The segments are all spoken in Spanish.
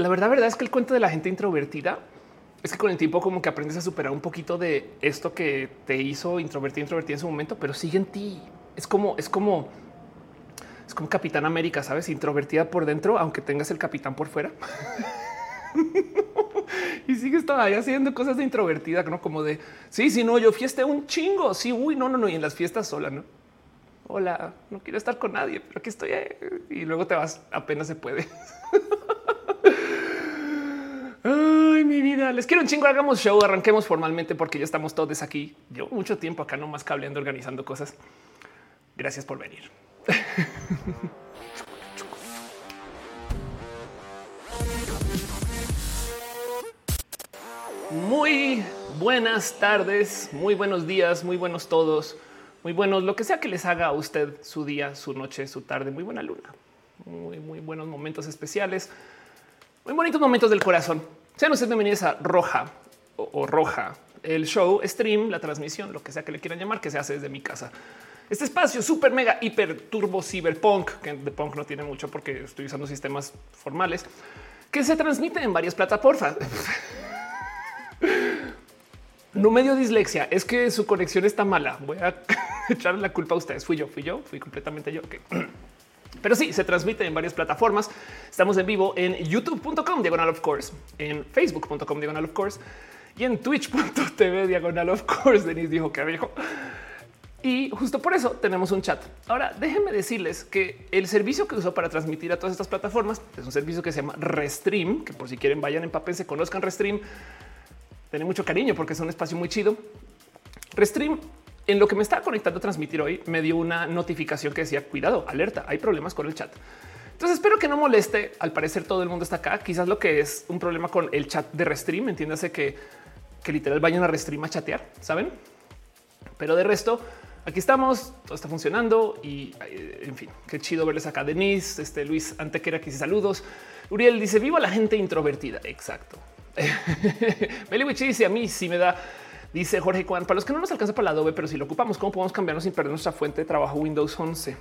la verdad, verdad es que el cuento de la gente introvertida es que con el tiempo como que aprendes a superar un poquito de esto que te hizo introvertir, introvertir en su momento, pero sigue en ti. Es como, es como, es como Capitán América, sabes, introvertida por dentro, aunque tengas el capitán por fuera. y sigues todavía haciendo cosas de introvertida, ¿no? Como de sí, sí, no, yo fieste un chingo. Sí, uy, no, no, no. Y en las fiestas sola, no? Hola, no quiero estar con nadie, pero aquí estoy. Eh, y luego te vas, apenas se puede. Ay, mi vida, les quiero un chingo. Hagamos show, arranquemos formalmente porque ya estamos todos aquí. Yo mucho tiempo acá nomás cableando, organizando cosas. Gracias por venir. Muy buenas tardes, muy buenos días, muy buenos todos, muy buenos, lo que sea que les haga a usted su día, su noche, su tarde, muy buena luna, muy, muy buenos momentos especiales, muy bonitos momentos del corazón. Sean ustedes bienvenidos a Roja o, Roja, el show, stream, la transmisión, lo que sea que le quieran llamar, que se hace desde mi casa. Este espacio super mega hiper turbo cyberpunk, que de punk no tiene mucho porque estoy usando sistemas formales, que se transmite en varias plataformas. No me dio dislexia, es que su conexión está mala. Voy a echarle la culpa a ustedes. Fui yo, fui yo, fui completamente yo. Pero sí, se transmite en varias plataformas. Estamos en vivo en youtube.com diagonal of course, en facebook.com diagonal of course y en twitch.tv diagonal of course. Denise dijo que viejo. Y justo por eso tenemos un chat. Ahora déjenme decirles que el servicio que uso para transmitir a todas estas plataformas es un servicio que se llama Restream, que por si quieren vayan en se conozcan Restream tiene mucho cariño porque es un espacio muy chido. Restream en lo que me estaba conectando a transmitir hoy me dio una notificación que decía cuidado, alerta, hay problemas con el chat. Entonces espero que no moleste. Al parecer todo el mundo está acá. Quizás lo que es un problema con el chat de Restream, entiéndase que, que literal vayan a Restream a chatear, saben? Pero de resto, aquí estamos, todo está funcionando y eh, en fin, qué chido verles acá. Denise, este Luis Antequera, que saludos. Uriel dice viva la gente introvertida. Exacto. Meliwich dice a mí si me da. Dice Jorge Juan, para los que no nos alcanza para Adobe, pero si lo ocupamos, ¿cómo podemos cambiarnos sin perder nuestra fuente de trabajo Windows 11?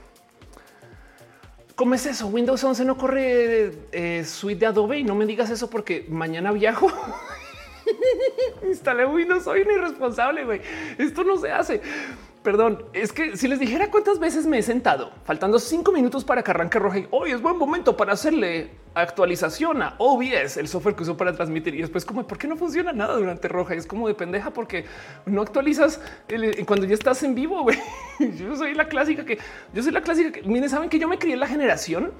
¿Cómo es eso? Windows 11 no corre eh, suite de Adobe y no me digas eso porque mañana viajo. Instalé Windows, soy un irresponsable, güey. Esto no se hace. Perdón, es que si les dijera cuántas veces me he sentado, faltando cinco minutos para que arranque roja, y hoy es buen momento para hacerle actualización a OBS, el software que uso para transmitir. Y después, como por qué no funciona nada durante roja? Y es como de pendeja porque no actualizas cuando ya estás en vivo. Yo soy la clásica que yo soy la clásica que miren, saben que yo me crié en la generación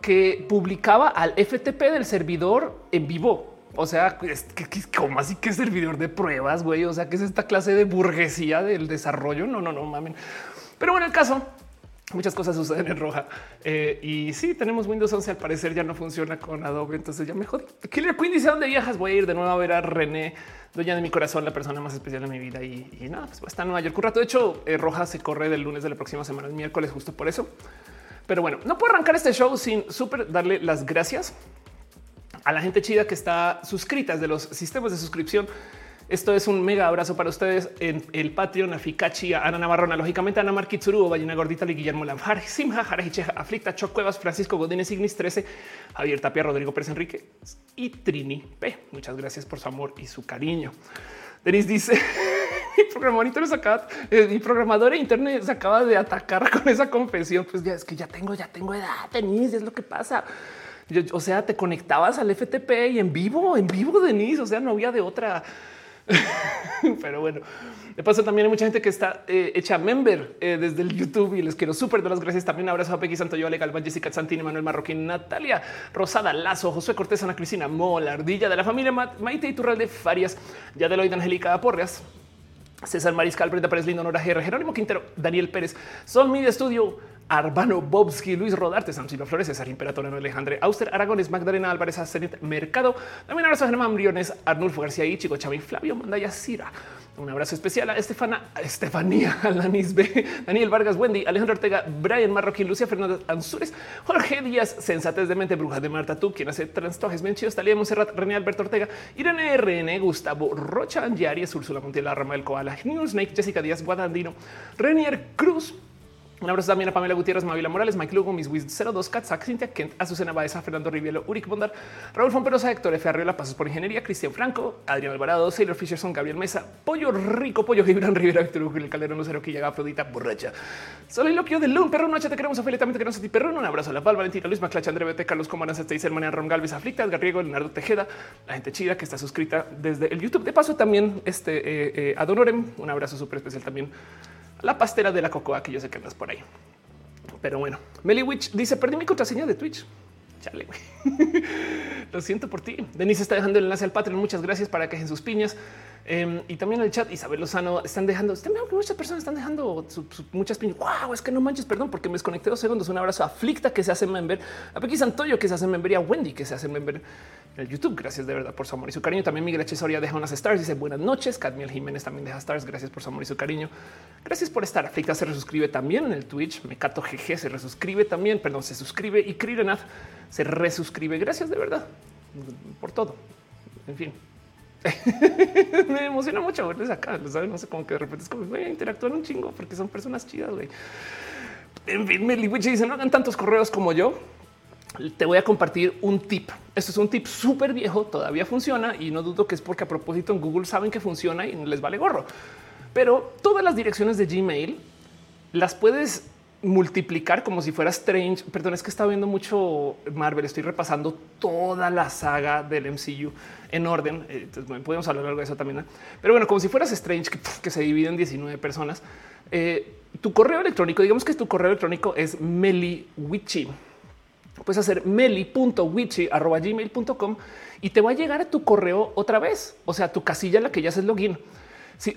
que publicaba al FTP del servidor en vivo o sea, como así que servidor de pruebas, güey. O sea, que es esta clase de burguesía del desarrollo. No, no, no mamen. Pero bueno, el caso, muchas cosas suceden en roja. Eh, y sí, tenemos Windows 11. Al parecer ya no funciona con Adobe. Entonces ya me jodí. Killer Queen dice dónde viajas. Voy a ir de nuevo a ver a René, dueña de mi corazón, la persona más especial de mi vida. Y, nada, pues está en Nueva York un rato. De hecho, eh, roja se corre del lunes de la próxima semana, el miércoles, justo por eso. Pero bueno, no puedo arrancar este show sin súper darle las gracias a la gente chida que está suscrita de los sistemas de suscripción. Esto es un mega abrazo para ustedes en el Patreon, a Ana Navarrona, lógicamente a Ana Marquitsuru, Ballena Gordita, Guillermo Lanfar, Simja, Jarajicheja, Aflicta, Choc Cuevas, Francisco Godínez, Ignis 13, Javier Tapia, Rodrigo Pérez Enrique y Trini P. Muchas gracias por su amor y su cariño. Denis dice mi programador acaba, eh, mi programador internet se acaba de atacar con esa confesión. Pues ya es que ya tengo, ya tengo edad, Denis, es lo que pasa o sea, te conectabas al FTP y en vivo, en vivo, Denise. O sea, no había de otra. Pero bueno, de paso también hay mucha gente que está eh, hecha member eh, desde el YouTube y les quiero súper dar las gracias. También abrazo a Peggy Santoyo, Ale Galván, Jessica Santini, Manuel Marroquín, Natalia Rosada Lazo, José Cortés, Ana Cristina Mola, Ardilla de la familia Maite y Turral de Farias, Yadeloid Angélica Porreas, César Mariscal, Brenda Pérez Lindo, Nora GR, Jerónimo Quintero, Daniel Pérez, Sol Media Studio, Arbano Bobski, Luis Rodarte, Samsilo Flores, César Imperator, Alejandre Auster, Aragones, Magdalena Álvarez, Zenit Mercado. También abrazo a Germán Briones, Arnulfo García y Chico Chavi, Flavio Mandaya Cira. Un abrazo especial a Estefana, Estefanía, Alanis B, Daniel Vargas, Wendy, Alejandro Ortega, Brian Marroquín, Lucia Fernández Ansures, Jorge Díaz, Sensatez de Mente, Bruja de Marta, tú, quien hace transtojes bien chidos, Talía Monserrat, René Alberto Ortega, Irene RN, Gustavo Rocha, Angiaries, Úrsula Montiel, Rama del New Snake, Jessica Díaz, Guadandino, Renier Cruz, Un abrazo también a Pamela Gutiérrez, Mavila Morales, Mike Lugo, Miss Wiz 02, Katzak, Cintia Kent, Azucena Baeza, Fernando Rivielo, Uric Bondar, Raúl Fomperosa, Héctor F. Arriola, Pasos por Ingeniería, Cristian Franco, Adrián Alvarado, Sailor Fisherson, Gabriel Mesa, Pollo Rico, Pollo Gibran Rivera, Víctor Hugo, el Calderón Lucero, que llega Afrodita, borracha. Soliloquio de Lun, Perro Noche, te queremos, Ophelia, también te queremos a ti, Perro. Un abrazo a la Val, Valentina, Luis Maclach, André Bete, Carlos Comaras, Steiser, María Ron Galvez, Aflicta, Edgar Riego, Leonardo Tejeda, la gente chida que está suscrita desde el YouTube. De paso, también este eh, eh, un abrazo súper especial también a la pastera de la cocoa, que yo sé que andas por ahí. Pero bueno, Meli Witch dice: Perdí mi contraseña de Twitch. Chale. Lo siento por ti. Denise está dejando el enlace al Patreon. Muchas gracias para que dejen sus piñas. Eh, y también el chat, Isabel Lozano están dejando, están que muchas personas están dejando muchas piñas. Wow, es que no manches, perdón, porque me desconecté dos segundos. Un abrazo a Flicta que se hace member, a Pequi Santoyo que se hace member y a Wendy que se hace member el YouTube. Gracias de verdad por su amor y su cariño. También Miguel H. Soria deja unas stars. Dice buenas noches. Cadmiel Jiménez también deja stars. Gracias por su amor y su cariño. Gracias por estar. Flicta se resuscribe también en el Twitch. Mecato GG se resuscribe también. Perdón, se suscribe y Krirenath se resuscribe. Gracias de verdad por todo. En fin, me emociona mucho verles acá. no sé cómo que de repente es como voy a interactuar un chingo porque son personas chidas. güey. En fin, Meli Witch dice no hagan tantos correos como yo. Te voy a compartir un tip. Esto es un tip súper viejo, todavía funciona y no dudo que es porque a propósito en Google saben que funciona y les vale gorro. Pero todas las direcciones de Gmail las puedes multiplicar como si fuera Strange. Perdón, es que está viendo mucho Marvel. Estoy repasando toda la saga del MCU en orden. Eh, Entonces, podemos hablar algo de eso también. Pero bueno, como si fueras Strange, que, se divide en 19 personas. eh, tu correo electrónico, digamos que tu correo electrónico es meliwichi. Puedes hacer meli.wichi.gmail.com y te va a llegar a tu correo otra vez. O sea, tu casilla en la que ya haces login.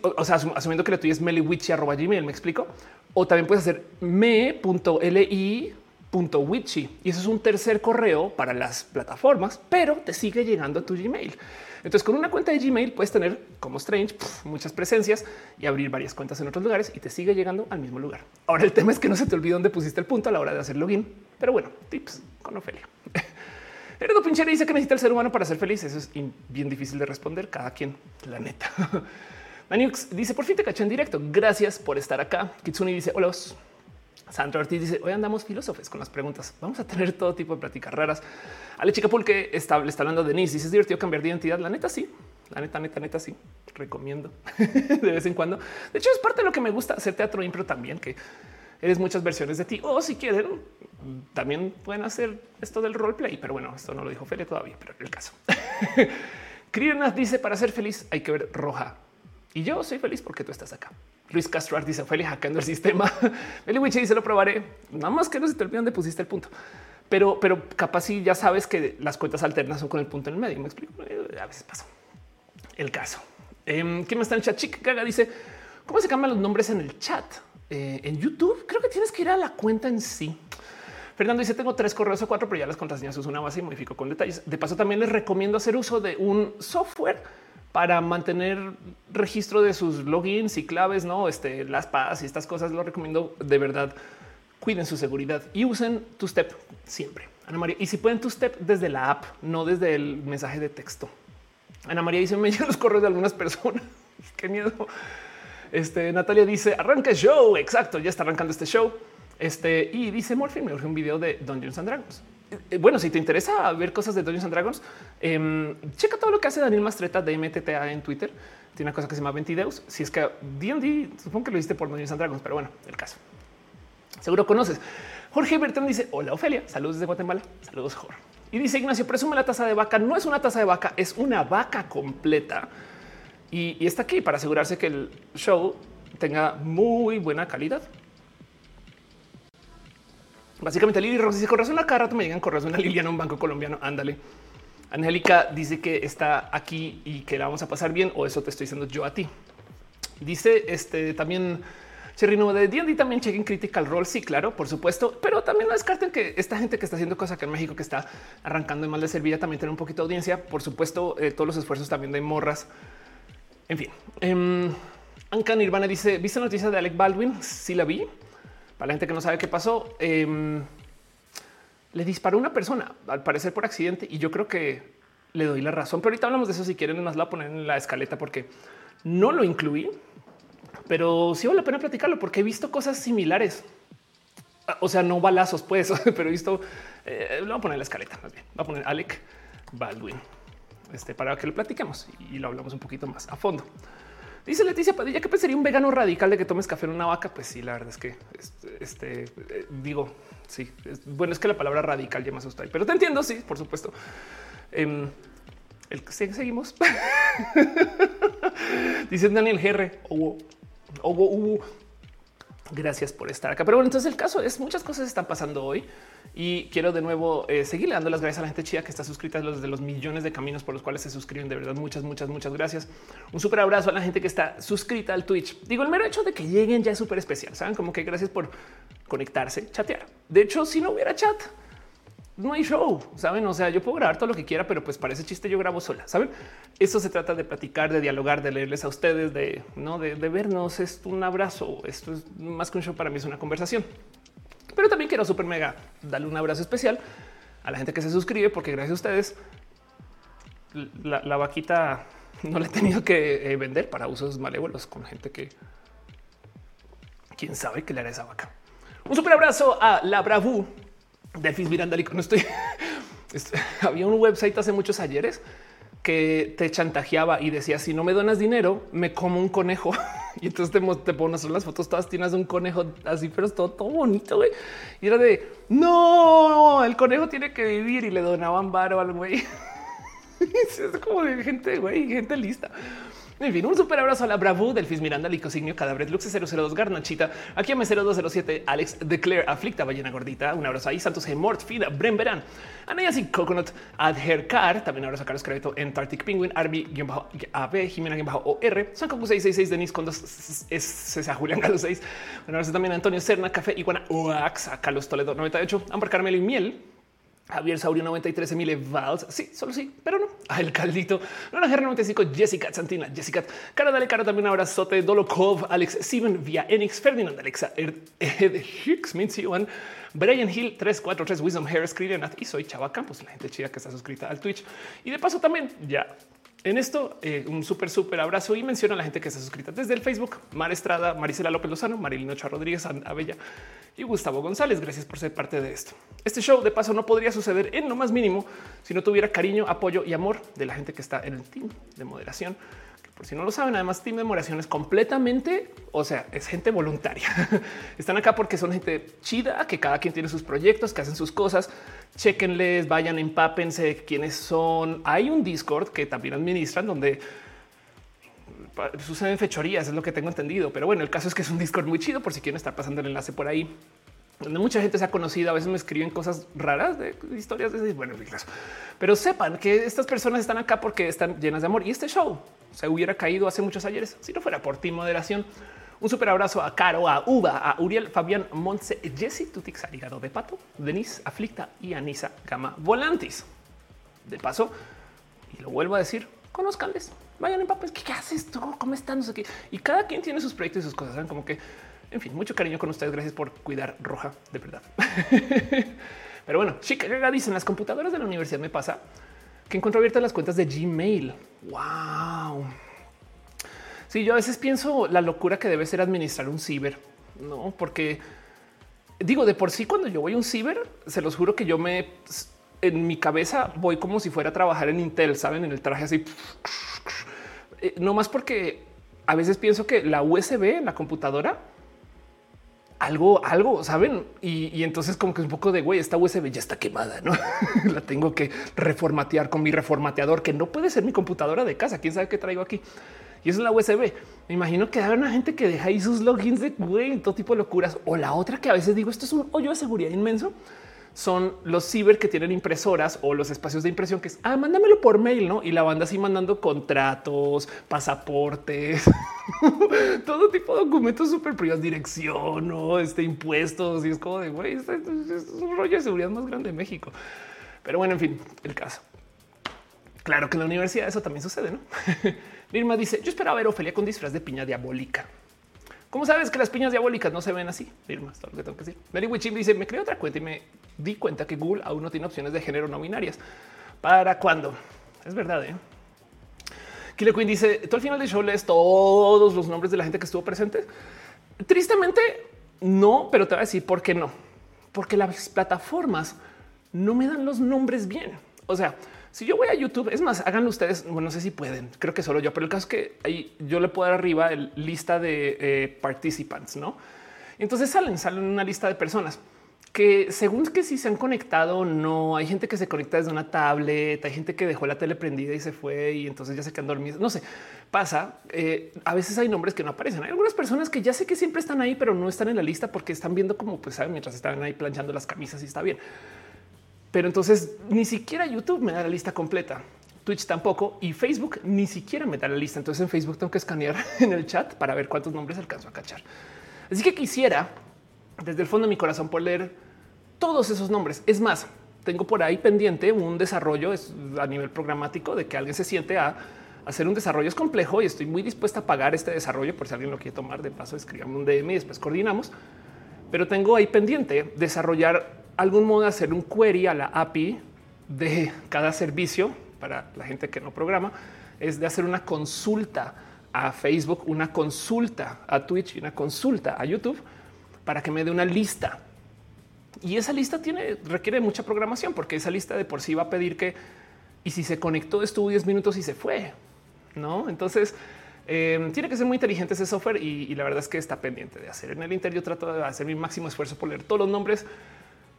O, sea, asum- asumiendo que la tuya es meliwichi.gmail, ¿me explico? O también puedes hacer me.li.wichi y eso es un tercer correo para las plataformas, pero te sigue llegando a tu Gmail. Entonces, con una cuenta de Gmail puedes tener como Strange muchas presencias y abrir varias cuentas en otros lugares y te sigue llegando al mismo lugar. Ahora, el tema es que no se te olvide dónde pusiste el punto a la hora de hacer login, pero bueno, tips con Ofelia. Heredo Pinchera dice que necesita el ser humano para ser feliz. Eso es bien difícil de responder. Cada quien, la neta. Maniux dice por fin te caché en directo. Gracias por estar acá. Kitsuni dice hola. Sandra Ortiz dice hoy andamos filósofes con las preguntas. Vamos a tener todo tipo de pláticas raras. Ale Chica Pulque está, le está hablando de Denise. Dice es divertido cambiar de identidad. La neta, sí. La neta, neta, neta, sí. Recomiendo de vez en cuando. De hecho, es parte de lo que me gusta hacer teatro impro también, que eres muchas versiones de ti. O si quieren, también pueden hacer esto del roleplay. Pero bueno, esto no lo dijo Felia todavía, pero el caso. Krienath dice para ser feliz hay que ver roja. Y yo soy feliz porque tú estás acá. Luis Castro dice Ophelia hackeando el sistema. Eli Wichi dice lo probaré. Nada más que no se te olvide dónde pusiste el punto. Pero, pero capaz si ya sabes que las cuentas alternas son con el punto en el medio. Me explico. Eh, A veces pasa. El caso. Eh, ¿Quién más está en chat? Chica Gaga dice cómo se cambian los nombres en el chat Eh, en YouTube. Creo que tienes que ir a la cuenta en sí. Fernando dice tengo tres correos o cuatro, pero ya las contraseñas uso una base y modifico con detalles. De paso, también les recomiendo hacer uso de un software para mantener registro de sus logins y claves, no este, las PAS y estas cosas. Lo recomiendo de verdad. Cuiden su seguridad y usen tu step siempre. Ana María, y si pueden tu step desde la app, no desde el mensaje de texto. Ana María dice: Me llegan los correos de algunas personas. Qué miedo. Este Natalia dice: Arranca el show. Exacto, ya está arrancando este show. Este y dice Morphin, me urge un video de Dungeons and Dragons. Eh, Bueno, si te interesa ver cosas de Dungeons and Dragons, em, checa todo lo que hace Daniel Mastreta de MTTA en Twitter. Tiene una cosa que se llama Ventideus. Si es que D&D, supongo que lo hiciste por Dungeons and Dragons, pero bueno, el caso. Seguro conoces. Jorge Bertrand dice: Hola, Ofelia. Saludos desde Guatemala. Saludos, Jorge. Y dice Ignacio: Presume la taza de vaca. No es una taza de vaca, es una vaca completa. Y, y está aquí para asegurarse que el show tenga muy buena calidad. Básicamente, Lili Rossi dice: Con a cada rato me llegan de una Liliana, un banco colombiano. Ándale. Angélica dice que está aquí y que la vamos a pasar bien, o eso te estoy diciendo yo a ti. Dice este también Cherry Nuevo de D&D también chequen Critical Role. Sí, claro, por supuesto, pero también no descarten que esta gente que está haciendo cosas acá en México, que está arrancando en mal de servilla, también tiene un poquito de audiencia. Por supuesto, eh, todos los esfuerzos también de morras. En fin, eh, Anka Nirvana dice: ¿Viste la noticia de Alec Baldwin? Sí, la vi. Para la gente que no sabe qué pasó, em, le disparó una persona, al parecer por accidente, y yo creo que le doy la razón. Pero ahorita hablamos de eso. Si quieren, más la poner en la escaleta porque no lo incluí, pero sí vale la pena platicarlo porque he visto cosas similares. O sea, no balazos, pues, pero he visto, eh, lo voy a poner en la escaleta más bien. Va a poner Alec Baldwin este, para que lo platiquemos y lo hablamos un poquito más a fondo. Dice Leticia Padilla que pensaría un vegano radical de que tomes café en una vaca. Pues sí, la verdad es que este, este eh, digo, sí, bueno, es que la palabra radical ya me asusta, pero te entiendo. Sí, por supuesto. Eh, el que seguimos. Dice Daniel GR. o Gracias por estar acá. Pero bueno, entonces el caso es muchas cosas están pasando hoy y quiero de nuevo eh, seguirle dando las gracias a la gente chida que está suscrita a los de los millones de caminos por los cuales se suscriben. De verdad, muchas, muchas, muchas gracias. Un súper abrazo a la gente que está suscrita al Twitch. Digo, el mero hecho de que lleguen ya es súper especial. Saben como que gracias por conectarse, chatear. De hecho, si no hubiera chat, no hay show, saben? O sea, yo puedo grabar todo lo que quiera, pero pues para ese chiste yo grabo sola, saben? Eso se trata de platicar, de dialogar, de leerles a ustedes, de no de, vernos. Es un abrazo. Esto es más que un show. Para mí es una conversación, pero también quiero súper mega darle un abrazo especial a la gente que se suscribe, porque gracias a ustedes la, vaquita no le he tenido que eh, vender para usos malévolos con gente que quién sabe qué le hará esa vaca. Un súper abrazo a la Bravu Delfis Mirandalico. No estoy. Había un website hace muchos ayeres que te chantajeaba y decía si no me donas dinero me como un conejo y entonces te, te las fotos todas tienes un conejo así pero es todo, todo bonito güey. y era de no el conejo tiene que vivir y le donaban varo al güey es como de gente güey gente lista en fin, un super abrazo a la Bravo, Delfis Miranda, Licosignio, Cadabret, Lux 002, Garnachita, aquí a M0207, Alex Declare, Aflicta, Ballena Gordita, un abrazo ahí, Santos G. Mort, Fida, Bren Verán, Anayas y Coconut, Adhercar, también abrazo a Carlos Creveto, Antarctic Penguin, Arby, AB, Jimena, OR, Sancocu 666, Denis Condos, César Julián Galo 6, un abrazo también a Antonio Cerna, Café, Iguana, Oax, a Carlos Toledo 98, Amber Carmelo y Miel, Javier Saurio 93, Emile Valls. Sí, solo sí, pero no. El caldito. Luna Guerra 95, Jessica Santina, Jessica. Cara, dale cara también un abrazote. Dolokov, Alex Steven, Via Enix, Ferdinand, Alexa, Ed Hicks, Mincy One, Brian Hill 343, Wisdom Harris, Krilian y soy Chava Campos, la gente chida que está suscrita al Twitch. Y de paso también ya en esto, eh, un súper, súper abrazo y menciona a la gente que está suscrita desde el Facebook, Mar Estrada, Marisela López Lozano, Marilino Chá Rodríguez, Abella y Gustavo González. Gracias por ser parte de esto. Este show de paso no podría suceder en lo más mínimo si no tuviera cariño, apoyo y amor de la gente que está en el team de moderación por si no lo saben, además Team de Moración es completamente, o sea, es gente voluntaria. Están acá porque son gente chida, que cada quien tiene sus proyectos, que hacen sus cosas. Chequenles, vayan, empápense quiénes son. Hay un Discord que también administran donde suceden fechorías, es lo que tengo entendido. Pero bueno, el caso es que es un Discord muy chido por si quieren estar pasando el enlace por ahí donde mucha gente se ha conocido. A veces me escriben cosas raras de historias de bueno, pero sepan que estas personas están acá porque están llenas de amor y este show se hubiera caído hace muchos ayeres si no fuera por ti moderación. Un super abrazo a Caro, a Uva, a Uriel, Fabián, Montse, Jesse, Tutix, Arigado de Pato, Denise, Aflicta y Anisa Gama Volantis. De paso, y lo vuelvo a decir, conozcanles, vayan en papel. ¿Qué, haces tú? ¿Cómo están? No sé qué. Y cada quien tiene sus proyectos y sus cosas. ¿saben? Como que en fin, mucho cariño con ustedes. Gracias por cuidar roja de verdad. Pero bueno, chica, dicen las computadoras de la universidad me pasa que encuentro abiertas las cuentas de Gmail. Wow. Sí, yo a veces pienso la locura que debe ser administrar un ciber, no? Porque digo de por sí, cuando yo voy a un ciber, se los juro que yo me en mi cabeza voy como si fuera a trabajar en Intel, saben, en el traje así. Eh, no más porque a veces pienso que la USB en la computadora algo, algo, saben? Y, entonces, como que es un poco de güey, esta USB ya está quemada, no la tengo que reformatear con mi reformateador, que no puede ser mi computadora de casa. Quién sabe qué traigo aquí. Y es la USB. Me imagino que hay una gente que deja ahí sus logins de güey, todo tipo de locuras. O la otra que a veces digo, esto es un hoyo de seguridad inmenso son los ciber que tienen impresoras o los espacios de impresión que es ah, mándamelo por mail, no? Y la banda así mandando contratos, pasaportes, todo tipo de documentos súper privados, dirección o este impuestos. Y es como de güey, es un rollo de seguridad más grande de México. Pero bueno, en fin, el caso. Claro que en la universidad eso también sucede, no? Irma dice: Yo esperaba ver Ofelia con disfraz de piña diabólica. ¿Cómo sabes que las piñas diabólicas no se ven así? Irma, todo lo que tengo que decir. Mary Wichim dice: Me creé otra cuenta y me di cuenta que Google aún no tiene opciones de género no binarias. ¿Para cuándo? Es verdad. ¿eh? Killer Queen dice: Tú al final del show lees todos los nombres de la gente que estuvo presente. Tristemente, no, pero te voy a decir por qué no. porque las plataformas no me dan los nombres bien. O sea, si yo voy a YouTube, es más, háganlo ustedes. Bueno, no sé si pueden, creo que solo yo, pero el caso es que ahí yo le puedo dar arriba el lista de eh, participants, no? Entonces salen, salen una lista de personas que según que si se han conectado no, hay gente que se conecta desde una tablet, hay gente que dejó la tele prendida y se fue y entonces ya se quedan dormidos. No sé, pasa. Eh, a veces hay nombres que no aparecen. Hay algunas personas que ya sé que siempre están ahí, pero no están en la lista porque están viendo como pues saben mientras están ahí planchando las camisas y está bien. Pero entonces ni siquiera YouTube me da la lista completa. Twitch tampoco y Facebook ni siquiera me da la lista. Entonces en Facebook tengo que escanear en el chat para ver cuántos nombres alcanzo a cachar. Así que quisiera desde el fondo de mi corazón por leer todos esos nombres. Es más, tengo por ahí pendiente un desarrollo a nivel programático de que alguien se siente a hacer un desarrollo es complejo y estoy muy dispuesta a pagar este desarrollo por si alguien lo quiere tomar. De paso, escribamos un DM y después coordinamos. Pero tengo ahí pendiente desarrollar algún modo de hacer un query a la API de cada servicio para la gente que no programa, es de hacer una consulta a Facebook, una consulta a Twitch y una consulta a YouTube para que me dé una lista. Y esa lista tiene, requiere mucha programación porque esa lista de por sí va a pedir que y si se conectó, estuvo 10 minutos y se fue. No, entonces em, tiene que ser muy inteligente ese software y, la verdad es que está pendiente de hacer. En el interior trato de hacer mi máximo esfuerzo por leer todos los nombres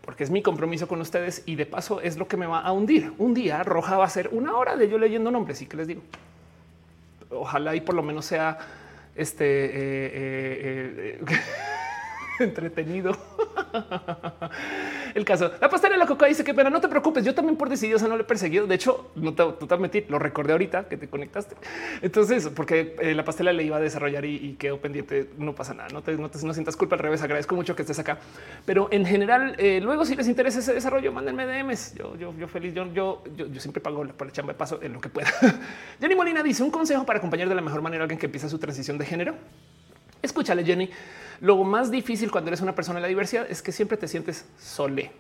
porque es mi compromiso con ustedes y de paso es lo que me va a hundir. Un día Roja va a ser una hora de yo leyendo nombres y que les digo. Ojalá y por lo menos sea este eh, eh, eh, entretenido. el caso. La pastela de la coca dice que pena, no te preocupes. Yo también por decidiosa no le he perseguido. De hecho, no te, te metí, lo recordé ahorita que te conectaste. Entonces, porque eh, la pastela le iba a desarrollar y, quedó pendiente, no pasa nada. No te, no te no sientas culpa. Al revés, agradezco mucho que estés acá. Pero en general, eh, luego, si les interesa ese desarrollo, mándenme DMs. Yo, yo, yo feliz. Yo, yo, yo, siempre pago por la chamba de paso en lo que pueda. Jenny Molina dice un consejo para acompañar de la mejor manera a alguien que empieza su transición de género. Escúchale, Jenny. Lo más difícil cuando eres una persona de la diversidad es que siempre te sientes sole.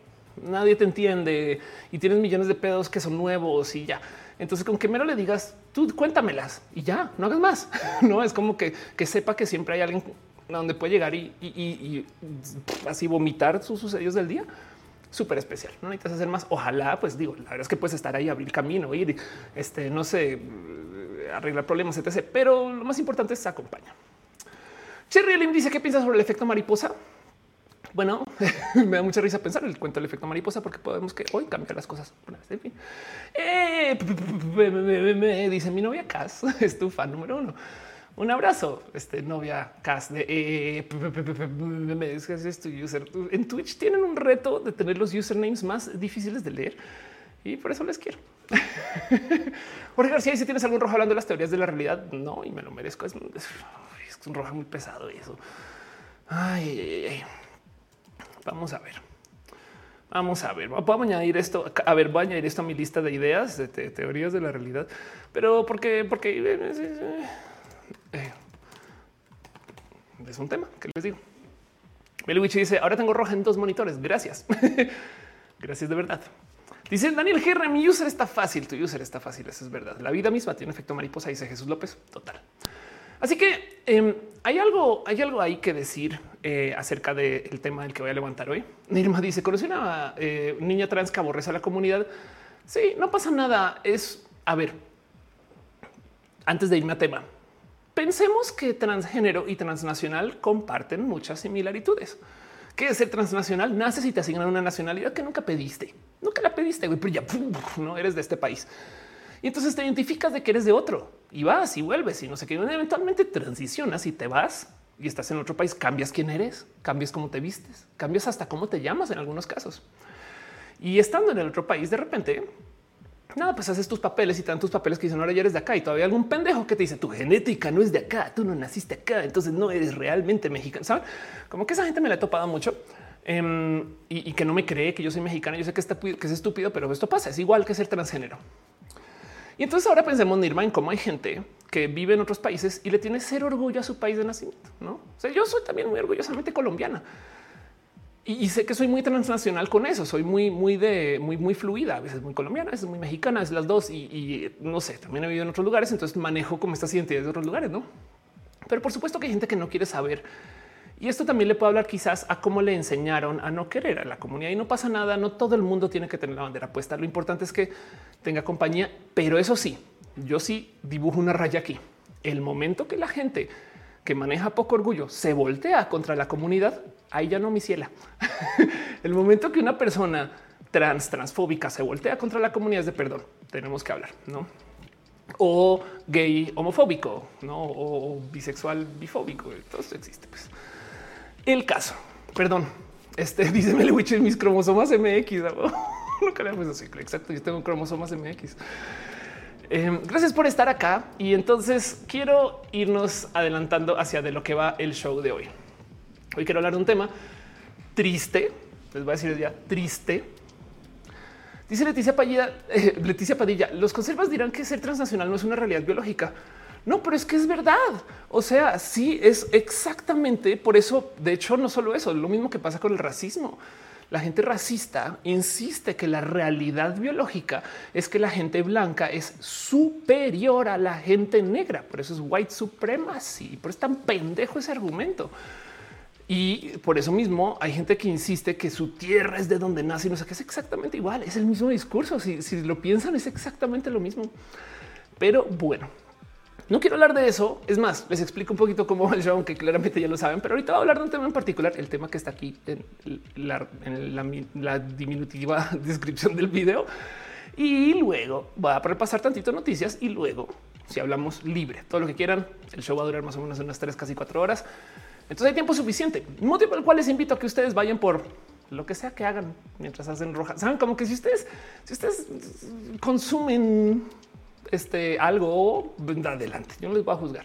Nadie te entiende y tienes millones de pedos que son nuevos y ya. Entonces, con que mero le digas, tú cuéntamelas y ya, no hagas más. No es como que, sepa que siempre hay alguien donde puede llegar y, así vomitar sus sucedidos del día. Súper especial. No necesitas hacer más. Ojalá, pues digo, la verdad es que puedes estar ahí, abrir camino, ir, este, no sé, arreglar problemas, etc. Pero lo más importante es acompañar. Cherry Lim dice qué piensas sobre el efecto mariposa. Bueno, me da mucha risa pensar el cuento del efecto mariposa porque podemos que hoy cambiar las cosas. En fin. Eh, dice mi novia Cass es tu fan número uno. Un abrazo, este novia Cass de eh, user. En Twitch tienen un reto de tener los usernames más difíciles de leer y por eso les quiero. Jorge García, si tienes algún rojo hablando de las teorías de la realidad, no, y me lo merezco. Es, es un rojo muy pesado y eso. Ay, Vamos a ver. Vamos a ver, a añadir esto. A ver, voy a añadir esto a mi lista de ideas, de teorías de la realidad, pero porque, porque eh, es un tema que les digo. Beliwich dice: Ahora tengo roja en dos monitores. Gracias. Gracias de verdad. Dice Daniel Gerra, mi user está fácil, tu user está fácil, eso es verdad. La vida misma tiene efecto mariposa, dice Jesús López, total. Así que em, hay algo, hay algo ahí que decir eh, acerca del tema del que voy a levantar hoy. Nirma dice: Conocí una eh, niña trans que aborrece a la comunidad. Sí, no pasa nada. Es a ver, antes de irme a tema, pensemos que transgénero y transnacional comparten muchas similitudes. Que es ser transnacional? Naces y te asignan una nacionalidad que nunca pediste. Nunca la pediste, güey, pero ya no eres de este país. Y entonces te identificas de que eres de otro y vas y vuelves y no sé qué. Eventualmente transicionas y te vas y estás en otro país, cambias quién eres, cambias cómo te vistes, cambias hasta cómo te llamas en algunos casos. Y estando en el otro país, de repente, nada, pues haces tus papeles y tantos papeles que dicen ahora ya eres de acá y todavía algún pendejo que te dice tu genética no es de acá, tú no naciste acá, entonces no eres realmente mexicano. Saben como que esa gente me la he topado mucho. Em, y, que no me cree que yo soy mexicana. Yo sé que, está, que es estúpido, pero esto pasa. Es igual que ser transgénero. Y entonces ahora pensemos, Nirma, en cómo hay gente que vive en otros países y le tiene cero orgullo a su país de nacimiento. No o sea, yo soy también muy orgullosamente colombiana y, sé que soy muy transnacional con eso. Soy muy, muy de muy, muy fluida. A veces muy colombiana, a veces muy mexicana, es las dos. Y, no sé, también he vivido en otros lugares. Entonces manejo como estas identidades de otros lugares, no? Pero por supuesto que hay gente que no quiere saber Y esto también le puede hablar quizás a cómo le enseñaron a no querer a la comunidad y no pasa nada. No todo el mundo tiene que tener la bandera puesta. Lo importante es que tenga compañía, pero eso sí, yo sí dibujo una raya aquí. El momento que la gente que maneja poco orgullo se voltea contra la comunidad, ahí ya no mi ciela. el momento que una persona trans, transfóbica se voltea contra la comunidad es de perdón. Tenemos que hablar, no? O gay homofóbico, no? O bisexual bifóbico. Todo eso existe. Pues. El caso, perdón, este dice Melewich mis cromosomas MX. Nunca. Exacto. Yo tengo cromosomas MX. Em, gracias por estar acá. Y entonces quiero irnos adelantando hacia de lo que va el show de hoy. Hoy quiero hablar de un tema triste. Les voy a decir ya triste. Dice Leticia Padilla, eh, Leticia Padilla, los conservas dirán que ser transnacional no es una realidad biológica. No, pero es que es verdad. O sea, sí es exactamente por eso. De hecho, no solo eso, lo mismo que pasa con el racismo. La gente racista insiste que la realidad biológica es que la gente blanca es superior a la gente negra. Por eso es white supremacy. Por eso es tan pendejo ese argumento. Y por eso mismo hay gente que insiste que su tierra es de donde nace y no sé qué es exactamente igual. Es el mismo discurso. Si, si lo piensan, es exactamente lo mismo. Pero bueno, no quiero hablar de eso. Es más, les explico un poquito cómo va el show, aunque claramente ya lo saben, pero ahorita voy a hablar de un tema en particular, el tema que está aquí en la, diminutiva descripción del video. Y luego voy a repasar tantito noticias y luego, si hablamos libre, todo lo que quieran, el show va a durar más o menos unas tres, casi cuatro horas. Entonces hay tiempo suficiente. Motivo por el cual les invito a que ustedes vayan por lo que sea que hagan mientras hacen roja. Saben como que si ustedes, si ustedes consumen este, algo, adelante. Yo no les voy a juzgar.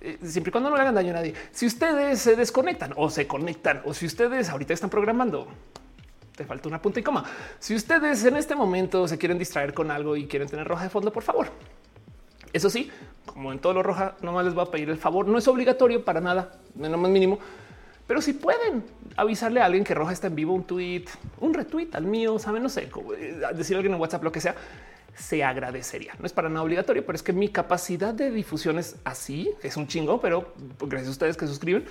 Eh, siempre y cuando no le hagan daño a nadie. Si ustedes se desconectan o se conectan o si ustedes ahorita están programando, te falta una punta y coma. Si ustedes en este momento se quieren distraer con algo y quieren tener roja de fondo, por favor. Eso sí, como en todo lo roja, no más les voy a pedir el favor. No es obligatorio para nada, menos más mínimo. Pero si pueden avisarle a alguien que Roja está en vivo, un tweet, un retweet al mío, saben, no sé, eh, decir a alguien en WhatsApp, lo que sea, se agradecería. No es para nada obligatorio, pero es que mi capacidad de difusión es así, es un chingo, pero gracias a ustedes que suscriben.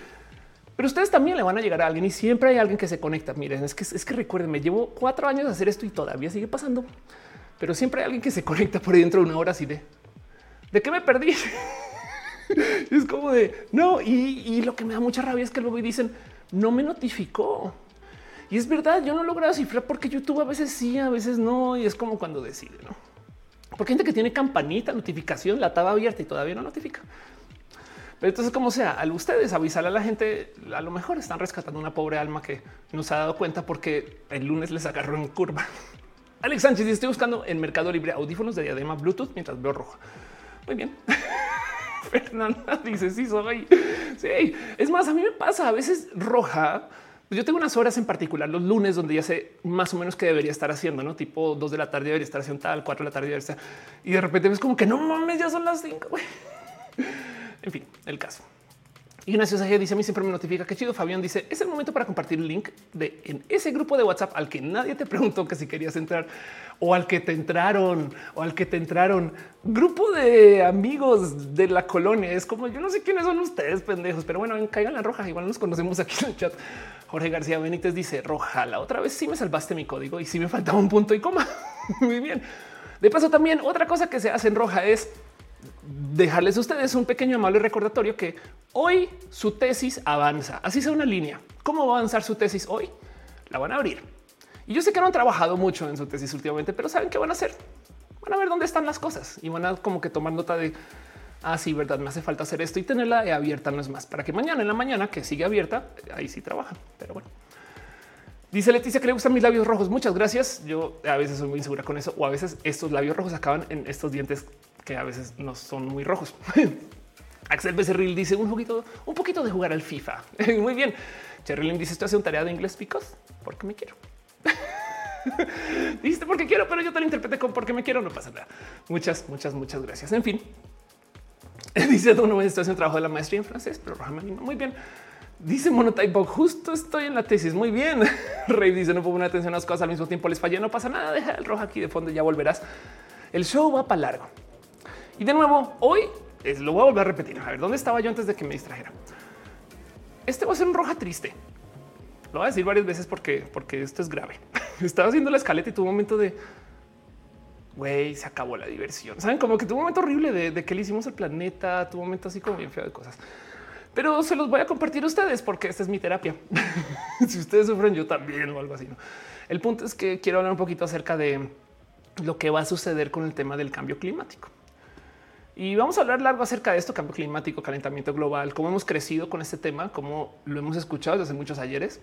Pero ustedes también le van a llegar a alguien y siempre hay alguien que se conecta. Miren, es que es que recuerden, me llevo cuatro años hacer esto y todavía sigue pasando, pero siempre hay alguien que se conecta por dentro de una hora así de de qué me perdí. es como de no. Y, lo que me da mucha rabia es que luego dicen no me notificó. Y es verdad, yo no logro cifrar porque YouTube a veces sí, a veces no. Y es como cuando decide, no? Porque gente que tiene campanita, notificación, la tabla abierta y todavía no notifica. Pero entonces, como sea, al ustedes avisarle a la gente, a lo mejor están rescatando una pobre alma que no se ha dado cuenta porque el lunes les agarró en curva. Alex Sánchez, estoy buscando en Mercado Libre audífonos de diadema Bluetooth mientras veo rojo. Muy bien. Fernanda dice sí soy. Sí, es más, a mí me pasa a veces roja pues yo tengo unas horas en particular los lunes donde ya sé más o menos qué debería estar haciendo, no tipo dos de la tarde debería estar haciendo tal, cuatro de la tarde debería estar y de repente ves como que no mames, ya son las cinco. En fin, el caso. Ignacio Sajé dice a mí siempre me notifica que chido. Fabián dice es el momento para compartir el link de en ese grupo de WhatsApp al que nadie te preguntó que si querías entrar o al que te entraron o al que te entraron. Grupo de amigos de la colonia. Es como yo no sé quiénes son ustedes, pendejos, pero bueno, caigan la roja. Igual nos conocemos aquí en el chat. Jorge García Benítez dice roja. La otra vez sí me salvaste mi código y sí me faltaba un punto y coma. Muy bien. De paso, también otra cosa que se hace en roja es dejarles a ustedes un pequeño amable recordatorio que hoy su tesis avanza. Así sea una línea. ¿Cómo va a avanzar su tesis hoy? La van a abrir. Y yo sé que no han trabajado mucho en su tesis últimamente, pero saben qué van a hacer. Van a ver dónde están las cosas y van a como que tomar nota de ah, sí, verdad, me hace falta hacer esto y tenerla abierta no es más para que mañana en la mañana que sigue abierta, ahí sí trabajan. Pero bueno, dice Leticia que le gustan mis labios rojos. Muchas gracias. Yo a veces soy muy insegura con eso o a veces estos labios rojos acaban en estos dientes que a veces no son muy rojos. Axel Becerril dice un poquito, un poquito de jugar al FIFA. muy bien. Cherrylin dice esto hace un tarea de inglés picos porque me quiero. Dijiste porque quiero, pero yo te lo interpreté con porque me quiero. No pasa nada. Muchas, muchas, muchas gracias. En fin, Dice Donovan, estoy haciendo trabajo de la maestría en francés, pero Roja me anima muy bien. Dice Monotype, justo estoy en la tesis. Muy bien. Rey dice no pongo una atención a las cosas al mismo tiempo. Les fallé, no pasa nada. Deja el rojo aquí de fondo y ya volverás. El show va para largo. Y de nuevo, hoy lo voy a volver a repetir. A ver, ¿dónde estaba yo antes de que me distrajera? este va a ser un roja triste. Lo voy a decir varias veces porque, porque esto es grave. Estaba haciendo la escaleta y tuvo un momento de güey, se acabó la diversión. Saben como que tuvo un momento horrible de, que le hicimos el planeta, tuvo un momento así como bien feo de cosas. Pero se los voy a compartir a ustedes porque esta es mi terapia. si ustedes sufren, yo también o algo así. ¿no? El punto es que quiero hablar un poquito acerca de lo que va a suceder con el tema del cambio climático. Y vamos a hablar largo acerca de esto, cambio climático, calentamiento global, cómo hemos crecido con este tema, cómo lo hemos escuchado desde hace muchos ayeres.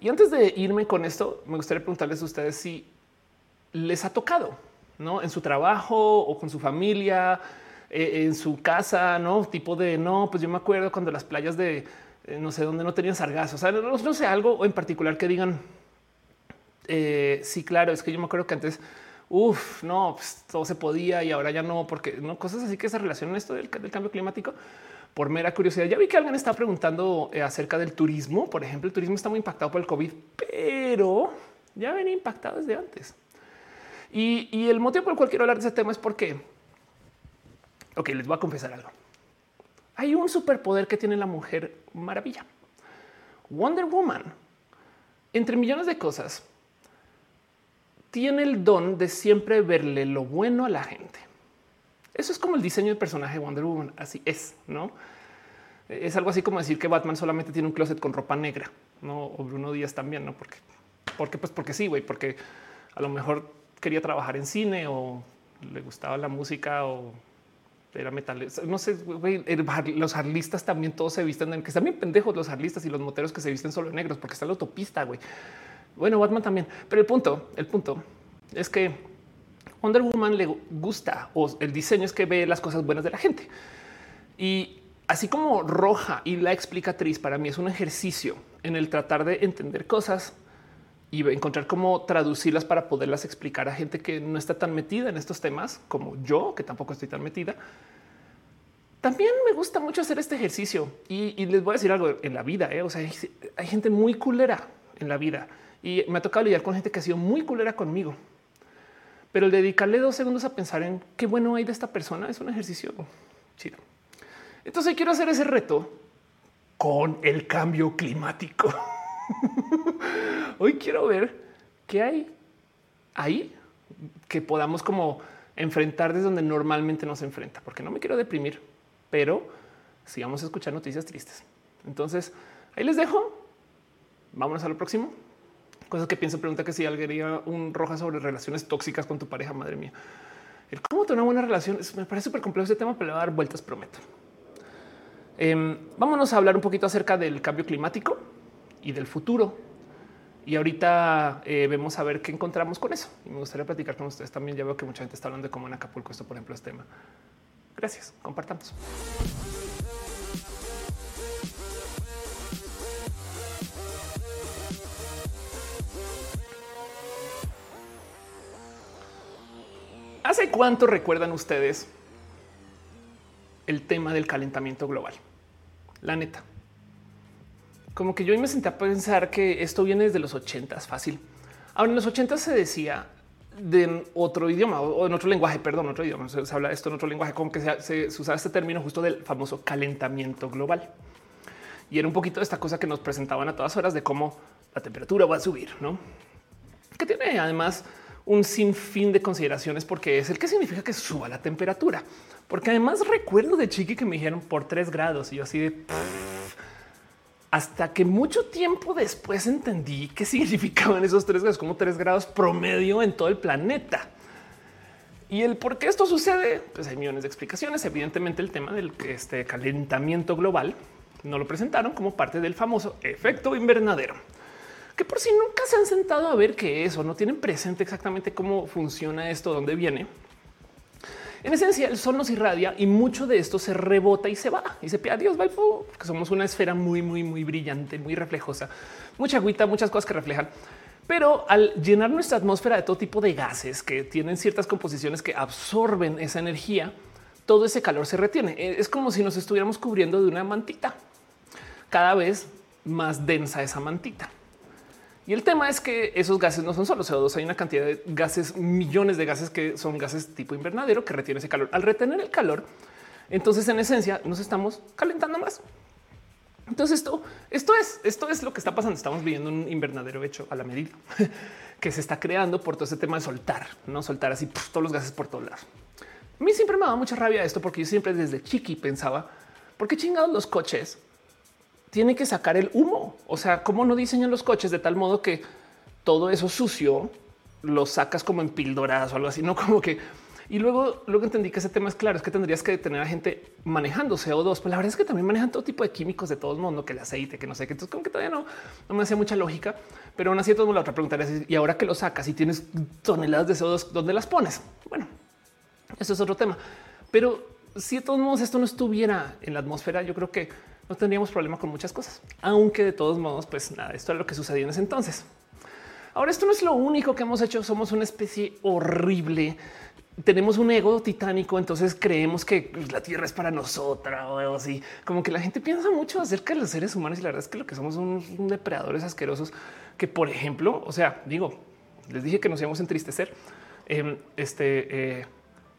Y antes de irme con esto, me gustaría preguntarles a ustedes si les ha tocado ¿no? en su trabajo o con su familia, eh, en su casa, no tipo de no, pues yo me acuerdo cuando las playas de eh, no sé dónde no tenían sargazo, o sea, no, sé algo en particular que digan eh, sí, claro, es que yo me acuerdo que antes Uf, no, pues, todo se podía y ahora ya no, porque no cosas así que se relacionan esto del, cambio climático por mera curiosidad. Ya vi que alguien está preguntando acerca del turismo. Por ejemplo, el turismo está muy impactado por el COVID, pero ya ven impactado desde antes. Y, el motivo por el cual quiero hablar de ese tema es porque, ok, les voy a confesar algo. Hay un superpoder que tiene la mujer maravilla. Wonder Woman, entre millones de cosas, tiene el don de siempre verle lo bueno a la gente. Eso es como el diseño del personaje de Wonder Woman. Así es, no? Es algo así como decir que Batman solamente tiene un closet con ropa negra, no? O Bruno Díaz también, no? Porque, porque, pues porque sí, güey, porque a lo mejor quería trabajar en cine o le gustaba la música o era metal. No sé, los arlistas también todos se visten en que están pendejos los arlistas y los moteros que se visten solo negros porque está la autopista, güey. Bueno, Batman también. Pero el punto, el punto es que Wonder Woman le gusta o el diseño es que ve las cosas buenas de la gente. Y así como Roja y la explicatriz para mí es un ejercicio en el tratar de entender cosas y encontrar cómo traducirlas para poderlas explicar a gente que no está tan metida en estos temas como yo, que tampoco estoy tan metida. También me gusta mucho hacer este ejercicio y, les voy a decir algo en la vida. ¿eh? O sea, hay, gente muy culera en la vida y me ha tocado lidiar con gente que ha sido muy culera conmigo. Pero el dedicarle dos segundos a pensar en qué bueno hay de esta persona es un ejercicio chido. Entonces quiero hacer ese reto con el cambio climático. Hoy quiero ver qué hay ahí que podamos como enfrentar desde donde normalmente no se enfrenta, porque no me quiero deprimir, pero si vamos a escuchar noticias tristes. Entonces ahí les dejo. Vámonos a lo próximo. Cosas que pienso, pregunta que si alguien un roja sobre relaciones tóxicas con tu pareja, madre mía. El cómo tener una buena relación me parece súper complejo este tema, pero le voy a dar vueltas, prometo. Em, vámonos a hablar un poquito acerca del cambio climático y del futuro. Y ahorita eh, vemos a ver qué encontramos con eso. Y me gustaría platicar con ustedes también. Ya veo que mucha gente está hablando de cómo en Acapulco esto, por ejemplo, es tema. Gracias. Compartamos. ¿Hace cuánto recuerdan ustedes el tema del calentamiento global? La neta como que yo me senté a pensar que esto viene desde los ochentas fácil. Ahora en los ochentas se decía de otro idioma o en otro lenguaje, perdón, otro idioma. Se, habla esto en otro lenguaje, como que se, usaba este término justo del famoso calentamiento global. Y era un poquito esta cosa que nos presentaban a todas horas de cómo la temperatura va a subir, no? Que tiene además un sinfín de consideraciones porque es el que significa que suba la temperatura. Porque además recuerdo de chiqui que me dijeron por tres grados y yo así de hasta que mucho tiempo después entendí qué significaban esos tres grados, como tres grados promedio en todo el planeta. Y el por qué esto sucede, pues hay millones de explicaciones. Evidentemente, el tema del este calentamiento global no lo presentaron como parte del famoso efecto invernadero, que por si nunca se han sentado a ver qué es o no tienen presente exactamente cómo funciona esto, dónde viene. En esencia, el sol nos irradia y mucho de esto se rebota y se va y se pide adiós, bye, porque somos una esfera muy, muy, muy brillante, muy reflejosa, mucha agüita, muchas cosas que reflejan. Pero al llenar nuestra atmósfera de todo tipo de gases que tienen ciertas composiciones que absorben esa energía, todo ese calor se retiene. E, es como si nos estuviéramos cubriendo de una mantita, cada vez más densa esa mantita. Y el tema es que esos gases no son solo CO2, hay una cantidad de gases, millones de gases que son gases tipo invernadero que retienen ese calor. Al retener el calor, entonces en esencia nos estamos calentando más. Entonces esto, esto es, esto es lo que está pasando. Estamos viviendo un invernadero hecho a la medida que se está creando por todo ese tema de soltar, no soltar así todos los gases por todos lados. A mí siempre me daba mucha rabia esto porque yo siempre desde chiqui pensaba por qué chingados los coches tienen que sacar el humo. O sea, cómo no diseñan los coches de tal modo que todo eso sucio lo sacas como en píldoras o algo así, no como que y luego, luego entendí que ese tema es claro, es que tendrías que tener a gente manejando CO2, pero la verdad es que también manejan todo tipo de químicos de todo el mundo, que el aceite, que no sé qué. Entonces, como que todavía no, no me hacía mucha lógica, pero aún así, todo la otra pregunta es: y ahora que lo sacas y tienes toneladas de CO2, ¿dónde las pones? Bueno, eso es otro tema, pero si de todos modos esto no estuviera en la atmósfera, yo creo que no tendríamos problema con muchas cosas, aunque de todos modos, pues nada, esto es lo que sucedió en ese entonces. Ahora, esto no es lo único que hemos hecho. Somos una especie horrible tenemos un ego titánico, entonces creemos que la tierra es para nosotras o así. Como que la gente piensa mucho acerca de los seres humanos y la verdad es que lo que somos son depredadores asquerosos que, por ejemplo, o sea, digo, les dije que nos íbamos a entristecer. Em, este eh,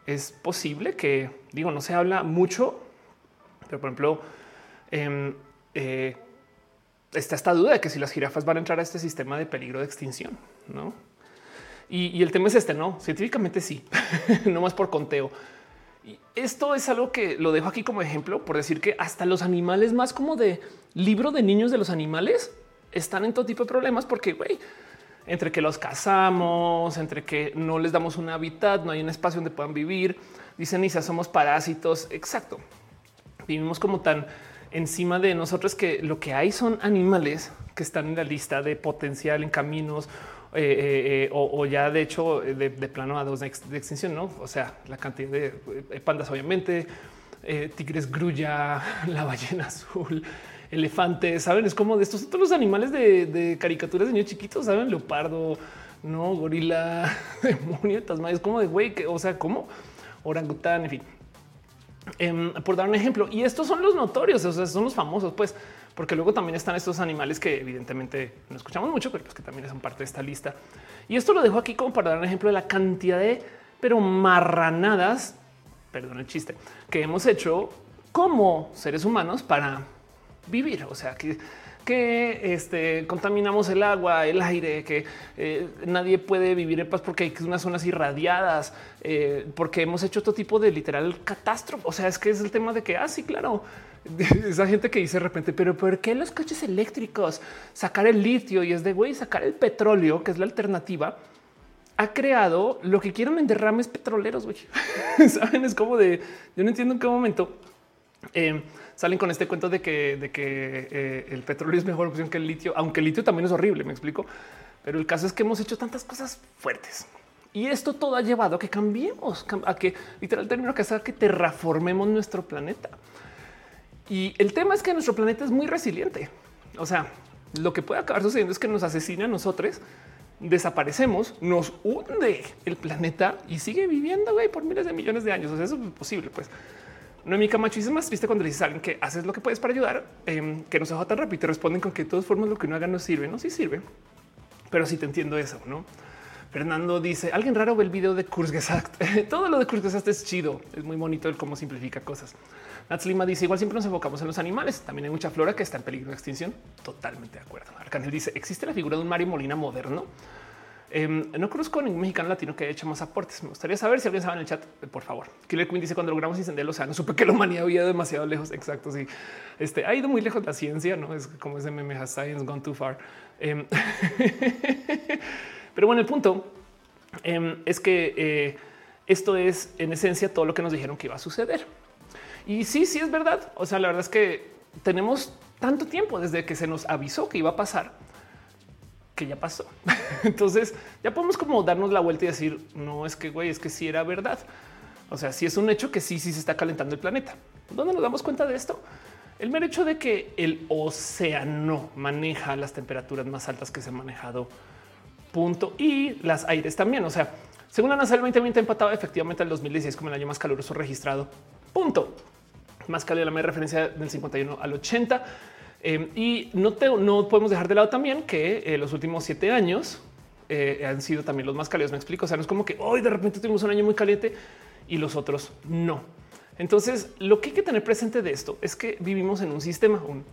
es posible que, digo, no se habla mucho, pero por ejemplo, em, eh, está esta duda de que si las jirafas van a entrar a este sistema de peligro de extinción, no? Y, el tema es este, no científicamente sí, no más por conteo. Esto es algo que lo dejo aquí como ejemplo por decir que hasta los animales más como de libro de niños de los animales están en todo tipo de problemas porque güey, entre que los cazamos, entre que no les damos un hábitat, no hay un espacio donde puedan vivir. Dicen y somos parásitos. Exacto. Vivimos como tan encima de nosotros que lo que hay son animales que están en la lista de potencial en caminos eh, eh, eh, o, ya de hecho de, plano a dos de, extinción, no? O sea, la cantidad de pandas, obviamente, tigres grulla, la ballena azul, elefantes, saben? Es como de estos otros animales de, caricaturas de niños chiquitos, saben? Leopardo, no gorila, demonio, tasma, es como de güey, que, o sea, como orangután, en fin. Em, por dar un ejemplo, y estos son los notorios, o son los famosos, pues porque luego también están estos animales que evidentemente no escuchamos mucho, pero pues que también son parte de esta lista. Y esto lo dejo aquí como para dar un ejemplo de la cantidad de pero marranadas, perdón el chiste, que hemos hecho como seres humanos para vivir. O sea, que que este, contaminamos el agua, el aire, que eh, nadie puede vivir en paz porque hay unas zonas irradiadas, eh, porque hemos hecho todo tipo de literal catástrofe. O sea, es que es el tema de que, ah, sí, claro, esa gente que dice de repente, pero ¿por qué los coches eléctricos? Sacar el litio y es de güey, sacar el petróleo, que es la alternativa, ha creado lo que quieren en derrames petroleros. Saben, es como de yo no entiendo en qué momento eh, salen con este cuento de que, de que eh, el petróleo es mejor opción que el litio, aunque el litio también es horrible. Me explico, pero el caso es que hemos hecho tantas cosas fuertes. Y esto todo ha llevado a que cambiemos, a que literal término que hacer que terraformemos nuestro planeta. Y el tema es que nuestro planeta es muy resiliente. O sea, lo que puede acabar sucediendo es que nos asesina a nosotros, desaparecemos, nos hunde el planeta y sigue viviendo por miles de millones de años. O sea, eso es posible, pues. No mi Camacho es más triste cuando le dices a alguien que haces lo que puedes para ayudar, em, que no se tan rápido y te responden con que de todas formas lo que uno haga no sirve. No, sí sirve, pero sí te entiendo eso, no? Fernando dice alguien raro ve el video de Kurzgesagt. Todo lo de Kurzgesagt es chido. Es muy bonito el cómo simplifica cosas. Nats Lima dice igual siempre nos enfocamos en los animales. También hay mucha flora que está en peligro de extinción. Totalmente de acuerdo. Arcángel dice existe la figura de un Mario Molina moderno. Em, no conozco ningún mexicano latino que haya hecho más aportes. Me gustaría saber si alguien sabe en el chat, por favor. Killer Queen dice cuando logramos incendiar el océano, supe que la humanidad había demasiado lejos. Exacto. Sí, este ha ido muy lejos la ciencia, no es como ese meme has science gone too far. Em, pero bueno, el punto em, es que eh, esto es en esencia todo lo que nos dijeron que iba a suceder. Y sí, sí es verdad. O sea, la verdad es que tenemos tanto tiempo desde que se nos avisó que iba a pasar que ya pasó. Entonces ya podemos como darnos la vuelta y decir, no es que güey, es que sí era verdad. O sea, sí es un hecho que sí, sí se está calentando el planeta. ¿Dónde nos damos cuenta de esto? El mero hecho de que el océano maneja las temperaturas más altas que se han manejado. Punto. Y las aires también. O sea, según la NASA, el 2020 empatado efectivamente al 2016 como el año más caluroso registrado. Punto. Más cálido la referencia del 51 al 80 Em, y no, no podemos dejar de lado también que eh, los últimos siete años eh, han sido también los más cálidos. Me explico. O sea, no es como que hoy de repente tuvimos un año muy caliente y los otros no. Entonces, lo que hay que tener presente de esto es que vivimos en un sistema, un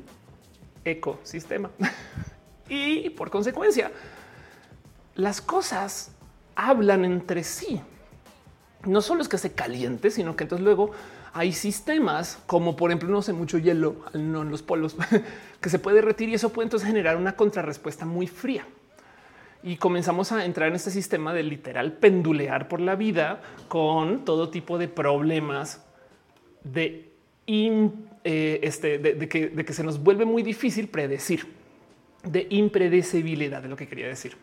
ecosistema. y por consecuencia, las cosas hablan entre sí. No solo es que se caliente, sino que entonces luego hay sistemas como por ejemplo no sé mucho hielo no en los polos que se puede retirar y eso puede entonces generar una contrarrespuesta muy fría y comenzamos a entrar en este sistema de literal pendulear por la vida con todo tipo de problemas de, eh, este, que, de que se nos vuelve muy difícil predecir, de impredecibilidad de lo que quería decir.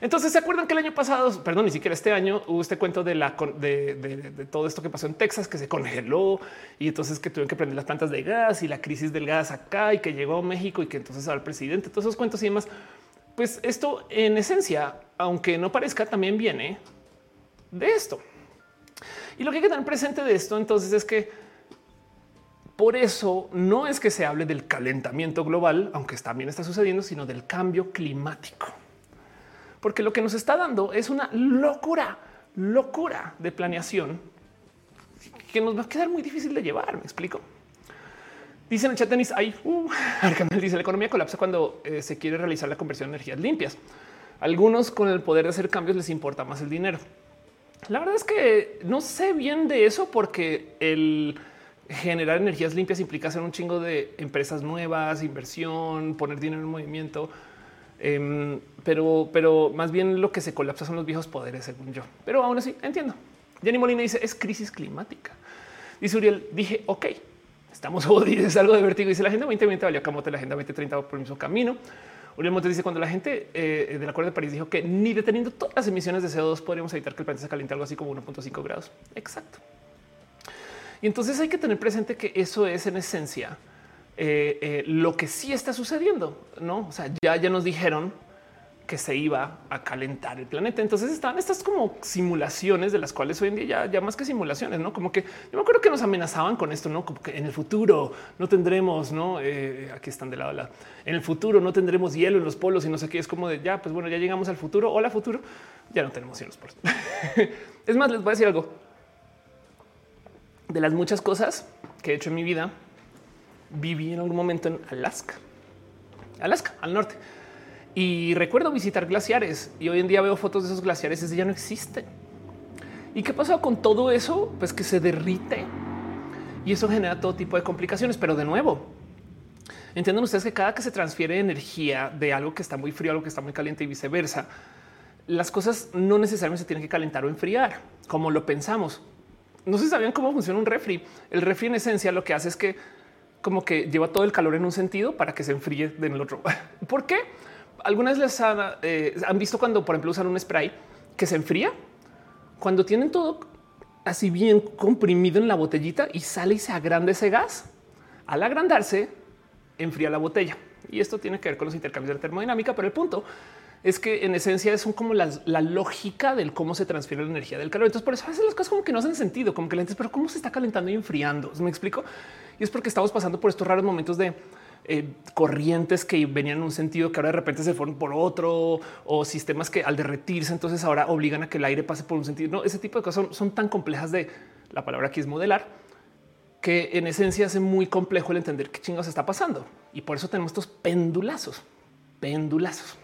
Entonces se acuerdan que el año pasado, perdón, ni siquiera este año hubo este cuento de la de, todo esto que pasó en Texas, que se congeló y entonces que tuvieron que prender las plantas de gas y la crisis del gas acá y que llegó a México y que entonces el presidente, todos esos cuentos y demás. Pues esto en esencia, aunque no parezca, también viene de esto. Y lo que hay que tener presente de esto entonces es que por eso no es que se hable del calentamiento global, aunque también está sucediendo, sino del cambio climático porque lo que nos está dando es una locura, locura de planeación que nos va a quedar muy difícil de llevar. Me explico. Dice en el chat tenis, hay uh, dice la economía colapsa cuando eh, se quiere realizar la conversión de energías limpias. Algunos con el poder de hacer cambios les importa más el dinero. La verdad es que no sé bien de eso porque el generar energías limpias implica hacer un chingo de empresas nuevas, inversión, poner dinero en movimiento. Em, pero, pero más bien lo que se colapsa son los viejos poderes, según yo. Pero aún así entiendo. Jenny Molina dice es crisis climática. Dice Uriel, dije, ok, estamos jodidos, es algo de vértigo. Dice la Agenda 2020 valió camote, la Agenda 2030 por el mismo camino. Uriel Montes dice cuando la gente eh, del Acuerdo de París dijo que ni deteniendo todas las emisiones de CO2 podríamos evitar que el planeta se caliente algo así como 1.5 grados. Exacto. Y entonces hay que tener presente que eso es en esencia eh, eh, lo que sí está sucediendo. No, o sea, ya, ya nos dijeron que se iba a calentar el planeta. Entonces están estas como simulaciones de las cuales hoy en día ya, más que simulaciones, no como que yo me acuerdo que nos amenazaban con esto, no como que en el futuro no tendremos, no eh, aquí están de lado a lado. En el futuro no tendremos hielo en los polos y no sé qué. Es como de ya, pues bueno, ya llegamos al futuro. Hola, futuro. Ya no tenemos hielo en los polos. es más, les voy a decir algo de las muchas cosas que he hecho en mi vida viví en algún momento en Alaska, Alaska, al norte. Y recuerdo visitar glaciares y hoy en día veo fotos de esos glaciares y ya no existen. ¿Y qué pasa con todo eso? Pues que se derrite y eso genera todo tipo de complicaciones. Pero de nuevo, entienden ustedes que cada que se transfiere energía de algo que está muy frío a algo que está muy caliente y viceversa, las cosas no necesariamente se tienen que calentar o enfriar como lo pensamos. No se sabían cómo funciona un refri. El refri en esencia lo que hace es que como que lleva todo el calor en un sentido para que se enfríe en el otro. ¿Por qué? Algunas les eh, han, visto cuando, por ejemplo, usan un spray que se enfría cuando tienen todo así bien comprimido en la botellita y sale y se agranda ese gas. Al agrandarse, enfría la botella. Y esto tiene que ver con los intercambios de termodinámica, pero el punto es que en esencia son como la, lógica del cómo se transfiere la energía del calor. Entonces, por eso a veces las cosas como que no hacen sentido, como que la gente, pero cómo se está calentando y enfriando. ¿Me explico? Y es porque estamos pasando por estos raros momentos de eh, corrientes que venían en un sentido que ahora de repente se fueron por otro o sistemas que al derretirse, entonces ahora obligan a que el aire pase por un sentido. No, ese tipo de cosas son, son tan complejas de la palabra aquí es modelar que en esencia hace muy complejo el entender qué chingados está pasando. Y por eso tenemos estos pendulazos, pendulazos.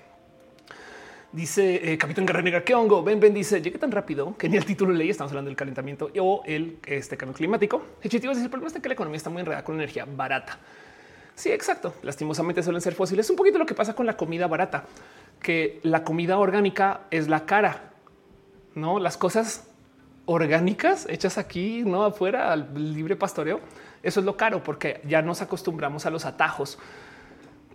Dice eh, Capitán Guerra Negra, ¿qué hongo? Ven, ven, dice, llegué tan rápido que ni el título leí, estamos hablando del calentamiento o el este, cambio climático. Hechitivo dice, el problema es que la economía está muy enredada con energía barata. Sí, exacto. Lastimosamente suelen ser fósiles. Es un poquito lo que pasa con la comida barata, que la comida orgánica es la cara, no las cosas orgánicas hechas aquí, no afuera al libre pastoreo. Eso es lo caro porque ya nos acostumbramos a los atajos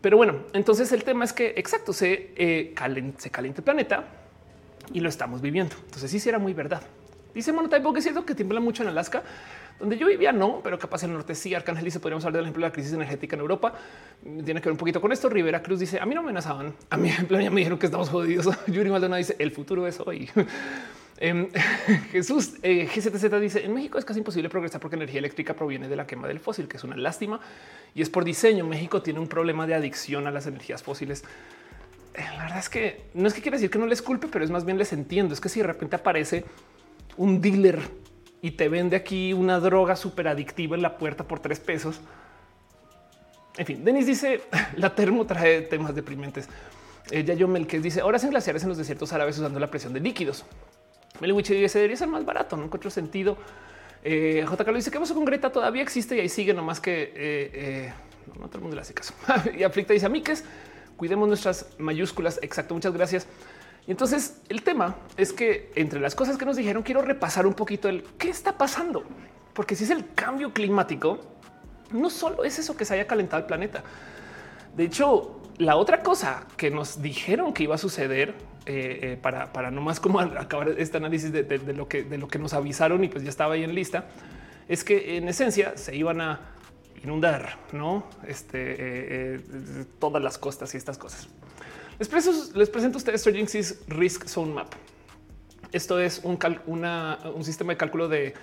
pero bueno, entonces el tema es que exacto se, eh, calienta el planeta y lo estamos viviendo. Entonces sí, sí era muy verdad. Dice Monotype que es cierto que tiembla mucho en Alaska, donde yo vivía, no, pero capaz en el norte sí. Arcángel dice, podríamos hablar del ejemplo de la crisis energética en Europa. Tiene que ver un poquito con esto. Rivera Cruz dice, a mí no me amenazaban. A mí en plan ya me dijeron que estamos jodidos. Yuri Maldonado dice, el futuro es hoy. Em, Jesús eh, GZZ dice en México es casi imposible progresar porque energía eléctrica proviene de la quema del fósil, que es una lástima y es por diseño. México tiene un problema de adicción a las energías fósiles. Eh, la verdad es que no es que quiera decir que no les culpe, pero es más bien les entiendo. Es que si de repente aparece un dealer y te vende aquí una droga súper adictiva en la puerta por tres pesos, En fin, Denis dice la termo trae temas deprimentes. Ella yo Mel que dice horas en glaciares en los desiertos árabes usando la presión de líquidos. Meliwich dice debería ser más barato, no encuentro sentido. Eh, JK lo dice que pasó con Greta todavía existe y ahí sigue nomás que eh, eh, no, todo el mundo le hace caso. y Aflicta dice a mí que es cuidemos nuestras mayúsculas. Exacto. Muchas gracias. Y entonces el tema es que entre las cosas que nos dijeron, quiero repasar un poquito el qué está pasando, porque si es el cambio climático, no solo es eso que se haya calentado el planeta. De hecho, la otra cosa que nos dijeron que iba a suceder eh, eh, para, para no más como acabar este análisis de, lo que, de lo que nos avisaron y pues ya estaba ahí en lista, es que en esencia se iban a inundar, no este, eh, todas las costas y estas cosas. Les, presento, a ustedes Strategic Risk Zone Map. Esto es un, sistema de cálculo de,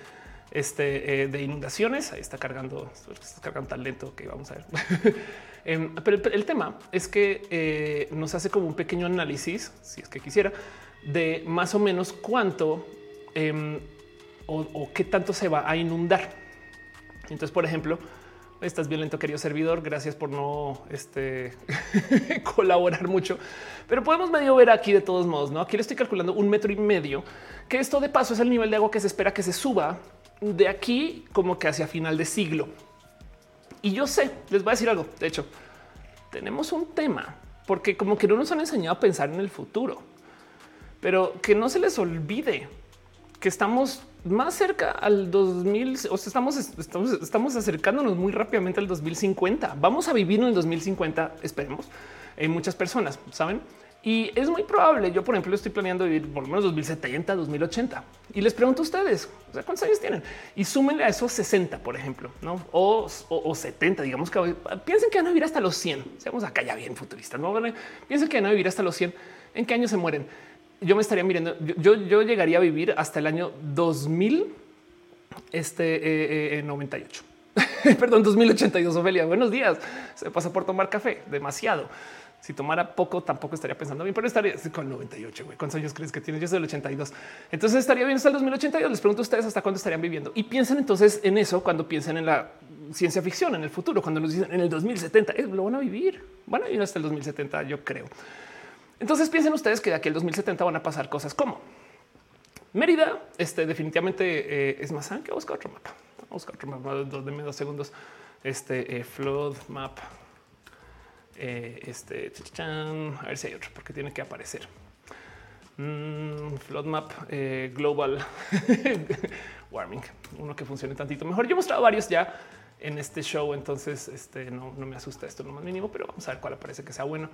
este, de inundaciones. Ahí está cargando, está cargando tan lento que vamos a ver. Em, pero el, tema es que eh, nos hace como un pequeño análisis, si es que quisiera, de más o menos cuánto em, o, qué tanto se va a inundar. Entonces, por ejemplo, estás violento, querido servidor. Gracias por no este, colaborar mucho, pero podemos medio ver aquí de todos modos. No, aquí le estoy calculando un metro y medio, que esto de paso es el nivel de agua que se espera que se suba de aquí como que hacia final de siglo. Y yo sé, les voy a decir algo. De hecho, tenemos un tema porque como que no nos han enseñado a pensar en el futuro, pero que no se les olvide que estamos más cerca al 2000, o sea, estamos, estamos, estamos acercándonos muy rápidamente al 2050. Vamos a vivir en el 2050, esperemos, en muchas personas, ¿saben? Y es muy probable. Yo, por ejemplo, estoy planeando vivir por lo menos 2070, 2080. Y les pregunto a ustedes, ¿cuántos años tienen? Y súmenle a esos 60, por ejemplo. O, o, 70, digamos que piensen que van a vivir hasta los 100. Seamos acá ya bien futuristas, ¿no? Piensen que van a vivir hasta los 100. ¿En qué año se mueren? Yo me estaría mirando, yo, yo llegaría a vivir hasta el año 2000, este, 98. Eh, eh, Perdón, 2082, Ofelia. Buenos días. Se pasa por tomar café, demasiado. Si tomara poco, tampoco estaría pensando bien, pero estaría con 98. Güey. ¿Cuántos años crees que tienes? Yo soy del 82. Entonces estaría bien hasta el 2082. Les pregunto a ustedes hasta cuándo estarían viviendo y piensen entonces en eso cuando piensen en la ciencia ficción, en el futuro, cuando nos dicen en el 2070 eh, lo van a vivir, van a vivir hasta el 2070. Yo creo. Entonces piensen ustedes que de aquí al 2070 van a pasar cosas como Mérida. Este definitivamente eh, es más que buscar otro mapa. Vamos a buscar otro mapa. Dos menos segundos. Este eh, flood map eh, este a ver si hay otro porque tiene que aparecer. Mm, flood map eh, global warming, uno que funcione tantito mejor. Yo he mostrado varios ya en este show, entonces este, no, me asusta esto lo más mínimo, pero vamos a ver cuál parece que sea bueno.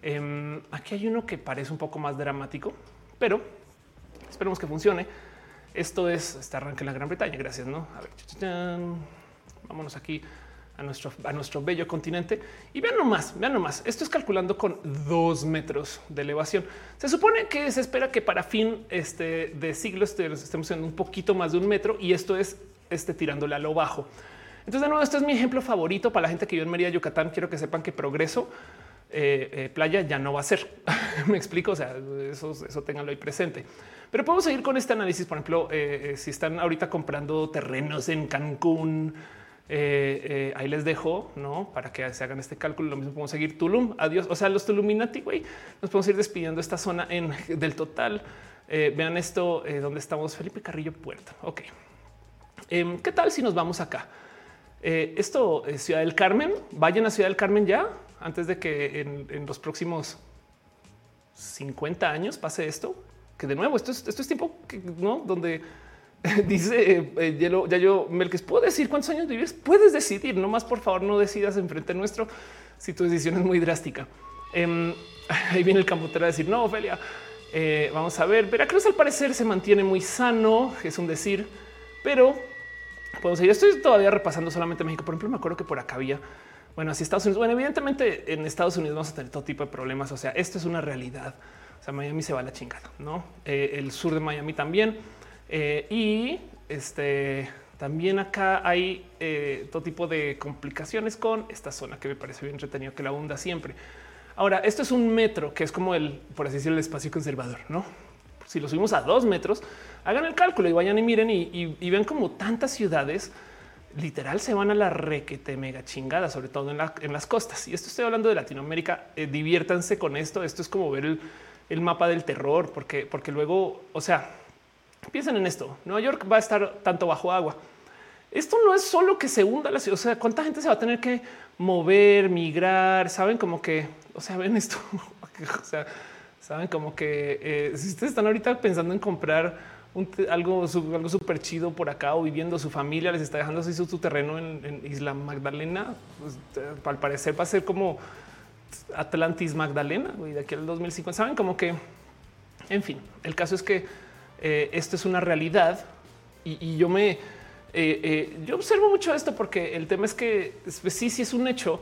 Em, aquí hay uno que parece un poco más dramático, pero esperemos que funcione. Esto es este arranque en la Gran Bretaña. Gracias. No, a ver, vámonos aquí a nuestro, a nuestro bello continente. Y vean nomás, vean nomás, esto es calculando con dos metros de elevación. Se supone que se espera que para fin este, de siglo estemos en un poquito más de un metro y esto es este, tirándole a lo bajo. Entonces, de nuevo, este es mi ejemplo favorito para la gente que vive en Mérida, Yucatán. Quiero que sepan que progreso eh, eh, playa ya no va a ser. Me explico. O sea, eso, eso ténganlo ahí presente. Pero podemos seguir con este análisis. Por ejemplo, eh, si están ahorita comprando terrenos en Cancún, eh, eh, ahí les dejo, no para que se hagan este cálculo. Lo mismo podemos seguir Tulum. Adiós. O sea, los Tuluminati, güey, nos podemos ir despidiendo esta zona en del total. Eh, vean esto donde estamos. Felipe Carrillo Puerto. Ok. Em, ¿Qué tal si nos vamos acá? esto es Ciudad del Carmen. Vayan a Ciudad del Carmen ya antes de que en, los próximos 50 años pase esto. Que de nuevo, esto es, tiempo no donde dice eh, eh, ya yo Melques, ¿puedo decir cuántos años vives? Puedes decidir, no más por favor no decidas enfrente nuestro si tu decisión es muy drástica. Em, ahí viene el campotero a decir, no, Ophelia, eh, vamos a ver, Veracruz al parecer se mantiene muy sano, es un decir, pero podemos seguir. Estoy todavía repasando solamente México. Por ejemplo, me acuerdo que por acá había, bueno, así Estados Unidos, bueno, evidentemente en Estados Unidos vamos a tener todo tipo de problemas. O sea, esto es una realidad. O sea, Miami se va a la chingada, no? el sur de Miami también. Eh, y este también acá hay eh, todo tipo de complicaciones con esta zona que me parece bien entretenido que la hunda siempre. Ahora, esto es un metro que es como el, por así decirlo, el espacio conservador, no? Si lo subimos a dos metros, hagan el cálculo y vayan y miren y, ven como tantas ciudades literal se van a la requete mega chingada, sobre todo en, las costas. Y esto estoy hablando de Latinoamérica. Eh, diviértanse con esto. Esto es como ver el, mapa del terror, porque, porque luego, o sea, piensen en esto. Nueva York va a estar tanto bajo agua. Esto no es solo que se hunda la ciudad. O sea, cuánta gente se va a tener que mover, migrar. Saben como que, o sea, ven esto. o sea, saben como que eh, si ustedes están ahorita pensando en comprar algo, algo súper chido por acá o viviendo su familia, les está dejando así su, terreno en, Isla Magdalena. Pues, eh, al parecer va a ser como Atlantis Magdalena y de aquí al 2050. Saben como que, en fin, el caso es que eh, esto es una realidad y, yo me, eh, yo observo mucho esto porque el tema es que pues, sí, sí es un hecho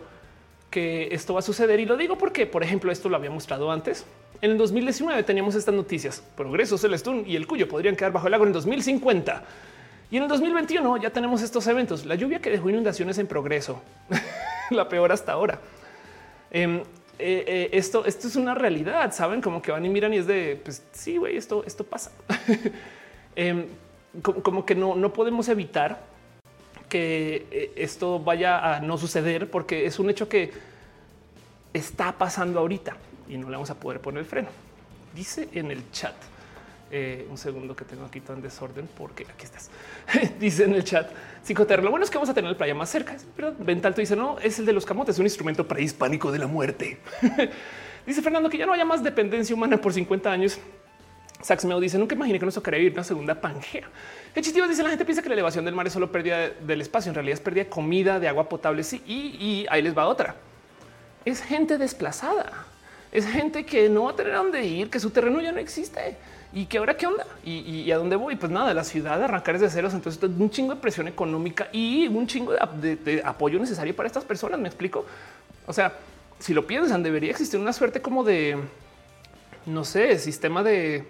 que esto va a suceder y lo digo porque, por ejemplo, esto lo había mostrado antes en el 2019 teníamos estas noticias. Progreso Celestún y el Cuyo podrían quedar bajo el agua en 2050. Y en el 2021 ya tenemos estos eventos. La lluvia que dejó inundaciones en progreso. la peor hasta ahora. Em, eh, eh, esto, esto es una realidad, saben como que van y miran y es de pues sí, güey, esto, esto pasa. Em, como, que no, no podemos evitar que eh, esto vaya a no suceder porque es un hecho que está pasando ahorita y no le vamos a poder poner freno. Dice en el chat, eh, un segundo que tengo aquí tan desorden porque aquí estás. dice en el chat, psicoterra. Lo bueno es que vamos a tener la playa más cerca. Pero Ventalto dice no, es el de los camotes, un instrumento prehispánico de la muerte. dice Fernando que ya no haya más dependencia humana por 50 años. Saxmeo dice nunca imaginé que nos tocaría vivir una segunda pangea. El chistito dice la gente piensa que la elevación del mar es solo pérdida del espacio. En realidad es pérdida de comida, de agua potable. Sí, y, y ahí les va otra. Es gente desplazada es gente que no va a tener a dónde ir, que su terreno ya no existe y que ahora qué onda y, a dónde voy. Pues nada, la ciudad arrancar desde ceros. Entonces, un chingo de presión económica y un chingo de, apoyo necesario para estas personas. Me explico. O sea, si lo piensan, debería existir una suerte como de no sé, sistema de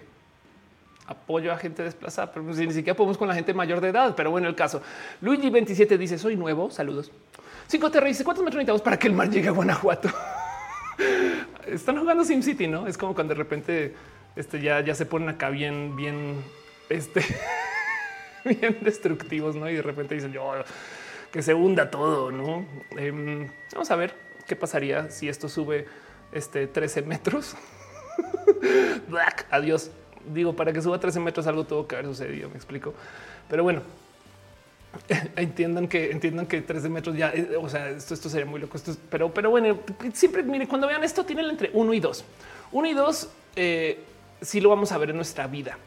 apoyo a gente desplazada, pero pues ni siquiera podemos con la gente mayor de edad. Pero bueno, el caso Luigi 27 dice: Soy nuevo. Saludos. Cinco Terra dice: ¿Cuántos metros necesitamos para que el mar llegue a Guanajuato? están jugando SimCity, ¿no? Es como cuando de repente este, ya, ya se ponen acá bien, bien, este, bien destructivos, ¿no? Y de repente dicen, yo, que se hunda todo, ¿no? Em, vamos a ver qué pasaría si esto sube este 13 metros. Adiós. Digo, para que suba 13 metros algo tuvo que haber sucedido, me explico. Pero bueno, entiendan que entiendan que 13 metros ya, eh, o sea, esto, esto sería muy loco. Esto pero, pero bueno, siempre mire, cuando vean esto, tienen entre uno y dos, uno y dos. Eh, sí lo vamos a ver en nuestra vida.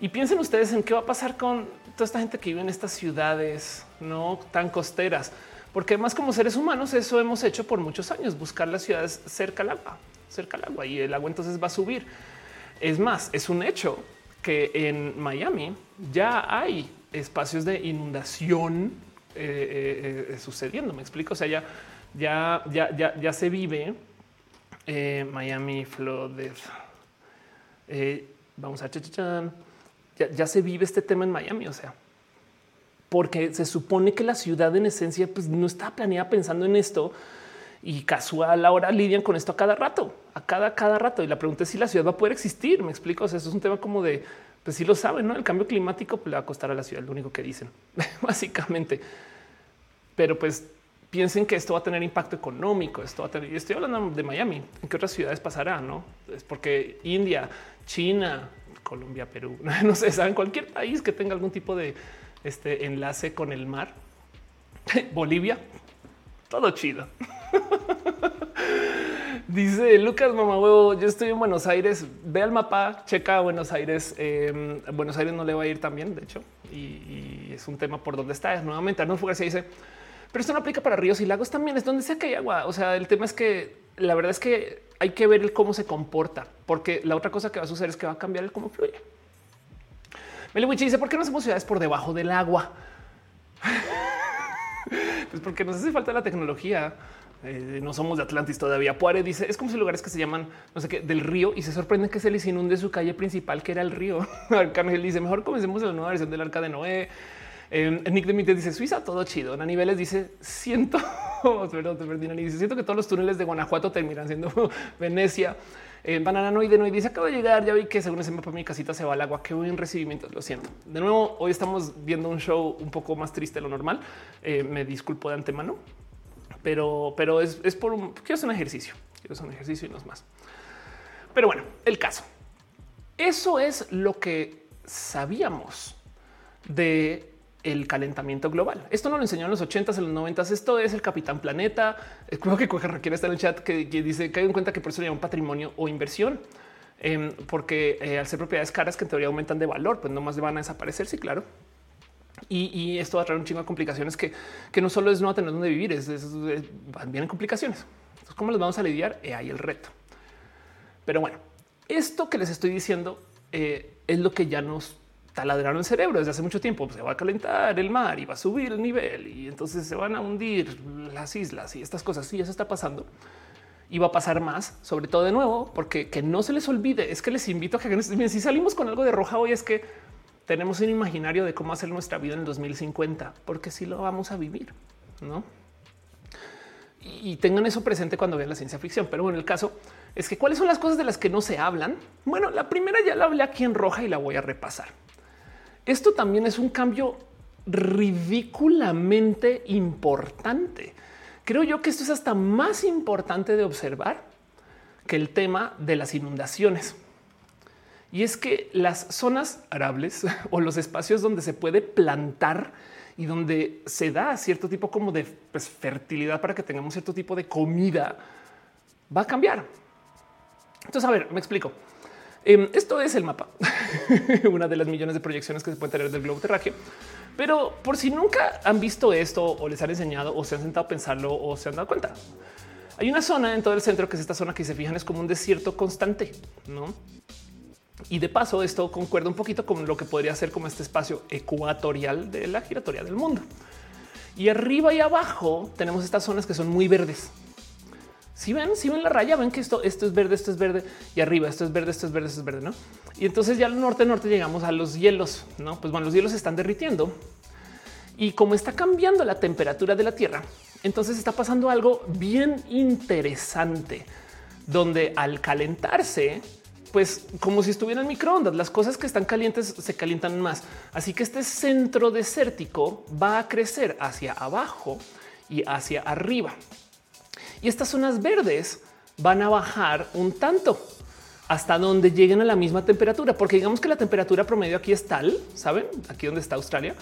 Y piensen ustedes en qué va a pasar con toda esta gente que vive en estas ciudades no tan costeras, porque además como seres humanos eso hemos hecho por muchos años, buscar las ciudades cerca al agua, cerca al agua y el agua entonces va a subir. Es más, es un hecho que en Miami ya hay espacios de inundación eh, eh, eh, sucediendo. Me explico. O sea, ya, ya, ya, ya, ya se vive Miami flooded. Vamos a chachachan. Ya, se vive este tema en Miami. O sea, porque se supone que la ciudad en esencia pues, no está planeada pensando en esto y casual ahora lidian con esto a cada rato, a cada, cada rato. Y la pregunta es si la ciudad va a poder existir. Me explico. Eso es un tema como de pues sí lo saben, ¿no? El cambio climático pues, le va a costar a la ciudad, lo único que dicen, básicamente. Pero pues piensen que esto va a tener impacto económico, esto va a tener, y estoy hablando de Miami, ¿en qué otras ciudades pasará? No es porque India, China, Colombia, Perú, no sé, saben cualquier país que tenga algún tipo de este enlace con el mar, Bolivia, todo chido. Dice Lucas Mamá Huevo, yo estoy en Buenos Aires, ve al mapa, checa Buenos Aires. Eh, Buenos Aires no le va a ir también, de hecho, y, es un tema por donde está. Nuevamente, no se dice, pero esto no aplica para ríos y lagos también, es donde sea que hay agua. O sea, el tema es que la verdad es que hay que ver el cómo se comporta, porque la otra cosa que va a suceder es que va a cambiar el cómo fluye. Meliwich dice, ¿por qué no hacemos ciudades por debajo del agua? pues porque nos hace falta la tecnología eh, no somos de Atlantis todavía. Puare dice es como si lugares que se llaman no sé qué del río y se sorprende que se les inunde su calle principal, que era el río. Arcángel dice mejor comencemos la nueva versión del arca de Noé. Eh, Nick de dice Suiza, todo chido. A niveles dice siento Perdón, te siento que todos los túneles de Guanajuato terminan siendo Venecia. Eh, Banana no y dice acabo de llegar. Ya vi que según ese mapa mi casita se va al agua. Qué buen recibimiento. Lo siento. De nuevo, hoy estamos viendo un show un poco más triste de lo normal. Eh, me disculpo de antemano, pero, pero es, es por un quiero hacer un ejercicio. Quiero hacer un ejercicio y no es más. Pero bueno, el caso. Eso es lo que sabíamos de el calentamiento global. Esto no lo enseñó en los 80s, en los 90 Esto es el Capitán Planeta. Eh, creo que requiere estar en el chat que, dice que hay en cuenta que por eso le llaman patrimonio o inversión, em, porque eh, al ser propiedades caras que en teoría aumentan de valor, pues no más van a desaparecer. Sí, claro. Y, esto va a traer un chingo de complicaciones que, no solo es no tener dónde vivir, es, vienen complicaciones. Entonces, ¿cómo les vamos a lidiar? Eh, ahí el reto. Pero bueno, esto que les estoy diciendo es lo que ya nos taladraron el cerebro desde hace mucho tiempo. Pues se va a calentar el mar y va a subir el nivel y entonces se van a hundir las islas y estas cosas. Sí, eso está pasando y va a pasar más, sobre todo de nuevo, porque que no se les olvide. Es que les invito a que si salimos con algo de roja hoy es que tenemos un imaginario de cómo hacer nuestra vida en el 2050, porque si lo vamos a vivir, no? Y tengan eso presente cuando vean la ciencia ficción. Pero bueno, el caso es que cuáles son las cosas de las que no se hablan. Bueno, la primera ya la hablé aquí en roja y la voy a repasar. Esto también es un cambio ridículamente importante. Creo yo que esto es hasta más importante de observar que el tema de las inundaciones. Y es que las zonas arables o los espacios donde se puede plantar y donde se da cierto tipo como de pues, fertilidad para que tengamos cierto tipo de comida va a cambiar. Entonces, a ver, me explico. Em, esto es el mapa, una de las millones de proyecciones que se puede tener del globo terráqueo. Pero por si nunca han visto esto o les han enseñado o se han sentado a pensarlo o se han dado cuenta, hay una zona en todo el centro que es esta zona que se fijan es como un desierto constante, no? Y de paso, esto concuerda un poquito con lo que podría ser como este espacio ecuatorial de la giratoria del mundo. Y arriba y abajo tenemos estas zonas que son muy verdes. Si ven, si ven la raya, ven que esto, esto es verde, esto es verde y arriba esto es verde, esto es verde, esto es verde, no? Y entonces ya al norte, norte llegamos a los hielos, no? Pues bueno, los hielos están derritiendo y como está cambiando la temperatura de la Tierra, entonces está pasando algo bien interesante, donde al calentarse, pues como si estuvieran microondas, las cosas que están calientes se calientan más. Así que este centro desértico va a crecer hacia abajo y hacia arriba y estas zonas verdes van a bajar un tanto hasta donde lleguen a la misma temperatura, porque digamos que la temperatura promedio aquí es tal, saben, aquí donde está Australia.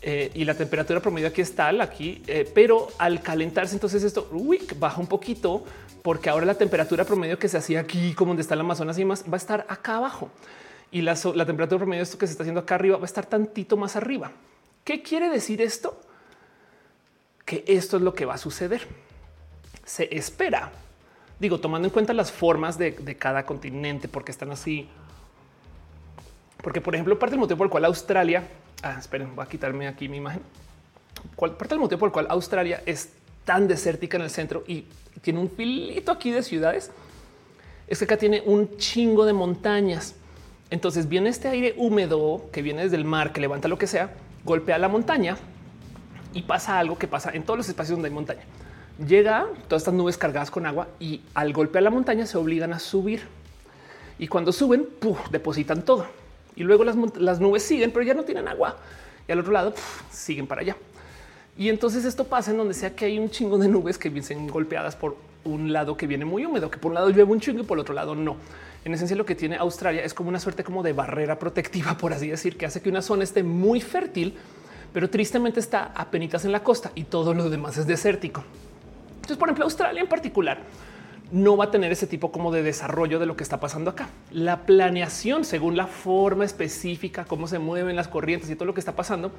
Eh, y la temperatura promedio aquí es tal aquí, eh, pero al calentarse, entonces esto baja un poquito porque ahora la temperatura promedio que se hacía aquí, como donde está el Amazonas y más, va a estar acá abajo y la, la temperatura promedio esto que se está haciendo acá arriba va a estar tantito más arriba. ¿Qué quiere decir esto? Que esto es lo que va a suceder se espera. Digo, tomando en cuenta las formas de, cada continente, porque están así. Porque, por ejemplo, parte del motivo por el cual Australia, ah, esperen, voy a quitarme aquí mi imagen. parte del motivo por el cual Australia es tan desértica en el centro y tiene un filito aquí de ciudades es que acá tiene un chingo de montañas. Entonces viene este aire húmedo que viene desde el mar, que levanta lo que sea, golpea la montaña y pasa algo que pasa en todos los espacios donde hay montaña llega todas estas nubes cargadas con agua y al golpe a la montaña se obligan a subir. Y cuando suben, depositan todo. Y luego las, nubes siguen, pero ya no tienen agua. Y al otro lado siguen para allá. Y entonces esto pasa en donde sea que hay un chingo de nubes que vienen golpeadas por un lado que viene muy húmedo, que por un lado llueve un chingo y por el otro lado no. En esencia lo que tiene Australia es como una suerte como de barrera protectiva, por así decir, que hace que una zona esté muy fértil, pero tristemente está apenas en la costa y todo lo demás es desértico. Entonces, por ejemplo, Australia en particular no va a tener ese tipo como de desarrollo de lo que está pasando acá. La planeación según la forma específica, cómo se mueven las corrientes y todo lo que está pasando,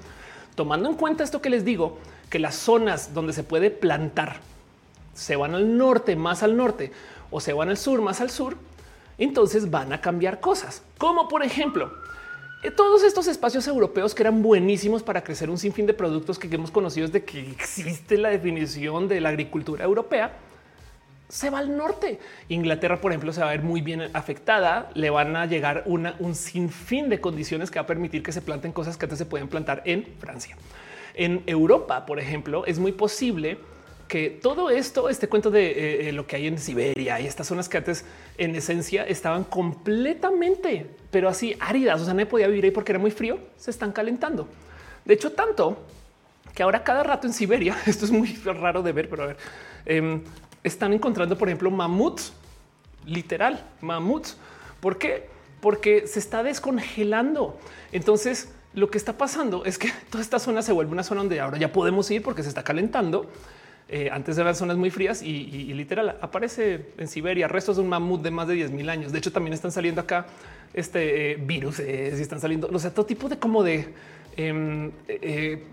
tomando en cuenta esto que les digo, que las zonas donde se puede plantar se van al norte, más al norte, o se van al sur, más al sur, entonces van a cambiar cosas. Como por ejemplo, todos estos espacios europeos que eran buenísimos para crecer un sinfín de productos que hemos conocido desde que existe la definición de la agricultura europea, se va al norte. Inglaterra, por ejemplo, se va a ver muy bien afectada. Le van a llegar un sinfín de condiciones que va a permitir que se planten cosas que antes se pueden plantar en Francia. En Europa, por ejemplo, es muy posible que todo esto, este cuento de eh, eh, lo que hay en Siberia y estas zonas que antes en esencia estaban completamente, pero así áridas, o sea, no podía vivir ahí porque era muy frío, se están calentando. De hecho, tanto que ahora cada rato en Siberia, esto es muy raro de ver, pero a ver, em, están encontrando, por ejemplo, mamuts, literal, mamuts. ¿Por qué? Porque se está descongelando. Entonces, lo que está pasando es que toda esta zona se vuelve una zona donde ahora ya podemos ir porque se está calentando. Eh, antes eran zonas muy frías y, literal aparece en Siberia restos de un mamut de más de 10 mil años. De hecho, también están saliendo acá este eh, virus y están saliendo, o sea, todo tipo de como de em, eh,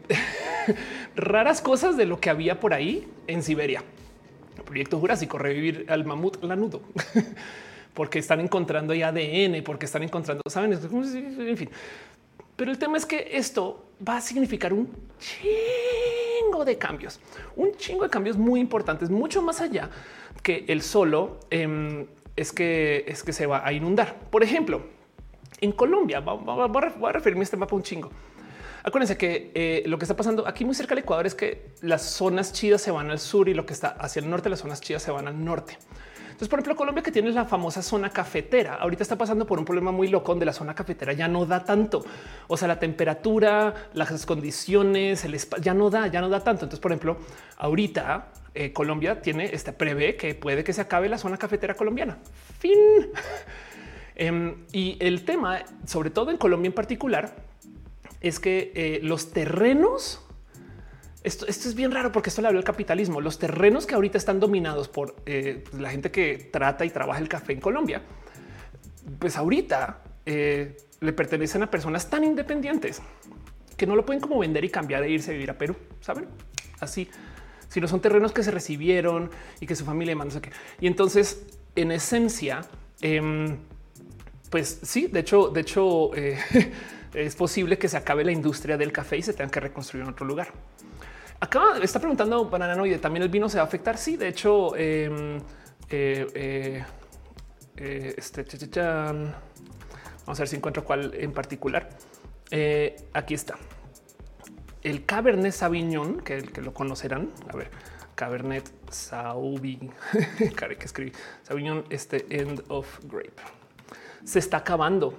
raras cosas de lo que había por ahí en Siberia. proyecto Jurásico, revivir al mamut lanudo, porque están encontrando ADN, porque están encontrando, saben, en fin. Pero el tema es que esto va a significar un chingo de cambios, un chingo de cambios muy importantes, mucho más allá que el solo em, es que es que se va a inundar. Por ejemplo, en Colombia, voy a referirme a este mapa un chingo. Acuérdense que eh, lo que está pasando aquí muy cerca del Ecuador es que las zonas chidas se van al sur y lo que está hacia el norte, las zonas chidas se van al norte. Entonces, por ejemplo, Colombia que tiene la famosa zona cafetera, ahorita está pasando por un problema muy loco donde la zona cafetera ya no da tanto. O sea, la temperatura, las condiciones, el espacio ya no da, ya no da tanto. Entonces, por ejemplo, ahorita eh, Colombia tiene este prevé que puede que se acabe la zona cafetera colombiana. Fin. Em, y el tema, sobre todo en Colombia en particular, es que eh, los terrenos esto, es bien raro porque esto le habla del capitalismo. Los terrenos que ahorita están dominados por eh, la gente que trata y trabaja el café en Colombia, pues ahorita eh, le pertenecen a personas tan independientes que no lo pueden como vender y cambiar e irse a vivir a Perú. Saben así, si no son terrenos que se recibieron y que su familia mandó. Y entonces, en esencia, em, pues sí, de hecho, de hecho, eh, es posible que se acabe la industria del café y se tengan que reconstruir en otro lugar. Acá está preguntando Bananoide, ¿también el vino se va a afectar? Sí, de hecho, em, eh, eh, eh, este, vamos a ver si encuentro cuál en particular. aquí está. El Cabernet Sauvignon, que, que lo conocerán. A ver, Cabernet Sauvignon, que escribí Sauvignon, este end of grape. Se está acabando.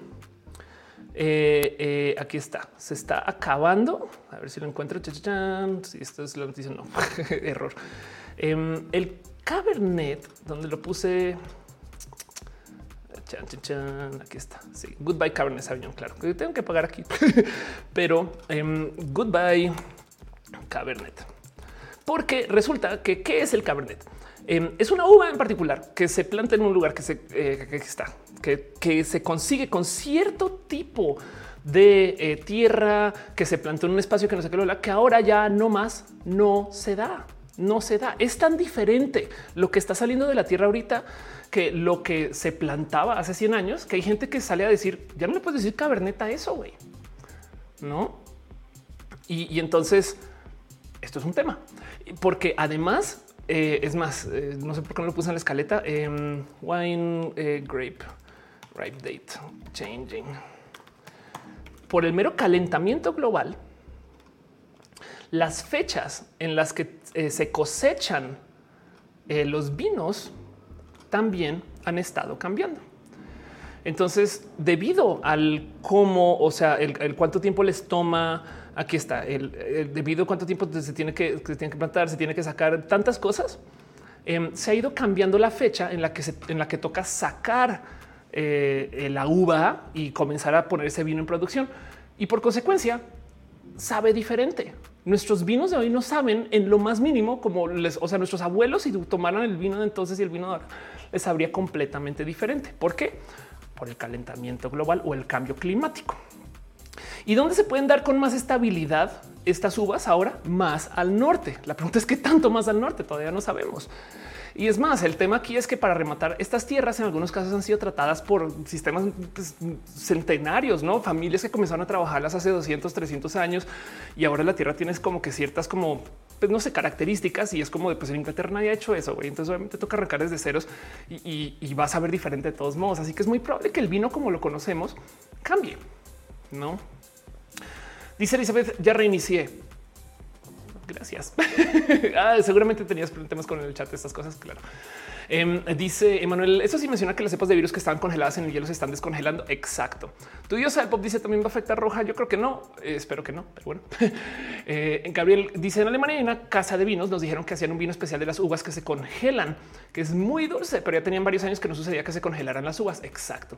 Eh, eh, aquí está, se está acabando. A ver si lo encuentro. Si esto es la noticia, no error. Em, el Cabernet, donde lo puse. Aquí está. Sí, goodbye Cabernet Sauvignon. Claro que tengo que pagar aquí, pero em, goodbye Cabernet, porque resulta que qué es el Cabernet. Em, es una uva en particular que se planta en un lugar que se eh, que está que, se consigue con cierto tipo de eh, tierra que se plantó en un espacio que no sé qué, que ahora ya no más no se da, no se da. Es tan diferente lo que está saliendo de la tierra ahorita que lo que se plantaba hace 100 años, que hay gente que sale a decir, ya no le puedes decir caberneta a eso, güey. No. Y, entonces esto es un tema, porque además eh, es más, eh, no sé por qué no lo puse en la escaleta. Em, wine grape ripe date changing. Por el mero calentamiento global, las fechas en las que eh, se cosechan eh, los vinos también han estado cambiando. Entonces, debido al cómo, o sea, el, cuánto tiempo les toma, aquí está, el, debido a cuánto tiempo se tiene que, plantar, se tiene que sacar tantas cosas, em, se ha ido cambiando la fecha en la que se, en la que toca sacar eh, la uva y comenzar a poner ese vino en producción. Y por consecuencia, sabe diferente. Nuestros vinos de hoy no saben en lo más mínimo como les, o sea, nuestros abuelos si tomaran el vino de entonces y el vino de ahora les sabría completamente diferente. ¿Por qué? Por el calentamiento global o el cambio climático. ¿Y dónde se pueden dar con más estabilidad estas uvas ahora? Más al norte. La pregunta es qué tanto más al norte, todavía no sabemos. Y es más, el tema aquí es que para rematar estas tierras en algunos casos han sido tratadas por sistemas pues, centenarios, no familias que comenzaron a trabajarlas hace 200, 300 años y ahora la tierra tiene como que ciertas como pues no sé, características y es como de pues en Inglaterra nadie ha hecho eso. Entonces obviamente toca arrancar desde ceros y, vas a ver diferente de todos modos. Así que es muy probable que el vino como lo conocemos cambie, no? Dice Elizabeth, ya reinicié. Gracias. ah, seguramente tenías temas con el chat, estas cosas, claro. Em, dice Emanuel, eso sí menciona que las cepas de virus que estaban congeladas en el hielo se están descongelando. Exacto. Tu diosa de pop dice también va a afectar roja. Yo creo que no, eh, espero que no, pero bueno. eh, Gabriel dice en Alemania hay una casa de vinos. Nos dijeron que hacían un vino especial de las uvas que se congelan, que es muy dulce, pero ya tenían varios años que no sucedía que se congelaran las uvas. Exacto.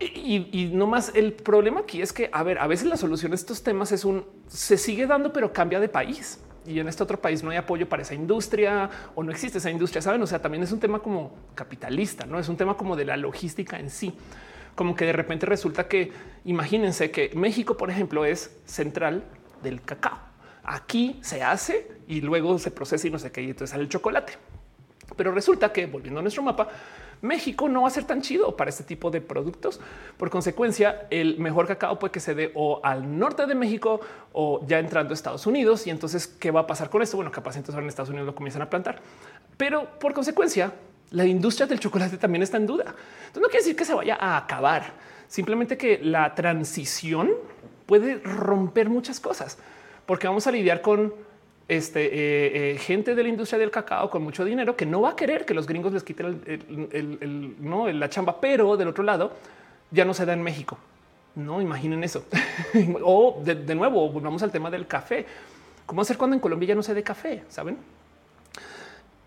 Y, no más el problema aquí es que, a ver, a veces la solución a estos temas es un se sigue dando, pero cambia de país y en este otro país no hay apoyo para esa industria o no existe esa industria. Saben? O sea, también es un tema como capitalista, no es un tema como de la logística en sí. Como que de repente resulta que imagínense que México, por ejemplo, es central del cacao. Aquí se hace y luego se procesa y no sé qué, y entonces sale el chocolate. Pero resulta que volviendo a nuestro mapa, México no va a ser tan chido para este tipo de productos. Por consecuencia, el mejor cacao puede que se dé o al norte de México o ya entrando a Estados Unidos. Y entonces, ¿qué va a pasar con esto? Bueno, capaz entonces ahora en Estados Unidos lo comienzan a plantar, pero por consecuencia, la industria del chocolate también está en duda. Entonces, no quiere decir que se vaya a acabar, simplemente que la transición puede romper muchas cosas, porque vamos a lidiar con este, eh, eh, gente de la industria del cacao con mucho dinero que no va a querer que los gringos les quiten la chamba, pero del otro lado ya no se da en México. No imaginen eso. o de, nuevo, volvamos al tema del café. ¿Cómo hacer cuando en Colombia ya no se dé café? Saben?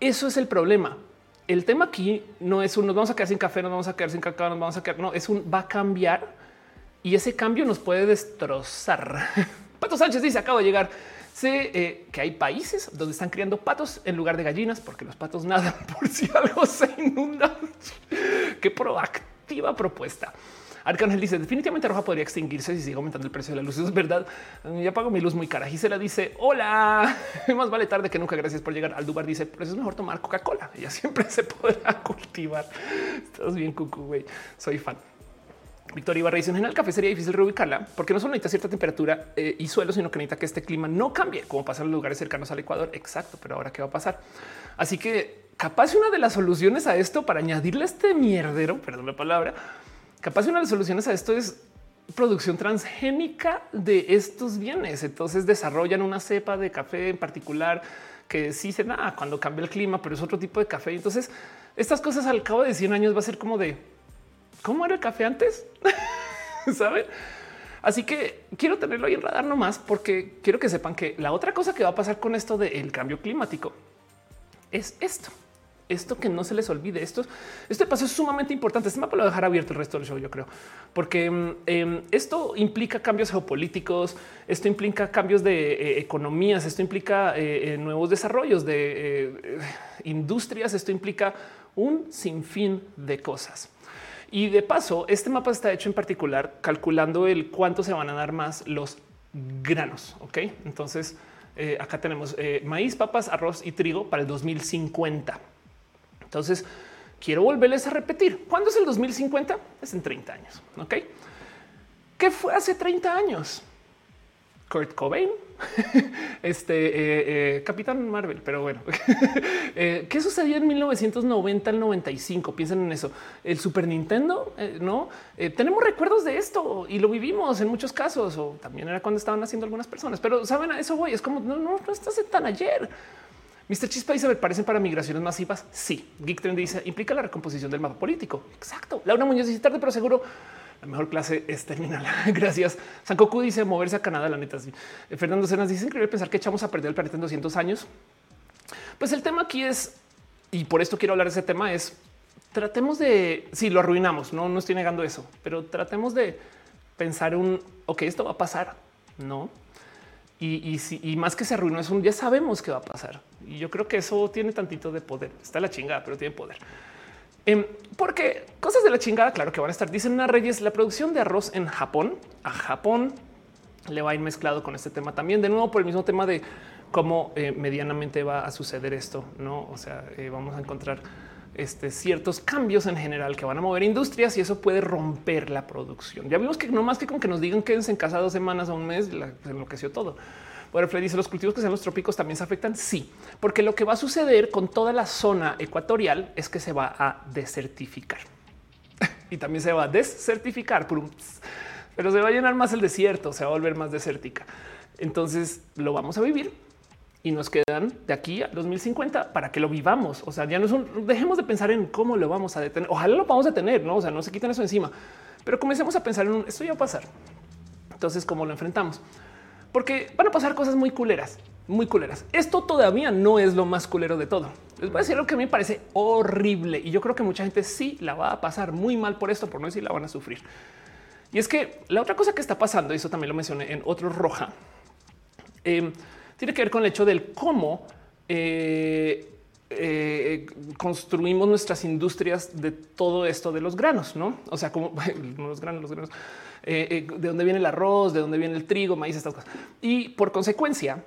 Eso es el problema. El tema aquí no es un nos vamos a quedar sin café, nos vamos a quedar sin cacao, nos vamos a quedar. No, es un va a cambiar y ese cambio nos puede destrozar. Pato Sánchez dice: Acabo de llegar. Sé eh, que hay países donde están criando patos en lugar de gallinas porque los patos nadan por si algo se inunda. Qué proactiva propuesta. Arcángel dice definitivamente roja podría extinguirse si sigue aumentando el precio de la luz. es verdad. Ya pago mi luz muy cara. Gisela dice hola, más vale tarde que nunca. Gracias por llegar. Aldubar dice por eso es mejor tomar Coca-Cola. Ella siempre se podrá cultivar. Estás bien, cucu, güey. Soy fan. Victoria Ibarra dice en el café sería difícil reubicarla porque no solo necesita cierta temperatura eh, y suelo, sino que necesita que este clima no cambie, como pasa en los lugares cercanos al Ecuador. Exacto, pero ahora qué va a pasar. Así que capaz una de las soluciones a esto para añadirle este mierdero, perdón la palabra, capaz una de las soluciones a esto es producción transgénica de estos bienes. Entonces desarrollan una cepa de café en particular que sí se da cuando cambia el clima, pero es otro tipo de café. Entonces estas cosas al cabo de 100 años va a ser como de cómo era el café antes, saben? Así que quiero tenerlo ahí en radar nomás porque quiero que sepan que la otra cosa que va a pasar con esto del cambio climático es esto. Esto que no se les olvide. Esto, este paso es sumamente importante. Este mapa lo dejar abierto el resto del show, yo creo, porque mm, em, esto implica cambios geopolíticos, esto implica cambios de eh, economías, esto implica eh, eh, nuevos desarrollos de industrias, esto implica un sinfín de cosas. Y de paso, este mapa está hecho en particular calculando el cuánto se van a dar más los granos. Ok, entonces eh, acá tenemos eh, maíz, papas, arroz y trigo para el 2050. Entonces quiero volverles a repetir cuándo es el 2050? Es en 30 años. Ok, ¿qué fue hace 30 años? Kurt Cobain, este eh, eh, Capitán Marvel, pero bueno, eh, ¿qué sucedió en 1990 al 95? Piensen en eso. El Super Nintendo, no tenemos recuerdos de esto y lo vivimos en muchos casos, o también era cuando estaban haciendo algunas personas, pero saben a eso voy. Es como no, no, no estás tan ayer. Mr. Chispa dice: ¿Parecen para migraciones masivas? Sí. Geek Trend dice: implica la recomposición del mapa político. Exacto. Laura Muñoz dice tarde, pero seguro la mejor clase es terminal. Gracias. Sankoku dice moverse a Canadá. La neta. Fernando Cenas dice increíble pensar que echamos a perder el planeta en 200 años. Pues el tema aquí es, y por esto quiero hablar de ese tema, es tratemos de si lo arruinamos. No, no estoy negando eso, pero tratemos de pensar un ok, esto va a pasar, no? Y, y, si, más que se arruinó, es un ya sabemos que va a pasar. Y yo creo que eso tiene tantito de poder. Está la chingada, pero tiene poder. Em, porque cosas de la chingada, claro que van a estar. Dicen una Reyes, la producción de arroz en Japón, a Japón le va a ir mezclado con este tema también. De nuevo, por el mismo tema de cómo eh, medianamente va a suceder esto. No, o sea, eh, vamos a encontrar este, ciertos cambios en general que van a mover industrias y eso puede romper la producción. Ya vimos que no más que con que nos digan quédense en casa dos semanas o un mes, la, enloqueció todo. Bueno, Fred dice los cultivos que sean los trópicos también se afectan. Sí, porque lo que va a suceder con toda la zona ecuatorial es que se va a desertificar y también se va a desertificar, pero se va a llenar más el desierto, se va a volver más desértica. Entonces lo vamos a vivir y nos quedan de aquí a 2050 para que lo vivamos. O sea, ya no es un, dejemos de pensar en cómo lo vamos a detener. Ojalá lo a detener, no? O sea, no se quiten eso encima, pero comencemos a pensar en esto ya va a pasar. Entonces, ¿cómo lo enfrentamos? Porque van a pasar cosas muy culeras, muy culeras. Esto todavía no es lo más culero de todo. Les voy a decir lo que a mí me parece horrible y yo creo que mucha gente sí la va a pasar muy mal por esto, por no decir la van a sufrir. Y es que la otra cosa que está pasando, y eso también lo mencioné en otro roja, eh, tiene que ver con el hecho del cómo eh, eh, construimos nuestras industrias de todo esto de los granos, no? O sea, como los granos, los granos, de dónde viene el arroz, de dónde viene el trigo, maíz, estas cosas. Y por consecuencia,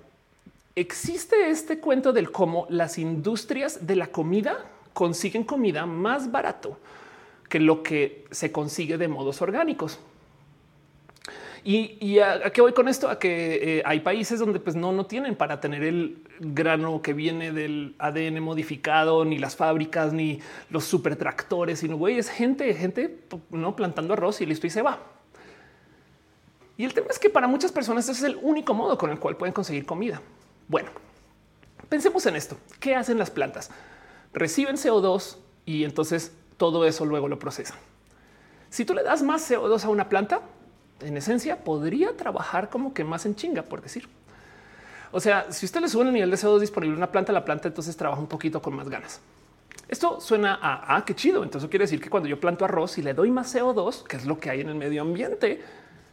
existe este cuento del cómo las industrias de la comida consiguen comida más barato que lo que se consigue de modos orgánicos. Y, a, qué voy con esto? A que eh, hay países donde pues no, no tienen para tener el grano que viene del ADN modificado, ni las fábricas, ni los super tractores, sino güey, es gente, gente no plantando arroz y listo y se va. Y el tema es que para muchas personas ese es el único modo con el cual pueden conseguir comida. Bueno, pensemos en esto. ¿Qué hacen las plantas? Reciben CO2 y entonces todo eso luego lo procesan. Si tú le das más CO2 a una planta, en esencia podría trabajar como que más en chinga, por decir. O sea, si usted le sube el nivel de CO2 disponible a una planta, la planta entonces trabaja un poquito con más ganas. Esto suena a ah, qué chido. Entonces quiere decir que cuando yo planto arroz y le doy más CO2, que es lo que hay en el medio ambiente,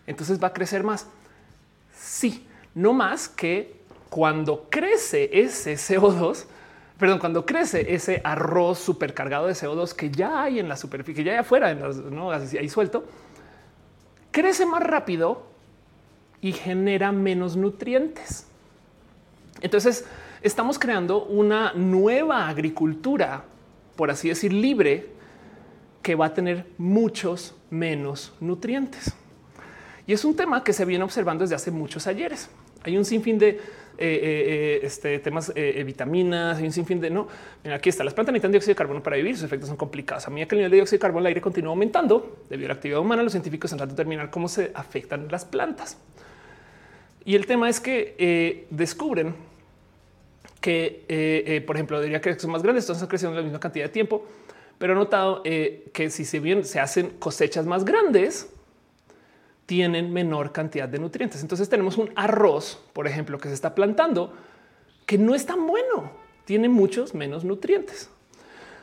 entonces va a crecer más. Sí, no más que cuando crece ese CO2, perdón, cuando crece ese arroz supercargado de CO2 que ya hay en la superficie, que ya hay afuera, en los, ¿no? ahí suelto, crece más rápido y genera menos nutrientes. Entonces, estamos creando una nueva agricultura, por así decir, libre, que va a tener muchos menos nutrientes. Y es un tema que se viene observando desde hace muchos ayeres. Hay un sinfín de eh, eh, este, temas eh, vitaminas, hay un sinfín de no. aquí está. Las plantas necesitan dióxido de carbono para vivir. Sus efectos son complicados. A medida que el nivel de dióxido de carbono en el aire continúa aumentando debido a la actividad humana, los científicos han tratado de determinar cómo se afectan las plantas. Y el tema es que descubren que, por ejemplo, diría que son más grandes, entonces están creciendo en la misma cantidad de tiempo, pero he notado que si se bien se hacen cosechas más grandes, tienen menor cantidad de nutrientes. Entonces tenemos un arroz, por ejemplo, que se está plantando, que no es tan bueno, tiene muchos menos nutrientes.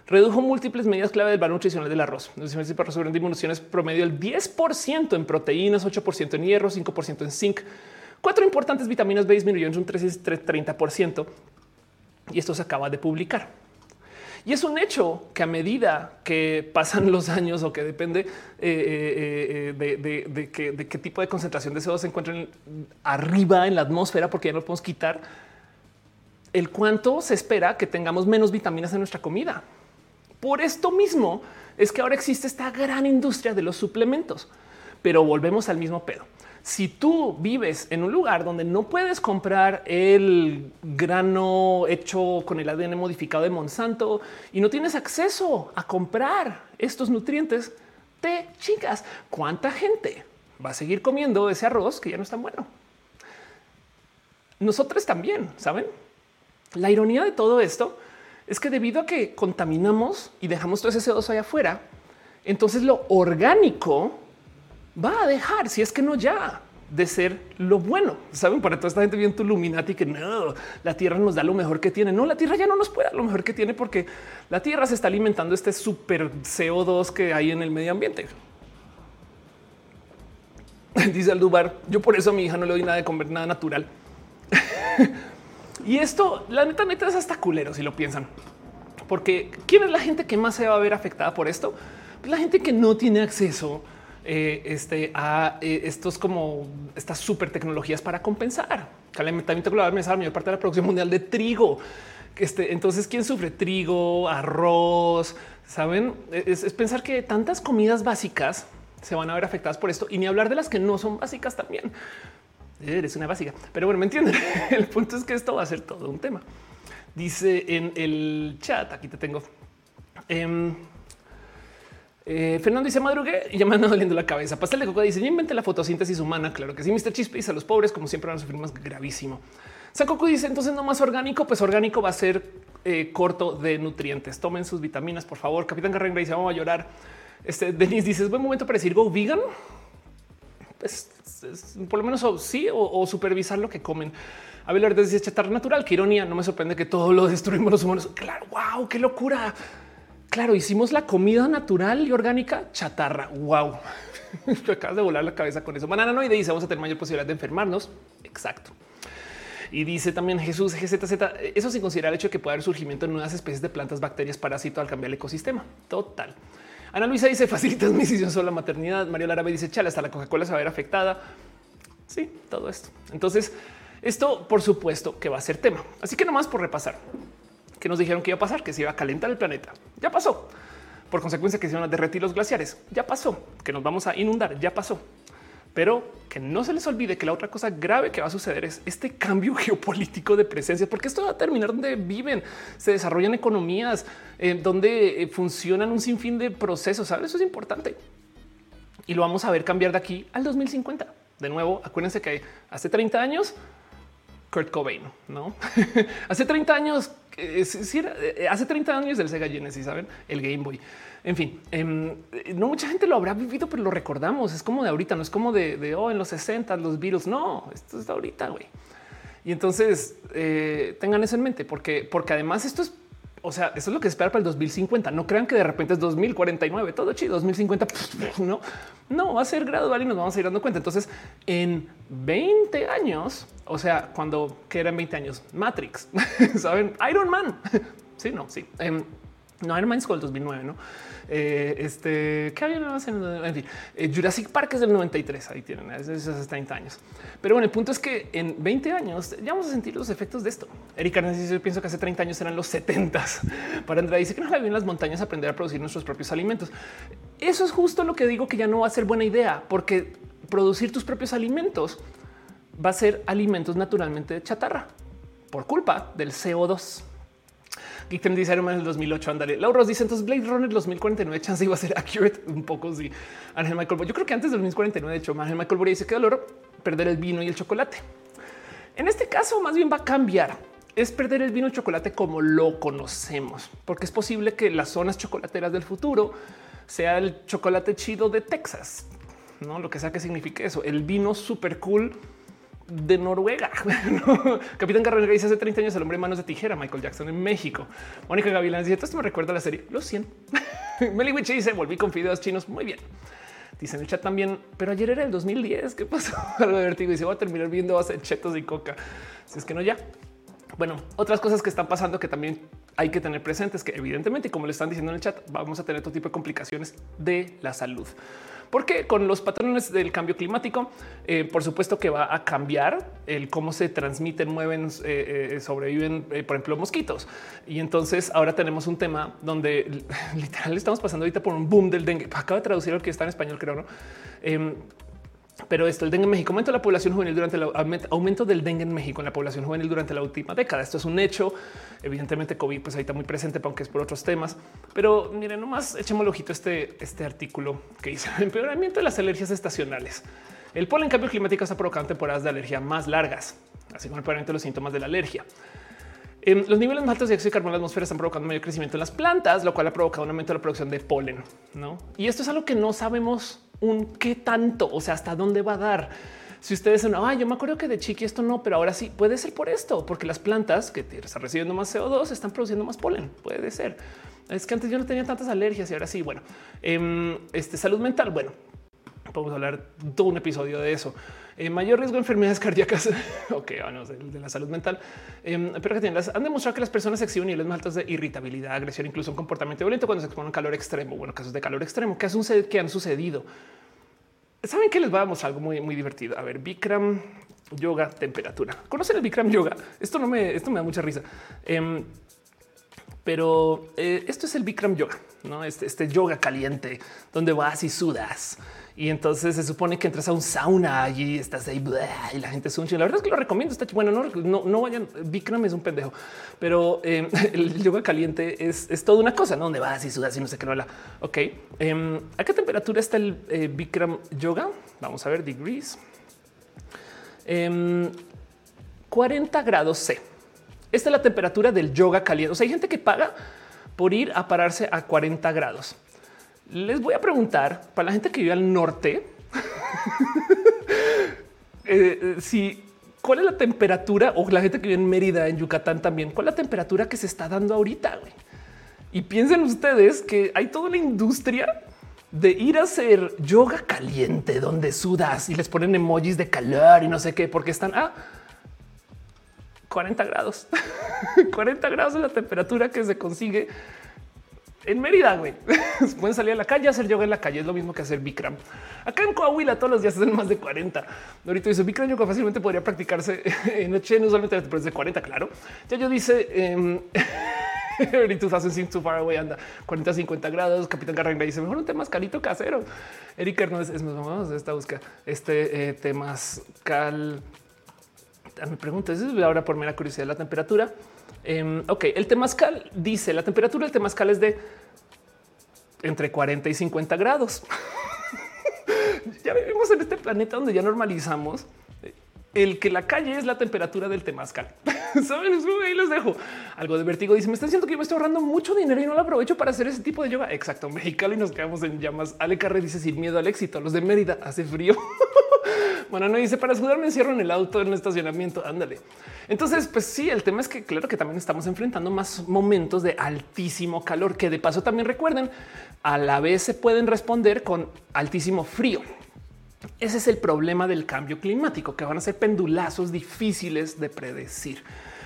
Redujo múltiples medidas clave del valor nutricional del arroz. Para resolver disminuciones promedio del 10% en proteínas, 8% en hierro, 5% en zinc. Cuatro importantes vitaminas B disminuyeron un 30% y esto se acaba de publicar. Y es un hecho que a medida que pasan los años o que depende eh, eh, eh, de, qué, tipo de concentración de CO2 se encuentren arriba en la atmósfera, porque ya no podemos quitar, el cuánto se espera que tengamos menos vitaminas en nuestra comida. Por esto mismo es que ahora existe esta gran industria de los suplementos, pero volvemos al mismo pedo si tú vives en un lugar donde no puedes comprar el grano hecho con el ADN modificado de Monsanto y no tienes acceso a comprar estos nutrientes, te chicas, ¿cuánta gente va a seguir comiendo ese arroz que ya no está bueno? Nosotros también, ¿saben? La ironía de todo esto es que debido a que contaminamos y dejamos todo ese CO2 allá afuera, entonces lo orgánico va a dejar, si es que no ya, de ser lo bueno. Saben, para toda esta gente bien tu Illuminati que no, la Tierra nos da lo mejor que tiene. No, la Tierra ya no nos puede dar lo mejor que tiene porque la Tierra se está alimentando este super CO2 que hay en el medio ambiente. Dice Aldubar, yo por eso a mi hija no le doy nada de comer, nada natural. y esto, la neta, neta es hasta culero si lo piensan. Porque ¿quién es la gente que más se va a ver afectada por esto? Pues la gente que no tiene acceso eh, este, a eh, estos como estas super tecnologías para compensar. Calentamiento global me la mayor parte de la producción mundial de trigo. Este, entonces, ¿quién sufre? Trigo, arroz, ¿saben? Es, pensar que tantas comidas básicas se van a ver afectadas por esto y ni hablar de las que no son básicas también. Eres una básica, pero bueno, me entienden. El punto es que esto va a ser todo un tema. Dice en el chat, aquí te tengo. Em, eh, Fernando dice madrugué y ya me anda doliendo la cabeza. Pastel de coco dice: Ya inventé la fotosíntesis humana. Claro que sí, Mr. Chispe dice a los pobres, como siempre, van a sufrir más gravísimo. Sakoku dice entonces no más orgánico, pues orgánico va a ser eh, corto de nutrientes. Tomen sus vitaminas, por favor. Capitán Garrenga dice vamos a llorar. Este Denis dice es buen momento para decir go vegan. Pues por lo menos sí o, supervisar lo que comen. A ver, dice chatarra natural. Qué ironía. No me sorprende que todo lo destruimos los humanos. Claro, wow, qué locura. Claro, hicimos la comida natural y orgánica chatarra. Wow. Acabas de volar la cabeza con eso. Banana no y dice vamos a tener mayor posibilidad de enfermarnos. Exacto. Y dice también Jesús GZZ, eso sin considerar el hecho de que pueda haber surgimiento de nuevas especies de plantas, bacterias, parásitos al cambiar el ecosistema. Total. Ana Luisa dice facilitas mi decisión sobre la maternidad. Mario Árabe dice chala, hasta la Coca-Cola se va a ver afectada. Sí, todo esto. Entonces, esto por supuesto que va a ser tema. Así que nomás por repasar que nos dijeron que iba a pasar, que se iba a calentar el planeta. Ya pasó. Por consecuencia que se iban a derretir los glaciares. Ya pasó. Que nos vamos a inundar. Ya pasó pero que no se les olvide que la otra cosa grave que va a suceder es este cambio geopolítico de presencia, porque esto va a terminar donde viven, se desarrollan economías, eh, donde eh, funcionan un sinfín de procesos. ¿sabes? Eso es importante y lo vamos a ver cambiar de aquí al 2050. De nuevo, acuérdense que hace 30 años Kurt Cobain, no hace 30 años, eh, hace 30 años del Sega Genesis, saben el Game Boy. En fin, em, no mucha gente lo habrá vivido, pero lo recordamos. Es como de ahorita, no es como de, oh, en los 60 los virus. No, esto es de ahorita, güey. Y entonces eh, tengan eso en mente, porque, porque además esto es, o sea, eso es lo que se espera para el 2050. No crean que de repente es 2049, todo chido, 2050. No, no va a ser gradual y nos vamos a ir dando cuenta. Entonces, en 20 años, o sea, cuando que eran 20 años, Matrix, saben, Iron Man. Sí, no, sí. Em, no, Iron Man es el 2009, no? Eh, este que había en, fin, eh, Jurassic Park es del 93. Ahí tienen esos 30 años. Pero bueno, el punto es que en 20 años ya vamos a sentir los efectos de esto. Erika yo pienso que hace 30 años eran los 70 para Andrea dice que no la en las montañas aprender a producir nuestros propios alimentos. Eso es justo lo que digo que ya no va a ser buena idea, porque producir tus propios alimentos va a ser alimentos naturalmente de chatarra por culpa del CO2. Geek dice Iron Man en el 2008. Ándale. Laura dice entonces Blade Runner 2049 chance iba a ser accurate un poco. Sí, Ángel Michael. Yo creo que antes del 2049, de hecho, Ángel Michael dice que dolor perder el vino y el chocolate. En este caso, más bien va a cambiar. Es perder el vino y el chocolate como lo conocemos, porque es posible que las zonas chocolateras del futuro sea el chocolate chido de Texas, no lo que sea que signifique eso. El vino super cool de Noruega. Capitán Carrera dice hace 30 años el hombre en manos de tijera, Michael Jackson en México. Mónica Gavilán dice esto me recuerda a la serie Los 100. Meli Witch dice volví con videos chinos. Muy bien. Dice en el chat también, pero ayer era el 2010. ¿Qué pasó? Algo de vertigo y se va a terminar viendo hace chetos y coca. Si es que no ya. Bueno, otras cosas que están pasando que también hay que tener presentes que evidentemente, como le están diciendo en el chat, vamos a tener todo tipo de complicaciones de la salud porque con los patrones del cambio climático, eh, por supuesto que va a cambiar el cómo se transmiten, mueven, eh, eh, sobreviven, por ejemplo, mosquitos. Y entonces ahora tenemos un tema donde literal estamos pasando ahorita por un boom del dengue. Acabo de traducir lo que está en español, creo, no? Em, pero esto, el dengue en México, aumento de la población juvenil durante el aumento del dengue en México en la población juvenil durante la última década. Esto es un hecho. Evidentemente, COVID, pues ahí está muy presente, aunque es por otros temas. Pero miren, nomás echemos el ojito este, este artículo que dice empeoramiento de las alergias estacionales. El polen cambio climático está provocando temporadas de alergia más largas, así como el empeoramiento de los síntomas de la alergia. Em, los niveles más altos de dióxido de carbono en la atmósfera están provocando mayor crecimiento en las plantas, lo cual ha provocado un aumento de la producción de polen. ¿no? Y esto es algo que no sabemos un qué tanto, o sea, hasta dónde va a dar. Si ustedes dicen, ah, yo me acuerdo que de chiqui esto no, pero ahora sí puede ser por esto, porque las plantas que están recibiendo más CO2 están produciendo más polen. Puede ser. Es que antes yo no tenía tantas alergias y ahora sí. Bueno, em, este salud mental. Bueno, podemos hablar todo un episodio de eso. Eh, mayor riesgo de enfermedades cardíacas. ok, vamos de, de, la salud mental. Eh, pero que tienen las, han demostrado que las personas exhiben niveles más altos de irritabilidad, agresión, incluso un comportamiento violento cuando se exponen a calor extremo. Bueno, casos de calor extremo que han sucedido. Saben que les vamos algo muy, muy divertido. A ver, Bikram yoga, temperatura. ¿Conocen el Bikram yoga? Esto no me, esto me da mucha risa. Eh, pero eh, esto es el Bikram yoga, no este, este yoga caliente donde vas y sudas y entonces se supone que entras a un sauna y estás ahí y la gente es un La verdad es que lo recomiendo. Está bueno. No, no, vayan. Bikram es un pendejo, pero eh, el yoga caliente es, es, toda una cosa, ¿no? Donde vas y sudas y no sé qué no la. Ok. Em, ¿A qué temperatura está el eh, yoga? Vamos a ver degrees. Em, 40 grados C. Esta es la temperatura del yoga caliente. O sea, hay gente que paga por ir a pararse a 40 grados. Les voy a preguntar para la gente que vive al norte eh, eh, si cuál es la temperatura o la gente que vive en Mérida, en Yucatán también, cuál es la temperatura que se está dando ahorita. Y piensen ustedes que hay toda una industria de ir a hacer yoga caliente donde sudas y les ponen emojis de calor y no sé qué, porque están a 40 grados. 40 grados es la temperatura que se consigue en Mérida, güey. Pueden salir a la calle hacer yoga en la calle. Es lo mismo que hacer Bikram. Acá en Coahuila todos los días hacen más de 40. Ahorita dice Bikram yoga fácilmente podría practicarse en noche, no después de 40, claro. Ya yo dice... Ahorita hacen sin too far away, anda 40, 50 grados. Capitán Garrenga dice mejor un temascalito casero. Eric Hernández es más vamos a esta busca este eh, temascal. Ah, me pregunto, ahora por mera curiosidad la temperatura. Em, ok, el temazcal dice la temperatura del temazcal es de entre 40 y 50 grados. ya vivimos en este planeta donde ya normalizamos el que la calle es la temperatura del temazcal. Saben, ahí los dejo. Algo de vértigo dice: Me está diciendo que yo me estoy ahorrando mucho dinero y no lo aprovecho para hacer ese tipo de yoga. Exacto. Mexicano y nos quedamos en llamas. Ale Carre dice: Sin miedo al éxito. Los de Mérida hace frío. bueno, no dice para sudar me encierro en el auto en el estacionamiento. Ándale. Entonces, pues sí, el tema es que claro que también estamos enfrentando más momentos de altísimo calor que de paso también recuerden a la vez se pueden responder con altísimo frío. Ese es el problema del cambio climático, que van a ser pendulazos difíciles de predecir.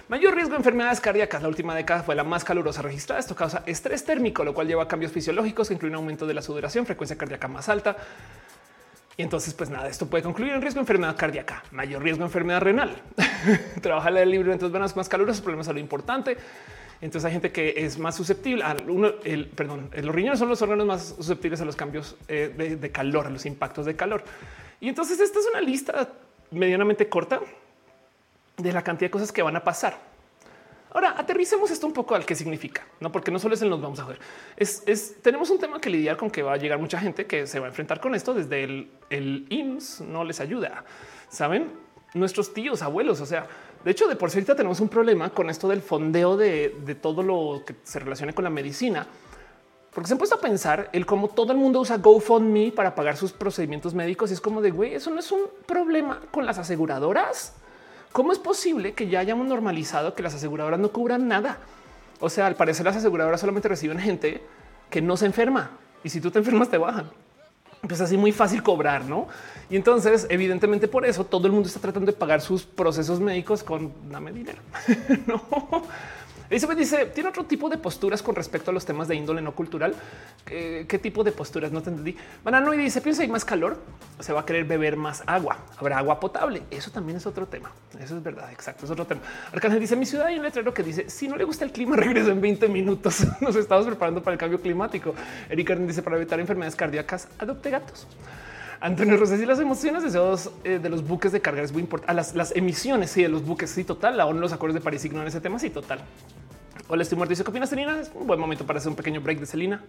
Mayor riesgo de enfermedades cardíacas. La última década fue la más calurosa registrada. Esto causa estrés térmico, lo cual lleva a cambios fisiológicos que incluyen aumento de la sudoración, frecuencia cardíaca más alta. Y entonces, pues nada, esto puede concluir en riesgo de enfermedad cardíaca, mayor riesgo de enfermedad renal. Trabaja la libre, entonces van más calurosas, problemas de salud importante. Entonces hay gente que es más susceptible a uno, el perdón, los riñones son los órganos más susceptibles a los cambios eh, de, calor, a los impactos de calor. Y entonces esta es una lista medianamente corta de la cantidad de cosas que van a pasar. Ahora aterricemos esto un poco al que significa, no porque no solo es en nos vamos a. Es, es, tenemos un tema que lidiar con que va a llegar mucha gente que se va a enfrentar con esto desde el, el IMSS no les ayuda. Saben nuestros tíos, abuelos, o sea, de hecho, de por cierto, tenemos un problema con esto del fondeo de, todo lo que se relaciona con la medicina, porque se han puesto a pensar el cómo todo el mundo usa GoFundMe para pagar sus procedimientos médicos. Y es como de güey, eso no es un problema con las aseguradoras. ¿Cómo es posible que ya hayamos normalizado que las aseguradoras no cubran nada? O sea, al parecer las aseguradoras solamente reciben gente que no se enferma y si tú te enfermas te bajan pues así muy fácil cobrar, ¿no? Y entonces, evidentemente por eso todo el mundo está tratando de pagar sus procesos médicos con dame dinero. no, Elizabeth dice, ¿tiene otro tipo de posturas con respecto a los temas de índole no cultural? ¿Qué, tipo de posturas? No te entendí. Banano y dice, piensa hay más calor, se va a querer beber más agua. Habrá agua potable. Eso también es otro tema. Eso es verdad. Exacto. Es otro tema. Arcángel dice, mi ciudad hay un letrero que dice, si no le gusta el clima, regresa en 20 minutos. Nos estamos preparando para el cambio climático. Erika dice, para evitar enfermedades cardíacas, adopte gatos. Antonio Rosas y las emociones de CO2 eh, de los buques de carga es muy importante. Las, las emisiones sí, de los buques. Sí, total. La ONU, los acuerdos de París ignoran ese tema. Sí, total. Hola, estoy muerto. Dice, ¿qué opinas, Selina? Es un buen momento para hacer un pequeño break de Selina.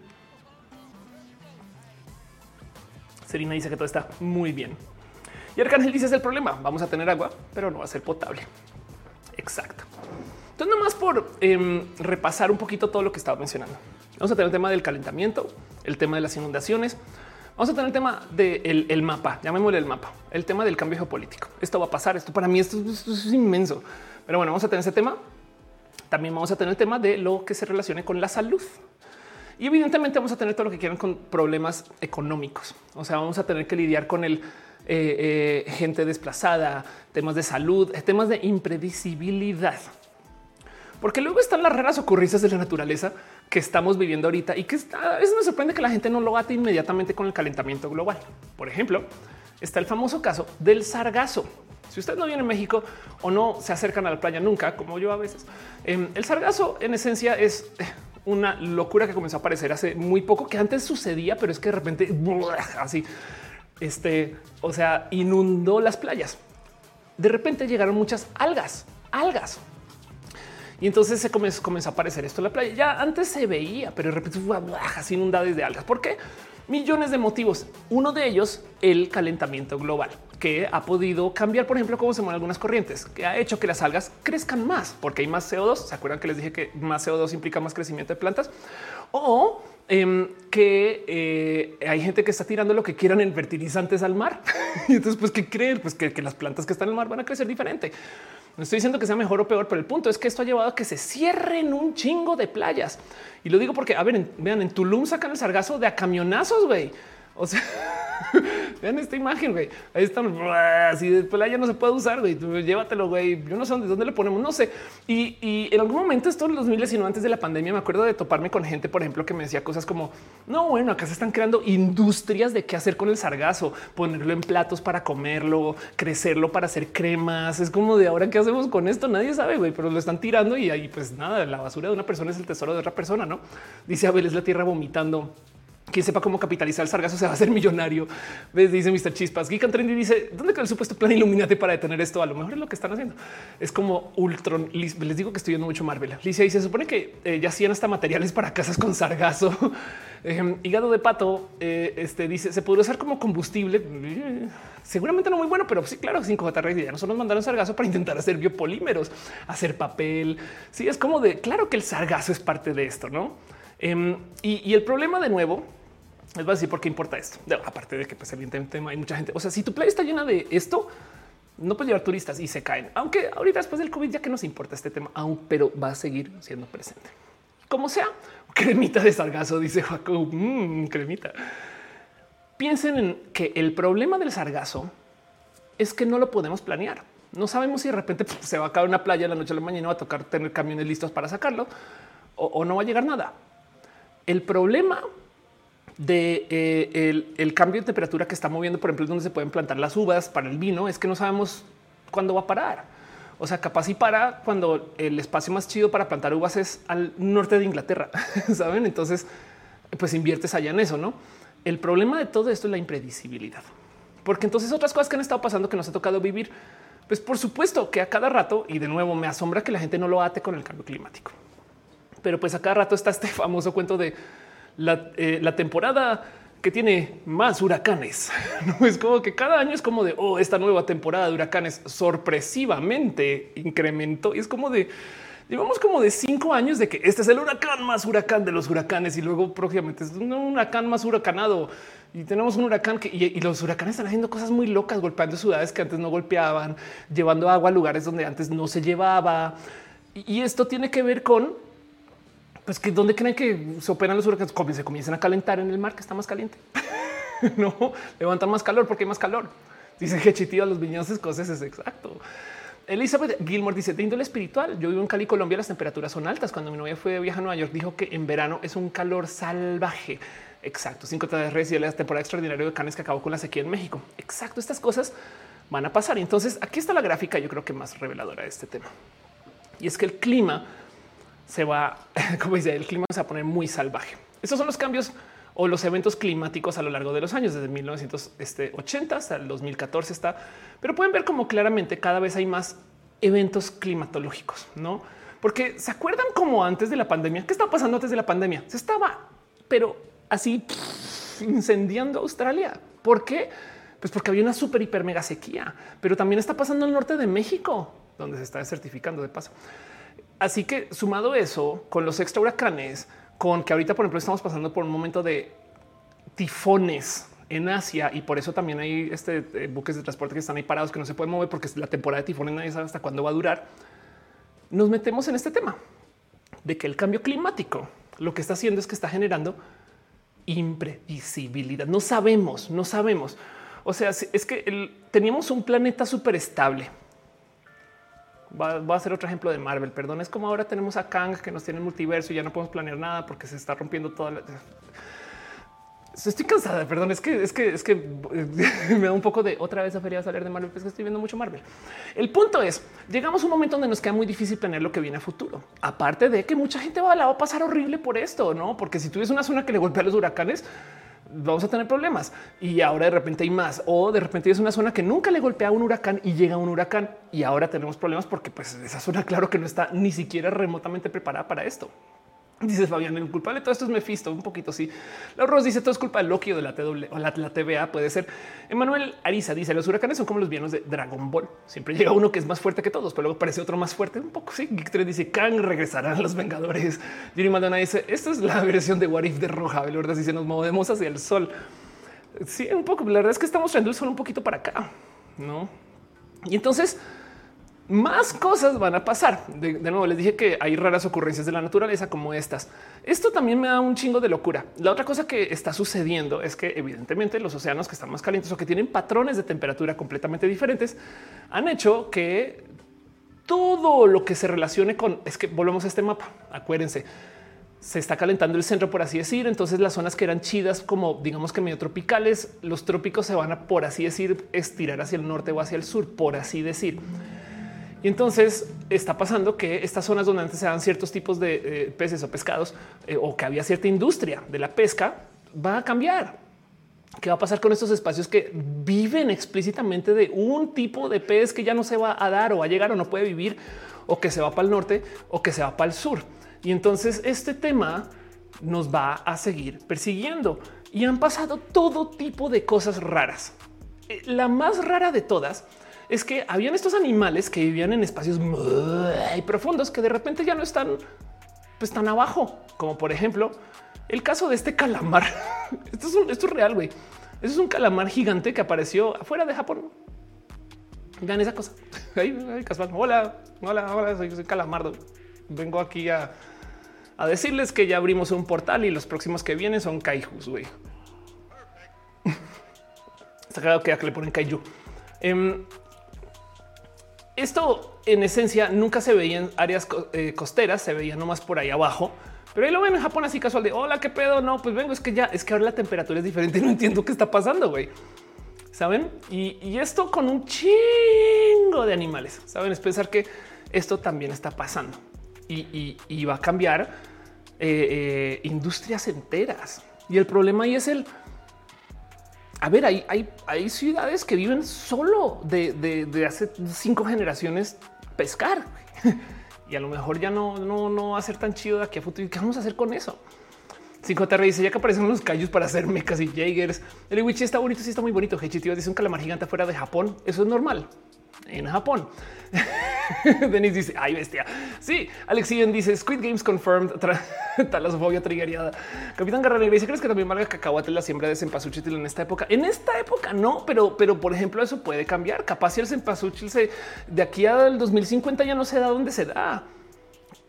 Selina dice que todo está muy bien. Y Arcángel dice, es el problema. Vamos a tener agua, pero no va a ser potable. Exacto. Entonces, nomás por em, repasar un poquito todo lo que estaba mencionando. Vamos a tener el tema del calentamiento, el tema de las inundaciones, Vamos a tener el tema del el mapa, llamémosle el mapa, el tema del cambio geopolítico. Esto va a pasar, esto para mí esto, es inmenso. Pero bueno, vamos a tener ese tema. También vamos a tener el tema de lo que se relacione con la salud. Y evidentemente vamos a tener todo lo que quieran con problemas económicos. O sea, vamos a tener que lidiar con el eh, eh, gente desplazada, temas de salud, temas de imprevisibilidad. Porque luego están las raras ocurrencias de la naturaleza que estamos viviendo ahorita y que a veces me sorprende que la gente no lo ate inmediatamente con el calentamiento global. Por ejemplo, está el famoso caso del sargazo. Si usted no viene a México o no se acercan a la playa nunca, como yo a veces, em, el sargazo en esencia es una locura que comenzó a aparecer hace muy poco, que antes sucedía, pero es que de repente así, este, o sea, inundó las playas. De repente llegaron muchas algas, algas, y entonces se comenzó, a aparecer esto en la playa. Ya antes se veía, pero de repente fue así inundada de algas. ¿Por qué? millones de motivos. Uno de ellos, el calentamiento global, que ha podido cambiar, por ejemplo, cómo se mueven algunas corrientes, que ha hecho que las algas crezcan más, porque hay más CO2. ¿Se acuerdan que les dije que más CO2 implica más crecimiento de plantas? O em, que eh, hay gente que está tirando lo que quieran en fertilizantes al mar. y entonces, pues, ¿qué creen? Pues que, las plantas que están en el mar van a crecer diferente. No estoy diciendo que sea mejor o peor, pero el punto es que esto ha llevado a que se cierren un chingo de playas. Y lo digo porque, a ver, vean, en Tulum sacan el sargazo de a camionazos, güey. O sea, vean esta imagen, güey. Ahí están así de playa no se puede usar, güey. Llévatelo, güey. Yo no sé dónde, dónde le ponemos, no sé. Y, en algún momento, esto en los miles y no antes de la pandemia, me acuerdo de toparme con gente, por ejemplo, que me decía cosas como no, bueno, acá se están creando industrias de qué hacer con el sargazo, ponerlo en platos para comerlo, crecerlo para hacer cremas. Es como de ahora qué hacemos con esto. Nadie sabe, güey, pero lo están tirando y ahí, pues nada, la basura de una persona es el tesoro de otra persona. No dice Abel, es la tierra vomitando quien sepa cómo capitalizar el sargazo se va a hacer millonario. Dice Mr. Chispas. Geek Trendy dice dónde queda el supuesto plan Illuminati para detener esto. A lo mejor es lo que están haciendo. Es como Ultron. Les digo que estoy viendo mucho Marvel. Licia y se supone que eh, ya hacían hasta materiales para casas con sargazo. eh, hígado de pato. Eh, este dice se podría usar como combustible. seguramente no muy bueno, pero sí, claro, 5J ya nosotros nos mandaron sargazo para intentar hacer biopolímeros, hacer papel. Sí, es como de claro que el sargazo es parte de esto, no? Em, y el problema de nuevo les voy a decir por qué importa esto. aparte de que, pues, evidentemente hay mucha gente. O sea, si tu playa está llena de esto, no puedes llevar turistas y se caen. Aunque ahorita después del COVID ya que nos importa este tema, aún, pero va a seguir siendo presente. Como sea, cremita de sargazo, dice Jacob. Mmm, cremita. Piensen en que el problema del sargazo es que no lo podemos planear. No sabemos si de repente se va a caer una playa la noche a la mañana, va a tocar tener camiones listos para sacarlo o no va a llegar nada. El problema de eh, el, cambio de temperatura que está moviendo, por ejemplo, donde se pueden plantar las uvas para el vino, es que no sabemos cuándo va a parar. O sea, capaz y para cuando el espacio más chido para plantar uvas es al norte de Inglaterra, saben? Entonces, pues inviertes allá en eso, no? El problema de todo esto es la impredecibilidad, porque entonces otras cosas que han estado pasando que nos ha tocado vivir, pues por supuesto que a cada rato y de nuevo me asombra que la gente no lo ate con el cambio climático, pero pues a cada rato está este famoso cuento de eh, la, temporada que tiene más huracanes. No es como que cada año es como de oh, esta nueva temporada de huracanes sorpresivamente incrementó y es como de llevamos como de cinco años de que este es el huracán más huracán de los huracanes y luego próximamente es un huracán más huracanado y tenemos un huracán que y, los huracanes están haciendo cosas muy locas, golpeando ciudades que antes no golpeaban, llevando agua a lugares donde antes no se llevaba. y esto tiene que ver con pues que dónde creen que se operan los huracanes, se comienzan a calentar en el mar que está más caliente. no levantan más calor porque hay más calor. Dice que chitido a los viñedos escoceses. Es exacto. Elizabeth Gilmore dice de índole espiritual. Yo vivo en Cali, Colombia. Las temperaturas son altas. Cuando mi novia fue de viaje a Nueva York, dijo que en verano es un calor salvaje. Exacto. Cinco redes y la temporada extraordinaria de canes que acabó con la sequía en México. Exacto. Estas cosas van a pasar. Entonces, aquí está la gráfica. Yo creo que más reveladora de este tema. Y es que el clima se va, como dice, el clima se va a poner muy salvaje. Estos son los cambios o los eventos climáticos a lo largo de los años, desde 1980 hasta el 2014 está, pero pueden ver como claramente cada vez hay más eventos climatológicos, ¿no? Porque se acuerdan como antes de la pandemia, ¿qué estaba pasando antes de la pandemia? Se estaba, pero así incendiando Australia. ¿Por qué? Pues porque había una super hiper mega sequía, pero también está pasando en el norte de México, donde se está certificando de paso. Así que sumado eso con los extra huracanes, con que ahorita, por ejemplo, estamos pasando por un momento de tifones en Asia y por eso también hay este, eh, buques de transporte que están ahí parados que no se pueden mover porque la temporada de tifones nadie sabe hasta cuándo va a durar. Nos metemos en este tema de que el cambio climático lo que está haciendo es que está generando imprevisibilidad. No sabemos, no sabemos. O sea, es que teníamos un planeta súper estable Va, a ser otro ejemplo de Marvel. Perdón, es como ahora tenemos a Kang que nos tiene el multiverso y ya no podemos planear nada porque se está rompiendo toda la. Estoy cansada, perdón, es que es que es que me da un poco de otra vez a feria salir de Marvel, pues que estoy viendo mucho Marvel. El punto es, llegamos a un momento donde nos queda muy difícil planear lo que viene a futuro. Aparte de que mucha gente va, la va a pasar horrible por esto, ¿no? Porque si tú ves una zona que le golpea a los huracanes, vamos a tener problemas. Y ahora de repente hay más. O de repente es una zona que nunca le golpea un huracán y llega un huracán. Y ahora tenemos problemas porque pues esa zona claro que no está ni siquiera remotamente preparada para esto. Dice Fabián, el culpable de todo esto es Mephisto, un poquito sí. Laura dice todo es culpa de Loki de la TW o la, TVA, puede ser. Emanuel Ariza dice los huracanes son como los villanos de Dragon Ball. Siempre llega uno que es más fuerte que todos, pero luego parece otro más fuerte. Un poco sí. Geek 3 dice Kang regresarán los Vengadores. Yuri Madonna dice esta es la versión de What If de Roja. Verdad dice nos movemos hacia el sol. Sí, un poco. La verdad es que estamos trayendo el sol un poquito para acá, no? Y entonces más cosas van a pasar. De, nuevo, les dije que hay raras ocurrencias de la naturaleza como estas. Esto también me da un chingo de locura. La otra cosa que está sucediendo es que evidentemente los océanos que están más calientes o que tienen patrones de temperatura completamente diferentes han hecho que todo lo que se relacione con es que volvemos a este mapa. Acuérdense, se está calentando el centro, por así decir. Entonces las zonas que eran chidas, como digamos que medio tropicales, los trópicos se van a, por así decir, estirar hacia el norte o hacia el sur, por así decir. Y entonces está pasando que estas zonas donde antes se dan ciertos tipos de eh, peces o pescados eh, o que había cierta industria de la pesca va a cambiar. ¿Qué va a pasar con estos espacios que viven explícitamente de un tipo de pez que ya no se va a dar o va a llegar o no puede vivir o que se va para el norte o que se va para el sur? Y entonces este tema nos va a seguir persiguiendo y han pasado todo tipo de cosas raras. Eh, la más rara de todas es que habían estos animales que vivían en espacios muy profundos que de repente ya no están pues tan abajo, como por ejemplo el caso de este calamar. Esto es, esto es real, güey. Eso es un calamar gigante que apareció afuera de Japón. Vean esa cosa. Hola, hola, hola, soy, soy calamardo. Vengo aquí a, a, decirles que ya abrimos un portal y los próximos que vienen son kaijus, güey. Está claro que, le ponen kaiju. Em, esto en esencia nunca se veía en áreas eh, costeras, se veía nomás por ahí abajo. Pero ahí lo ven en Japón así casual de hola, qué pedo. No, pues vengo. Es que ya es que ahora la temperatura es diferente. No entiendo qué está pasando, güey. Saben? Y, esto con un chingo de animales. Saben? Es pensar que esto también está pasando y, va a cambiar eh, eh, industrias enteras. Y el problema ahí es el a ver, hay, hay, ciudades que viven solo de, hace cinco generaciones pescar y a lo mejor ya no, no, no va a ser tan chido de aquí a futuro. ¿Qué vamos a hacer con eso? 5TR dice ya que aparecen los callos para hacer mecas y Jaegers. El Wichi está bonito, sí está muy bonito. Hechitío dice un calamar gigante fuera de Japón. Eso es normal en Japón. Denis dice, ay bestia. Sí, Alexian dice, Squid Games confirmed, talasofobia triggeriada. Capitán Guerrero dice, ¿crees que también valga cacahuate la siembra de cempasúchil en esta época? En esta época no, pero, pero por ejemplo eso puede cambiar. Capaz si el cempasúchil se, de aquí al 2050 ya no se da dónde se da.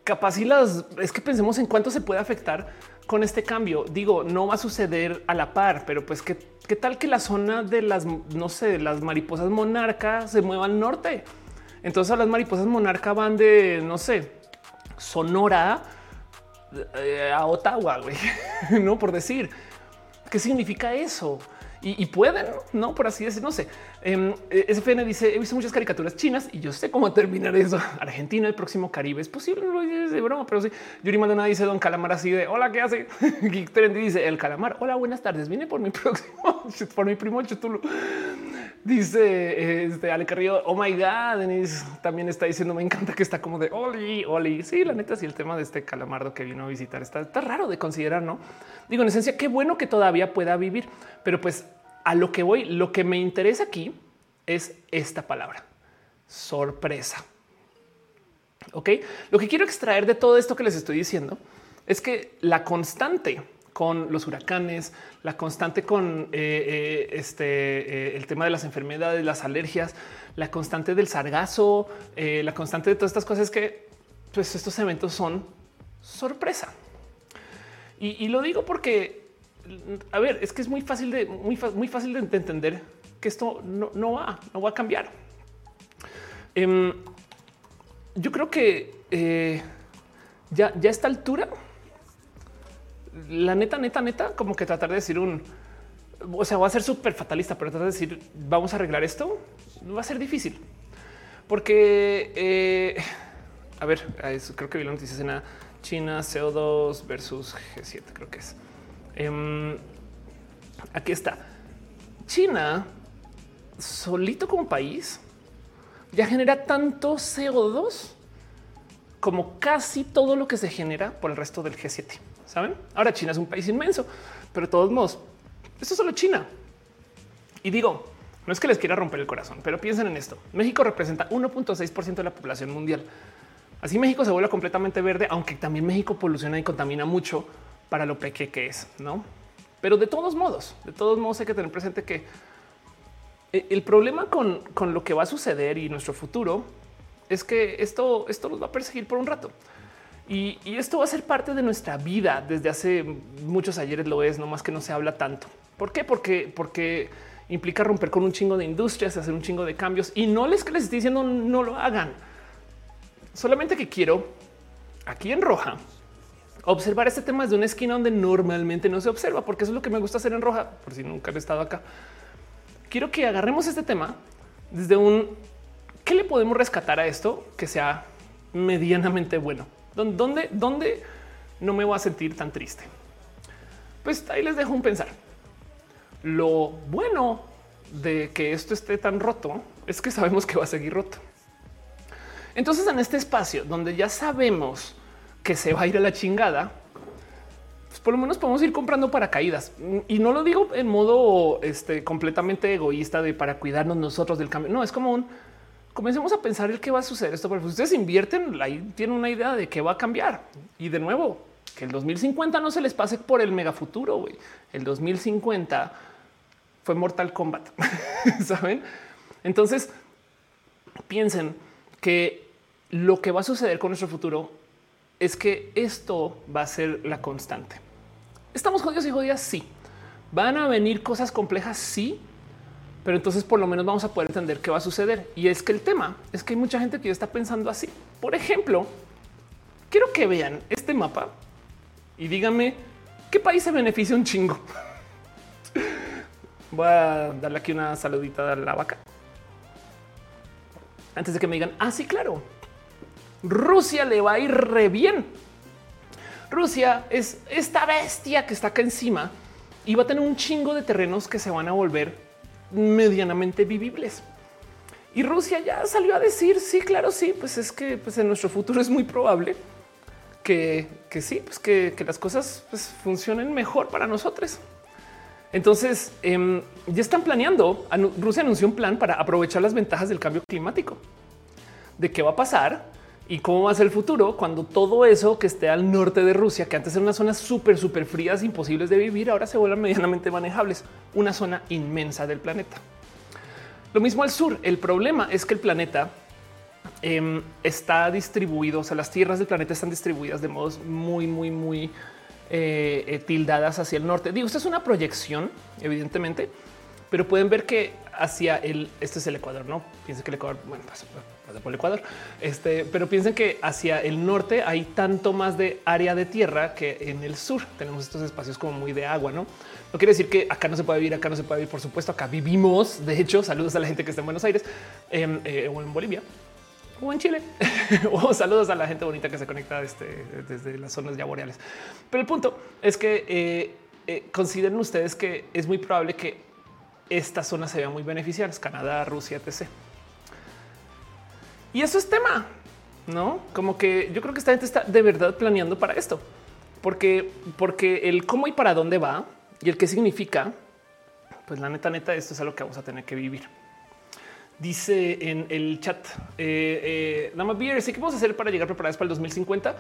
Capaz si las, es que pensemos en cuánto se puede afectar con este cambio. Digo, no va a suceder a la par, pero pues qué, qué tal que la zona de las, no sé, las mariposas monarca se mueva al norte. Entonces las mariposas monarca van de, no sé, Sonora eh, a Ottawa, güey, no por decir. ¿Qué significa eso? Y, pueden, no por así decir, no sé. Eh, SFN dice: He visto muchas caricaturas chinas y yo sé cómo terminar eso. Argentina, el próximo Caribe es posible, no es de broma, pero sí. Yuri Maldonado dice: Don Calamar así de hola, ¿qué hace? Geek Trendy dice: El calamar. Hola, buenas tardes. Vine por mi próximo, por mi primo Chutulo. Dice este Ale Carrillo, oh my God, Denise también está diciendo, me encanta que está como de Oli, Oli. Sí, la neta, sí, el tema de este calamardo que vino a visitar está, está raro de considerar, no? Digo, en esencia, qué bueno que todavía pueda vivir, pero pues a lo que voy, lo que me interesa aquí es esta palabra, sorpresa. Ok, lo que quiero extraer de todo esto que les estoy diciendo es que la constante con los huracanes, la constante con eh, eh, este, eh, el tema de las enfermedades, las alergias, la constante del sargazo, la constante de todas estas cosas que pues estos eventos son sorpresa. Y, lo digo porque, a ver, es que es muy fácil de muy, fácil de entender que esto no, no va, no va a cambiar. Em, yo creo que ya, ya a esta altura la neta, neta, neta, como que tratar de decir un, o sea, va a ser súper fatalista, pero tratar de decir, vamos a arreglar esto, va a ser difícil. Porque, eh, a ver, creo que vi la noticia China CO2 versus G7, creo que es. Em, aquí está. China, solito como país, ya genera tanto CO2 como casi todo lo que se genera por el resto del G7. Saben? Ahora China es un país inmenso, pero de todos modos, esto es solo China. Y digo, no es que les quiera romper el corazón, pero piensen en esto. México representa 1.6% de la población mundial. Así México se vuelve completamente verde, aunque también México poluciona y contamina mucho para lo pequeño que es, ¿no? Pero de todos modos, de todos modos hay que tener presente que eh, el problema con, con lo que va a suceder y nuestro futuro es que esto, esto nos va a perseguir por un rato. Y, y, esto va a ser parte de nuestra vida desde hace muchos ayeres lo es, no más que no se habla tanto. ¿Por qué? Porque, porque implica romper con un chingo de industrias, hacer un chingo de cambios y no les que les estoy diciendo no lo hagan. Solamente que quiero aquí en roja observar este tema desde una esquina donde normalmente no se observa, porque eso es lo que me gusta hacer en roja, por si nunca han estado acá. Quiero que agarremos este tema desde un qué le podemos rescatar a esto que sea medianamente bueno. ¿Dónde, dónde no me voy a sentir tan triste? Pues ahí les dejo un pensar. Lo bueno de que esto esté tan roto es que sabemos que va a seguir roto. Entonces, en este espacio donde ya sabemos que se va a ir a la chingada, pues por lo menos podemos ir comprando paracaídas. Y no lo digo en modo este, completamente egoísta de para cuidarnos nosotros del cambio. No, es como un comencemos a pensar el qué va a suceder esto. Porque ustedes invierten, ahí tienen una idea de qué va a cambiar. Y de nuevo, que el 2050 no se les pase por el mega futuro. El 2050 fue Mortal Kombat, saben? Entonces piensen que lo que va a suceder con nuestro futuro es que esto va a ser la constante. Estamos jodidos y jodidas. Sí, van a venir cosas complejas. Sí, pero entonces por lo menos vamos a poder entender qué va a suceder. Y es que el tema es que hay mucha gente que ya está pensando así. Por ejemplo, quiero que vean este mapa y díganme qué país se beneficia un chingo. Voy a darle aquí una saludita a la vaca. Antes de que me digan, ah, sí, claro. Rusia le va a ir re bien. Rusia es esta bestia que está acá encima y va a tener un chingo de terrenos que se van a volver medianamente vivibles. Y Rusia ya salió a decir, sí, claro, sí, pues es que pues en nuestro futuro es muy probable que, que sí, pues que, que las cosas pues, funcionen mejor para nosotros. Entonces em, ya están planeando. Rusia anunció un plan para aprovechar las ventajas del cambio climático, de qué va a pasar y cómo va a ser el futuro cuando todo eso que esté al norte de Rusia, que antes eran unas zonas súper, súper frías, imposibles de vivir, ahora se vuelvan medianamente manejables. Una zona inmensa del planeta. Lo mismo al sur. El problema es que el planeta em, está distribuido, o sea, las tierras del planeta están distribuidas de modos muy, muy, muy eh, eh, tildadas hacia el norte. Digo, esta es una proyección, evidentemente, pero pueden ver que hacia el este es el Ecuador, no piensen que el Ecuador, bueno, pasa, por el Ecuador, este, pero piensen que hacia el norte hay tanto más de área de tierra que en el sur tenemos estos espacios como muy de agua, no? No quiere decir que acá no se puede vivir, acá no se puede vivir. Por supuesto, acá vivimos. De hecho, saludos a la gente que está en Buenos Aires em, eh, o en Bolivia o en Chile. o saludos a la gente bonita que se conecta este, desde las zonas ya boreales. Pero el punto es que eh, eh, consideren ustedes que es muy probable que esta zona se vea muy beneficiadas, Canadá, Rusia, etc. Y eso es tema, no como que yo creo que esta gente está de verdad planeando para esto, porque, porque el cómo y para dónde va y el qué significa, pues la neta, neta, esto es algo que vamos a tener que vivir. Dice en el chat, eh, eh, Beer, ¿sí vamos a hacer para llegar preparados para el 2050?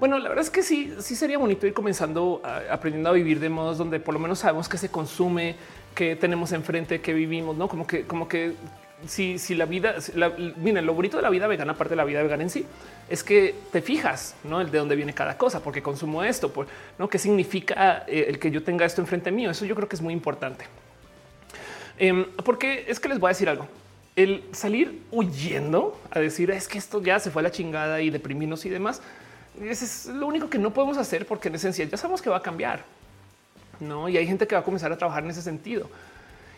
Bueno, la verdad es que sí, sí sería bonito ir comenzando aprendiendo a vivir de modos donde por lo menos sabemos que se consume, que tenemos enfrente, que vivimos, no como que, como que si, si la vida, miren, lo bonito de la vida vegana, aparte de la vida vegana en sí, es que te fijas ¿no? el de dónde viene cada cosa, porque consumo esto, por no qué significa eh, el que yo tenga esto enfrente mío. Eso yo creo que es muy importante. Em, porque es que les voy a decir algo el salir huyendo a decir es que esto ya se fue a la chingada y deprimirnos y demás. Eso es lo único que no podemos hacer porque en esencia ya sabemos que va a cambiar. No, y hay gente que va a comenzar a trabajar en ese sentido.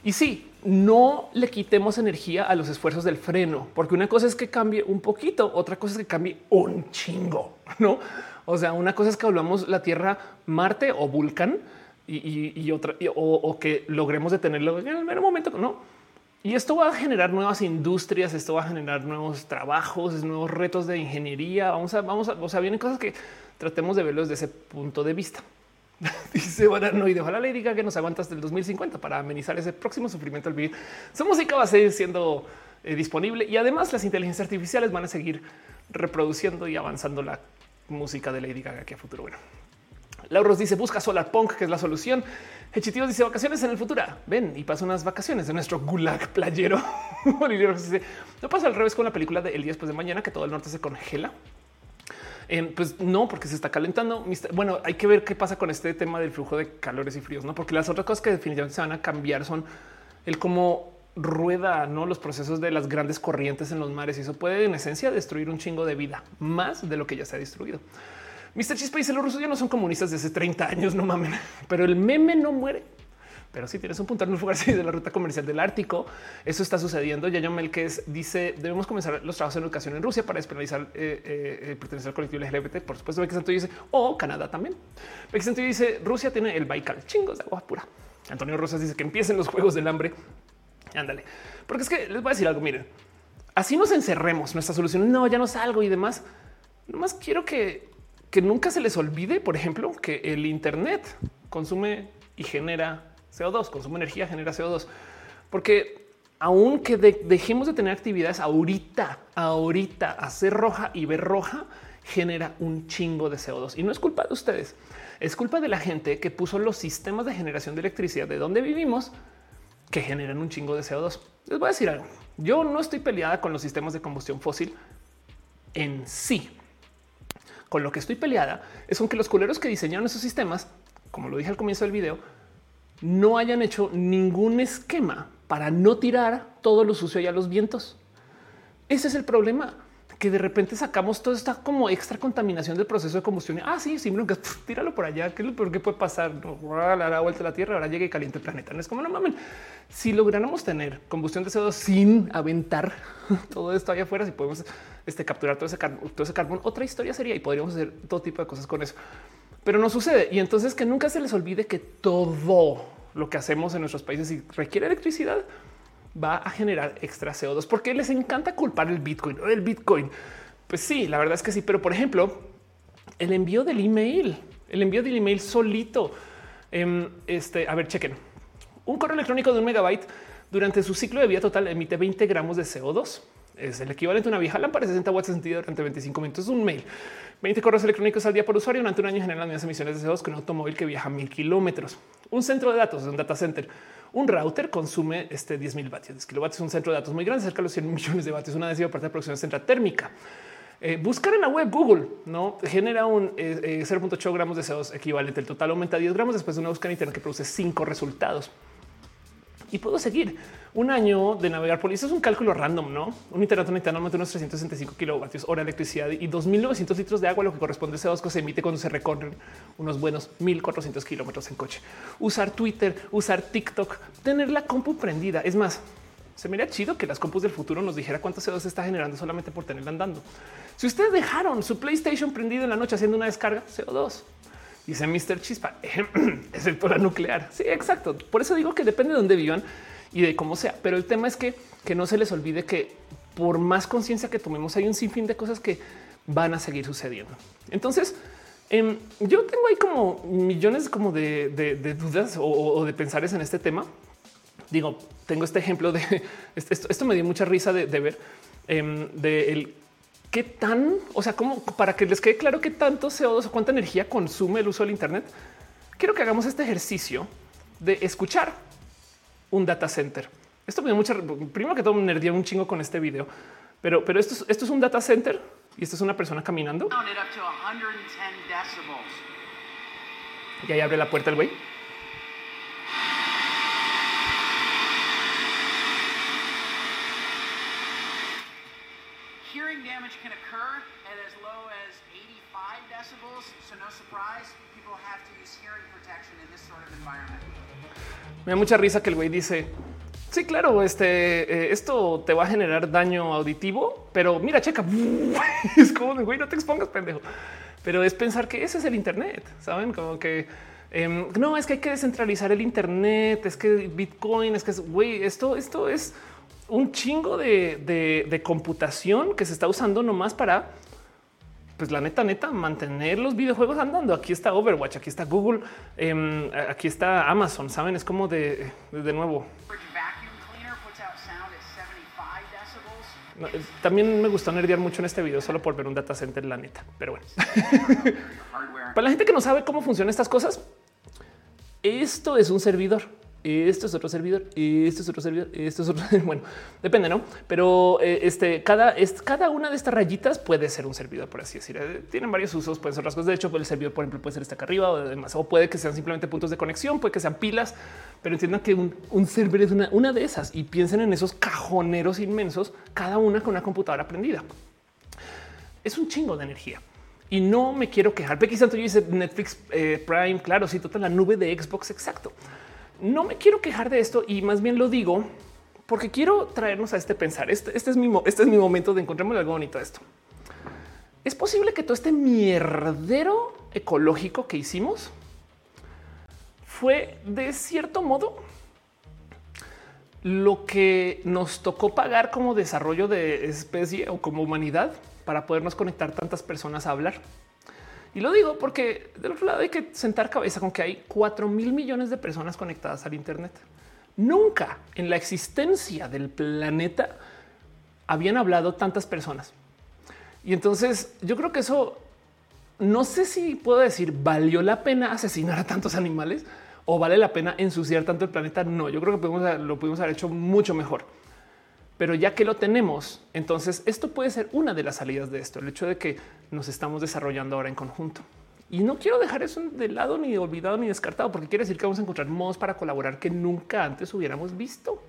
Y sí, no le quitemos energía a los esfuerzos del freno, porque una cosa es que cambie un poquito, otra cosa es que cambie un chingo, no? O sea, una cosa es que hablamos la Tierra, Marte o Vulcan y, otra, o, o, que logremos detenerlo en el mero momento. No, Y esto va a generar nuevas industrias, esto va a generar nuevos trabajos, nuevos retos de ingeniería. Vamos a, vamos a, o sea, vienen cosas que tratemos de verlo desde ese punto de vista. Dice Baranoide, ojalá le diga que nos aguanta hasta el 2050 para amenizar ese próximo sufrimiento al vivir. Su música va a seguir siendo eh, disponible y además las inteligencias artificiales van a seguir reproduciendo y avanzando la música de Lady Gaga que a futuro. Bueno, Lauros dice busca Solar Punk, que es la solución. Hechitivos dice vacaciones en el futuro. Ven y pasa unas vacaciones de nuestro gulag playero. dice no pasa al revés con la película de El día después de mañana, que todo el norte se congela. Eh, pues no, porque se está calentando. Bueno, hay que ver qué pasa con este tema del flujo de calores y fríos, no? Porque las otras cosas que definitivamente se van a cambiar son el cómo rueda no los procesos de las grandes corrientes en los mares y eso puede en esencia destruir un chingo de vida más de lo que ya se ha destruido. Mr. Chispa dice los rusos ya no son comunistas desde hace 30 años, no mamen, pero el meme no muere. Pero si tienes un punto en lugar de la ruta comercial del Ártico, eso está sucediendo. Yayo Melques dice debemos comenzar los trabajos en educación en Rusia para despenalizar eh, eh, eh, pertenecer al colectivo LGBT. Por supuesto, Becky Santo dice o Canadá también. Becky Santo dice Rusia tiene el Baikal, chingos de agua pura. Antonio Rosas dice que empiecen los juegos del hambre. Ándale, porque es que les voy a decir algo. Miren, así nos encerremos. Nuestra solución no, ya no salgo y demás. Nomás quiero que que nunca se les olvide, por ejemplo, que el Internet consume y genera CO2, consume energía, genera CO2, porque aunque dejemos de tener actividades ahorita, ahorita, hacer roja y ver roja genera un chingo de CO2 y no es culpa de ustedes, es culpa de la gente que puso los sistemas de generación de electricidad de donde vivimos que generan un chingo de CO2. Les voy a decir algo. Yo no estoy peleada con los sistemas de combustión fósil en sí. Con lo que estoy peleada es con que los culeros que diseñaron esos sistemas, como lo dije al comienzo del video, no hayan hecho ningún esquema para no tirar todo lo sucio a los vientos. Ese es el problema que de repente sacamos toda esta como extra contaminación del proceso de combustión. Ah, sí, sí, tíralo por allá. ¿Qué es lo peor que puede pasar? La vuelta a la Tierra, ahora llega y caliente el planeta. No es como no mamen. Si lográramos tener combustión de CO2 sin aventar todo esto allá afuera, si podemos este, capturar todo ese, todo ese carbón, otra historia sería y podríamos hacer todo tipo de cosas con eso. Pero no sucede. Y entonces que nunca se les olvide que todo lo que hacemos en nuestros países y requiere electricidad va a generar extra CO2 porque les encanta culpar el Bitcoin o el Bitcoin. Pues sí, la verdad es que sí, pero por ejemplo, el envío del email, el envío del email solito. Em, este, a ver, chequen. Un correo electrónico de un megabyte durante su ciclo de vida total emite 20 gramos de CO2. Es el equivalente a una vieja lámpara de 60 watts sentido durante 25 minutos. Es un mail. 20 correos electrónicos al día por usuario durante un año generan las mismas emisiones de CO2 que un automóvil que viaja mil kilómetros. Un centro de datos, un data center un router consume este 10 mil vatios. kilovatios es un centro de datos muy grande, cerca de los 100 millones de vatios, una décima parte de producción central térmica. Eh, buscar en la web Google no genera un 0.8 eh, eh, gramos de CO2 equivalente. El total aumenta a 10 gramos después de una búsqueda en Internet que produce cinco resultados y puedo seguir un año de navegar por eso es un cálculo random, no? Un internet normalmente unos 365 kilovatios hora de electricidad y 2900 litros de agua, lo que corresponde a CO2 que se emite cuando se recorren unos buenos 1400 kilómetros en coche. Usar Twitter, usar TikTok, tener la compu prendida. Es más, se me haría chido que las compus del futuro nos dijera cuánto CO2 se está generando solamente por tenerla andando. Si ustedes dejaron su PlayStation prendido en la noche haciendo una descarga, CO2. Dice Mr. Chispa, es el polar nuclear. Sí, exacto. Por eso digo que depende de dónde vivan y de cómo sea. Pero el tema es que, que no se les olvide que por más conciencia que tomemos, hay un sinfín de cosas que van a seguir sucediendo. Entonces, em, yo tengo ahí como millones como de, dudas o, de pensares en este tema. Digo, tengo este ejemplo de esto, esto me dio mucha risa de, ver em, de el qué tan, o sea, como para que les quede claro qué tanto CO2 o cuánta energía consume el uso del Internet, quiero que hagamos este ejercicio de escuchar un data center. Esto me dio mucha, primero que todo me nerdía un chingo con este video, pero, pero esto, es, esto es un data center y esto es una persona caminando. Y ahí abre la puerta el güey. Me da mucha risa que el güey dice, sí, claro, este, eh, esto te va a generar daño auditivo, pero mira, checa, es como güey, no te expongas, pendejo. Pero es pensar que ese es el Internet, saben, como que Em, no, es que hay que descentralizar el Internet, es que Bitcoin, es que güey, esto, esto es un chingo de, computación que se está usando nomás para, pues la neta, neta, mantener los videojuegos andando. Aquí está Overwatch, aquí está Google, em, aquí está Amazon, saben, es como de, de nuevo. Eh, también me gustó nerdear mucho en este video solo por ver un data center, la neta. Pero bueno, para la gente que no sabe cómo funcionan estas cosas, esto es un servidor. Esto es otro servidor, esto es otro servidor, esto es otro. Bueno, depende, no? Pero eh, este cada, es, cada una de estas rayitas puede ser un servidor, por así decir. Eh, tienen varios usos, pueden ser rasgos. De hecho, el servidor, por ejemplo, puede ser este acá arriba o demás, o puede que sean simplemente puntos de conexión, puede que sean pilas, pero entiendan que un, un servidor es una, una de esas y piensen en esos cajoneros inmensos, cada una con una computadora prendida. Es un chingo de energía y no me quiero quejar. Becky Santo dice Netflix eh, Prime, claro, sí, toda la nube de Xbox, exacto no me quiero quejar de esto y más bien lo digo porque quiero traernos a este pensar. Este, este es, mi, este es mi momento de encontrarme algo bonito de esto. Es posible que todo este mierdero ecológico que hicimos fue de cierto modo lo que nos tocó pagar como desarrollo de especie o como humanidad para podernos conectar tantas personas a hablar. Y lo digo porque del otro lado hay que sentar cabeza con que hay 4 mil millones de personas conectadas al Internet. Nunca en la existencia del planeta habían hablado tantas personas. Y entonces yo creo que eso no sé si puedo decir valió la pena asesinar a tantos animales o vale la pena ensuciar tanto el planeta. No, yo creo que lo pudimos haber hecho mucho mejor. Pero ya que lo tenemos, entonces esto puede ser una de las salidas de esto, el hecho de que nos estamos desarrollando ahora en conjunto. Y no quiero dejar eso de lado, ni olvidado, ni descartado, porque quiere decir que vamos a encontrar modos para colaborar que nunca antes hubiéramos visto.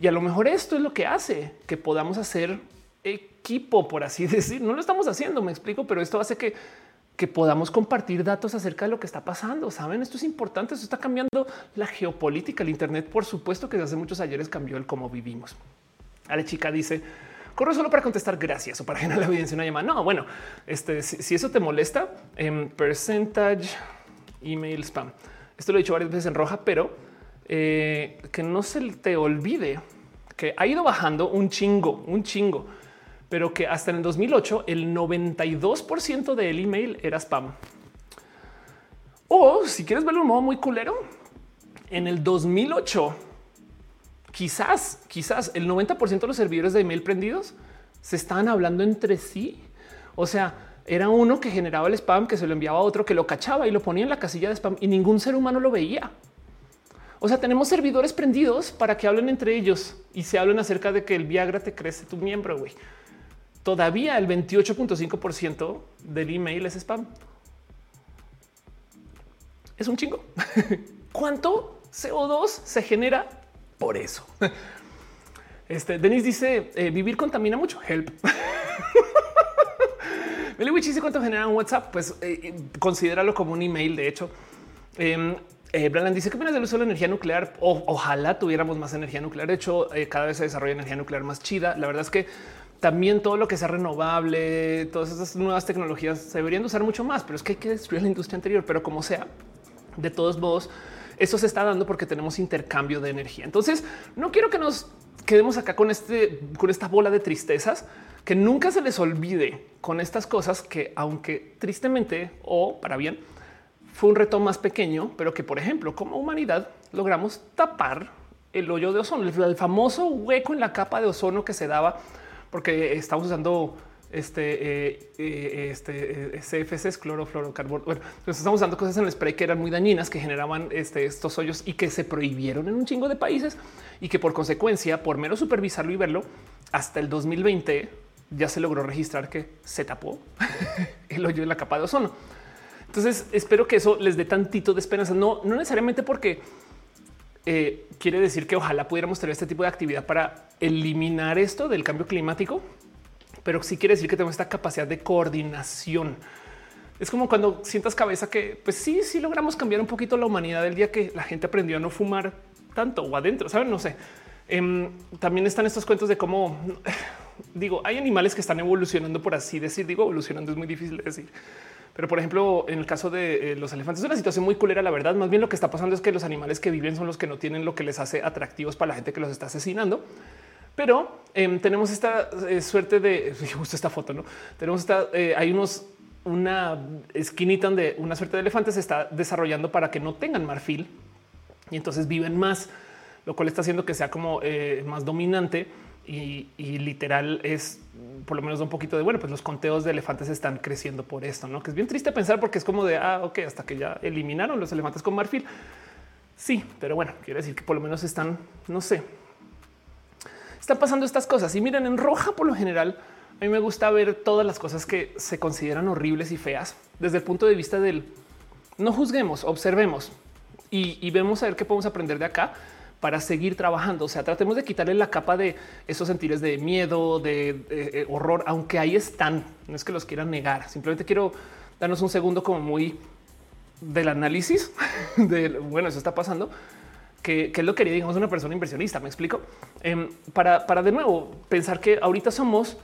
Y a lo mejor esto es lo que hace que podamos hacer equipo, por así decir. No lo estamos haciendo, me explico, pero esto hace que, que podamos compartir datos acerca de lo que está pasando. Saben, esto es importante, esto está cambiando la geopolítica. El Internet, por supuesto que desde hace muchos ayeres cambió el cómo vivimos. Ale chica dice, corro solo para contestar gracias o para generar la evidencia una llamada. No, bueno, este, si, eso te molesta, en percentage email spam. Esto lo he dicho varias veces en roja, pero eh, que no se te olvide que ha ido bajando un chingo, un chingo, pero que hasta en el 2008 el 92% del email era spam. O si quieres verlo un modo muy culero, en el 2008 quizás, quizás el 90% de los servidores de email prendidos se estaban hablando entre sí. O sea, era uno que generaba el spam, que se lo enviaba a otro, que lo cachaba y lo ponía en la casilla de spam y ningún ser humano lo veía. O sea, tenemos servidores prendidos para que hablen entre ellos y se hablen acerca de que el Viagra te crece tu miembro. Güey. Todavía el 28.5% del email es spam. Es un chingo. ¿Cuánto CO2 se genera por eso. Este Denis dice eh, vivir contamina mucho. Help. Meliwich dice cuánto genera un WhatsApp. Pues eh, eh, considéralo como un email. De hecho, eh, dice que opinas del uso de la energía nuclear. ojalá tuviéramos más energía nuclear. De hecho, cada vez se desarrolla energía nuclear más chida. La verdad es que también todo lo que sea renovable, todas esas nuevas tecnologías se deberían usar mucho más, pero es que hay que destruir la industria anterior. Pero como sea, de todos modos, eso se está dando porque tenemos intercambio de energía. Entonces, no quiero que nos quedemos acá con este, con esta bola de tristezas, que nunca se les olvide con estas cosas que, aunque tristemente o para bien, fue un reto más pequeño, pero que, por ejemplo, como humanidad logramos tapar el hoyo de ozono, el famoso hueco en la capa de ozono que se daba porque estamos usando este, eh, eh, este eh, CFC es clorofluorocarbono. Bueno, pues estamos usando cosas en el spray que eran muy dañinas, que generaban este, estos hoyos y que se prohibieron en un chingo de países y que por consecuencia, por mero supervisarlo y verlo, hasta el 2020 ya se logró registrar que se tapó el hoyo en la capa de ozono. Entonces espero que eso les dé tantito de esperanza, no, no necesariamente porque quiere decir que ojalá pudiéramos tener este tipo de actividad para eliminar esto del cambio climático, pero sí quiere decir que tenemos esta capacidad de coordinación. Es como cuando sientas cabeza que, pues sí, sí logramos cambiar un poquito la humanidad del día que la gente aprendió a no fumar tanto o adentro, saben? No sé. Em, también están estos cuentos de cómo digo, hay animales que están evolucionando por así decir. Digo, evolucionando es muy difícil de decir, Pero por ejemplo, en el caso de eh, los elefantes es una situación muy culera. La verdad, más bien lo que está pasando es que los animales que viven son los que no tienen lo que les hace atractivos para la gente que los está asesinando. Pero em, tenemos esta eh, suerte de justo esta foto, no tenemos esta. Eh, hay unos una esquinita donde una suerte de elefantes se está desarrollando para que no tengan marfil y entonces viven más, lo cual está haciendo que sea como más dominante y, literal es por lo menos un poquito de bueno, pues los conteos de elefantes están creciendo por esto, no que es bien triste pensar porque es como de ah, ok, hasta que ya eliminaron los elefantes con marfil. Sí, pero bueno, quiere decir que por lo menos están, no sé, están pasando estas cosas. Y miren, en roja por lo general, a mí me gusta ver todas las cosas que se consideran horribles y feas desde el punto de vista del no juzguemos, observemos y, vemos a ver qué podemos aprender de acá para seguir trabajando. O sea, tratemos de quitarle la capa de esos sentires de miedo, de, eh, horror, aunque ahí están. No es que los quieran negar. Simplemente quiero darnos un segundo como muy del análisis de bueno, eso está pasando. Que, es lo que digamos una persona inversionista. Me explico em, para, para de nuevo pensar que ahorita somos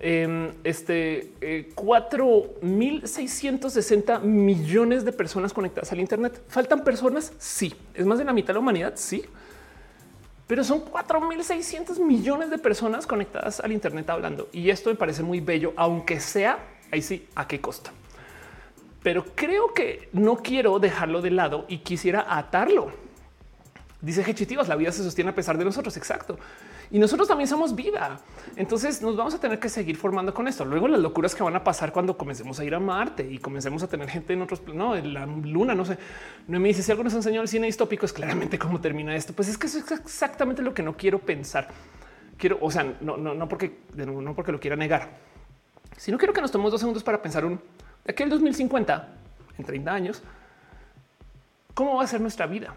em, este eh, 4.660 millones de personas conectadas al Internet. ¿Faltan personas? Sí. ¿Es más de la mitad de la humanidad? Sí pero son 4.600 millones de personas conectadas al Internet hablando. Y esto me parece muy bello, aunque sea ahí sí, a qué costa. Pero creo que no quiero dejarlo de lado y quisiera atarlo. Dice Hechitivas, la vida se sostiene a pesar de nosotros. Exacto y nosotros también somos vida. Entonces nos vamos a tener que seguir formando con esto. Luego las locuras que van a pasar cuando comencemos a ir a Marte y comencemos a tener gente en otros, no, en la luna, no sé. No me dice si algo nos enseñó el cine distópico es claramente cómo termina esto. Pues es que eso es exactamente lo que no quiero pensar. Quiero, o sea, no, no, no porque no porque lo quiera negar, sino quiero que nos tomemos dos segundos para pensar un de aquel 2050 en 30 años. ¿Cómo va a ser nuestra vida?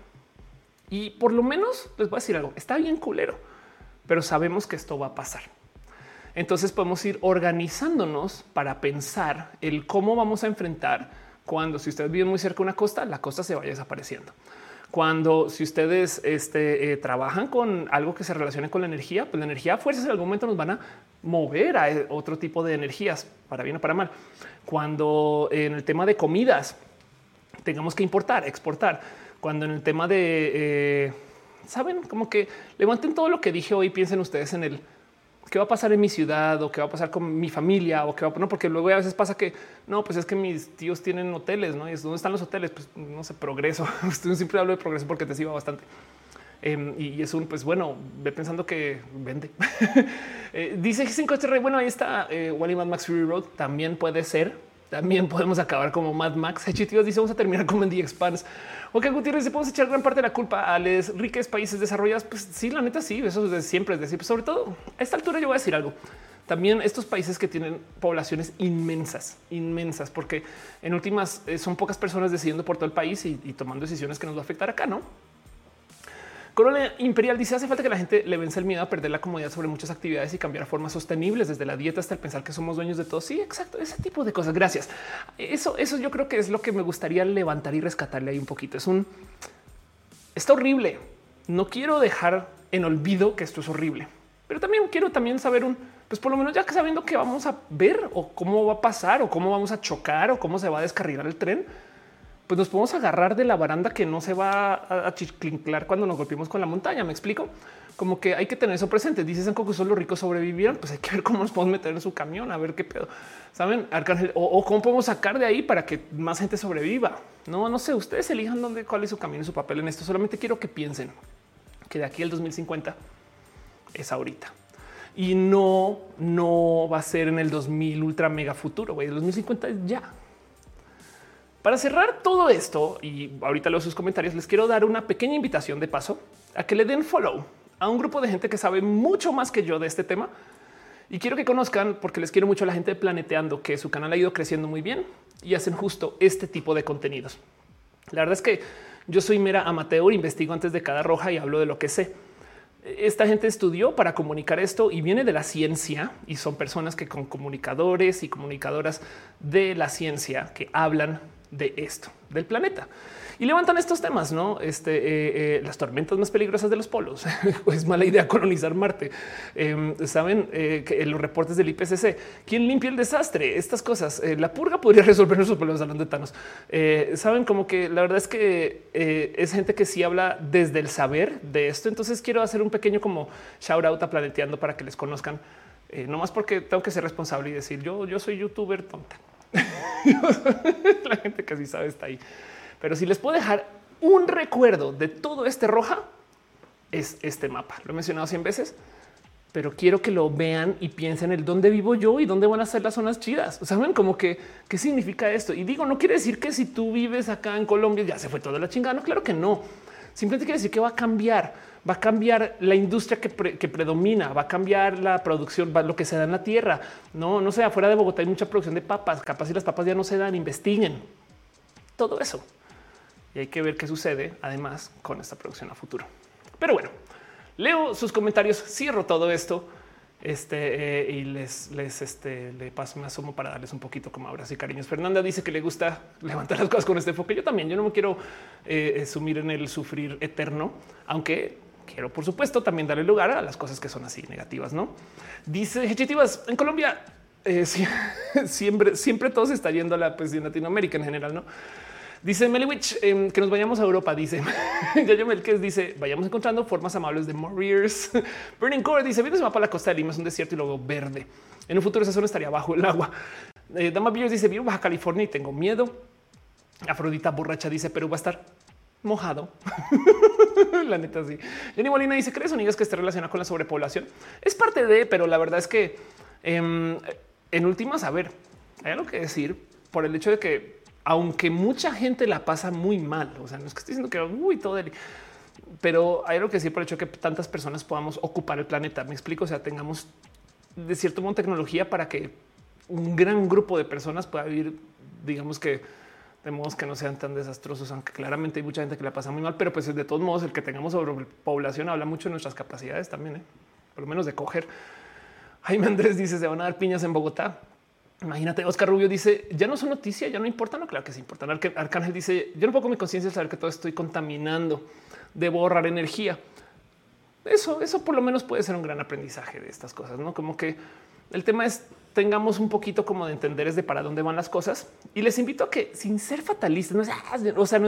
Y por lo menos les voy a decir algo. Está bien culero pero sabemos que esto va a pasar. Entonces podemos ir organizándonos para pensar el cómo vamos a enfrentar cuando si ustedes viven muy cerca de una costa, la costa se vaya desapareciendo. Cuando si ustedes este, eh, trabajan con algo que se relacione con la energía, pues la energía a fuerzas en algún momento nos van a mover a eh, otro tipo de energías, para bien o para mal. Cuando en el tema de comidas tengamos que importar, exportar, cuando en el tema de eh, saben como que levanten todo lo que dije hoy. Piensen ustedes en el qué va a pasar en mi ciudad o qué va a pasar con mi familia o qué va a pasar, porque luego a veces pasa que no, pues es que mis tíos tienen hoteles, no? Y es dónde están los hoteles. Pues no sé, progreso. siempre hablo de progreso porque te sirva bastante. Em, y es un, pues bueno, ve pensando que vende. eh, dice cinco este rey. Bueno, ahí está eh, Wally Mad Max Fury Road. También puede ser. También podemos acabar como Mad Max. Hechitivos dice vamos a terminar como en The Expanse. Ok, Gutiérrez, ¿se podemos echar gran parte de la culpa a los ricos países desarrollados? Pues sí, la neta sí, eso es siempre. Es decir, pues sobre todo a esta altura yo voy a decir algo. También estos países que tienen poblaciones inmensas, inmensas, porque en últimas eh, son pocas personas decidiendo por todo el país y, y tomando decisiones que nos va a afectar acá, ¿no? Corona Imperial dice hace falta que la gente le vence el miedo a perder la comodidad sobre muchas actividades y cambiar formas sostenibles desde la dieta hasta el pensar que somos dueños de todo. Sí, exacto. Ese tipo de cosas. Gracias. Eso, eso yo creo que es lo que me gustaría levantar y rescatarle ahí un poquito. Es un está horrible. No quiero dejar en olvido que esto es horrible, pero también quiero también saber un pues por lo menos ya que sabiendo que vamos a ver o cómo va a pasar o cómo vamos a chocar o cómo se va a descarrilar el tren pues nos podemos agarrar de la baranda que no se va a, chiclinclar cuando nos golpeemos con la montaña. Me explico como que hay que tener eso presente. Dices en que solo los ricos sobrevivieron. Pues hay que ver cómo nos podemos meter en su camión, a ver qué pedo saben Arcángel o, cómo podemos sacar de ahí para que más gente sobreviva. No, no sé. Ustedes elijan dónde, cuál es su camino y su papel en esto. Solamente quiero que piensen que de aquí al 2050 es ahorita y no, no va a ser en el 2000 ultra mega futuro. El 2050 es ya. Para cerrar todo esto, y ahorita leo sus comentarios, les quiero dar una pequeña invitación de paso a que le den follow a un grupo de gente que sabe mucho más que yo de este tema. Y quiero que conozcan, porque les quiero mucho a la gente de Planeteando, que su canal ha ido creciendo muy bien y hacen justo este tipo de contenidos. La verdad es que yo soy mera amateur, investigo antes de cada roja y hablo de lo que sé. Esta gente estudió para comunicar esto y viene de la ciencia y son personas que con comunicadores y comunicadoras de la ciencia que hablan de esto, del planeta. Y levantan estos temas, ¿no? Este, eh, eh, las tormentas más peligrosas de los polos. es mala idea colonizar Marte. Em, Saben eh, que los reportes del IPCC, ¿quién limpia el desastre? Estas cosas. la purga podría resolver nuestros problemas hablando de Thanos. Saben como que la verdad es que es gente que sí habla desde el saber de esto. Entonces quiero hacer un pequeño como shout out a Planeteando para que les conozcan. no más porque tengo que ser responsable y decir yo, yo soy youtuber tonta. la gente que sí sabe está ahí. Pero si les puedo dejar un recuerdo de todo este roja, es este mapa. Lo he mencionado 100 veces, pero quiero que lo vean y piensen el dónde vivo yo y dónde van a ser las zonas chidas. Saben como que qué significa esto. Y digo, no quiere decir que si tú vives acá en Colombia ya se fue toda la chingada. No, claro que no. Simplemente quiere decir que va a cambiar, va a cambiar la industria que, predomina, va a cambiar la producción, va, lo que se da en la tierra. No, no sé, afuera de Bogotá hay mucha producción de papas, capaz si las papas ya no se dan, investiguen todo eso y hay que ver qué sucede además con esta producción a futuro. Pero bueno, leo sus comentarios, cierro todo esto este, eh, y les, les este, le paso, me asomo para darles un poquito como abrazos y cariños. Fernanda dice que le gusta levantar las cosas con este enfoque. Yo también, yo no me quiero eh, sumir en el sufrir eterno, aunque quiero, por supuesto, también darle lugar a las cosas que son así negativas. No dice Hechitivas en Colombia. Eh, siempre, siempre todo se está yendo a la pues, en Latinoamérica en general, no? Dice Meliwich em, que nos vayamos a Europa. Dice Yayo Melques dice vayamos encontrando formas amables de Warriors. Burning Core dice vienes mapa a la costa de Lima, es un desierto y luego verde. En un futuro esa zona estaría bajo el agua. Eh, Dama Beers dice vivo Baja California y tengo miedo. Afrodita borracha dice Perú va a estar mojado. la neta, sí. Jenny Molina dice: ¿Crees, amigas, que esté relacionada con la sobrepoblación? Es parte de, pero la verdad es que em, en últimas, a ver, hay algo que decir por el hecho de que aunque mucha gente la pasa muy mal, o sea, no es que estoy diciendo que muy todo el, pero hay algo que decir por el hecho de que tantas personas podamos ocupar el planeta. Me explico, o sea, tengamos de cierto modo tecnología para que un gran grupo de personas pueda vivir, digamos que de modos que no sean tan desastrosos, aunque claramente hay mucha gente que la pasa muy mal, pero pues de todos modos el que tengamos sobrepoblación habla mucho de nuestras capacidades también, ¿eh? por lo menos de coger. Jaime Andrés dice se van a dar piñas en Bogotá. Imagínate, Oscar Rubio dice ya no son noticias, ya no importa. No, claro que sí importan. Arcángel dice yo no pongo mi conciencia saber que todo estoy contaminando, debo ahorrar energía. Eso, eso por lo menos puede ser un gran aprendizaje de estas cosas, no como que el tema es tengamos un poquito como de entender es de para dónde van las cosas y les invito a que sin ser fatalistas, no, o sea,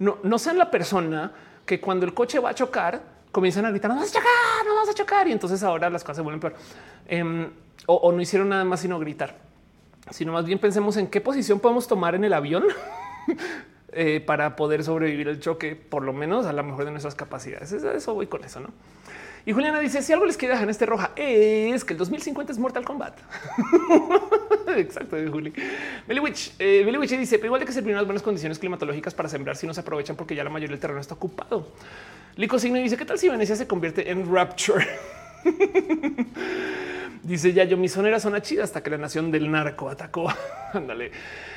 no, no, sean la persona que cuando el coche va a chocar comienzan a gritar no vas a chocar, no vas a chocar y entonces ahora las cosas se vuelven peor em, o no hicieron nada más sino gritar sino más bien pensemos en qué posición podemos tomar en el avión eh, para poder sobrevivir el choque, por lo menos a la mejor de nuestras capacidades. Eso voy con eso, ¿no? Y Juliana dice, si algo les quiere dejar en este roja es que el 2050 es Mortal Kombat. Exacto, Juli. Billy Witch, eh, dice, pero igual hay que servir unas buenas condiciones climatológicas para sembrar si no se aprovechan porque ya la mayoría del terreno está ocupado. Lico Signo dice, ¿qué tal si Venecia se convierte en Rapture? Dice ya yo mi zona era zona chida hasta que la nación del narco atacó. Ándale.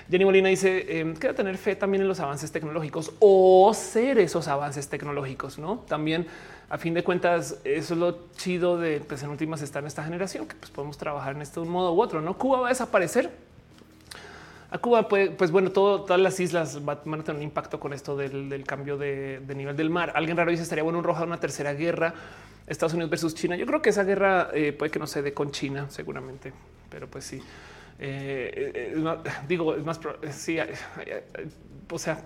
Jenny Molina dice eh, tener fe también en los avances tecnológicos o ser esos avances tecnológicos, no? También a fin de cuentas, eso es lo chido de pues, en últimas estar en esta generación que pues, podemos trabajar en esto de un modo u otro. No Cuba va a desaparecer. A Cuba, pues, pues bueno, todas las islas van a tener un impacto con esto del, cambio de, nivel del mar. Alguien raro dice estaría bueno un roja una tercera guerra Estados Unidos versus China. Yo creo que esa guerra eh, puede que no se dé con China, seguramente, pero pues sí. Eh, eh, digo, es más, sí, o sea,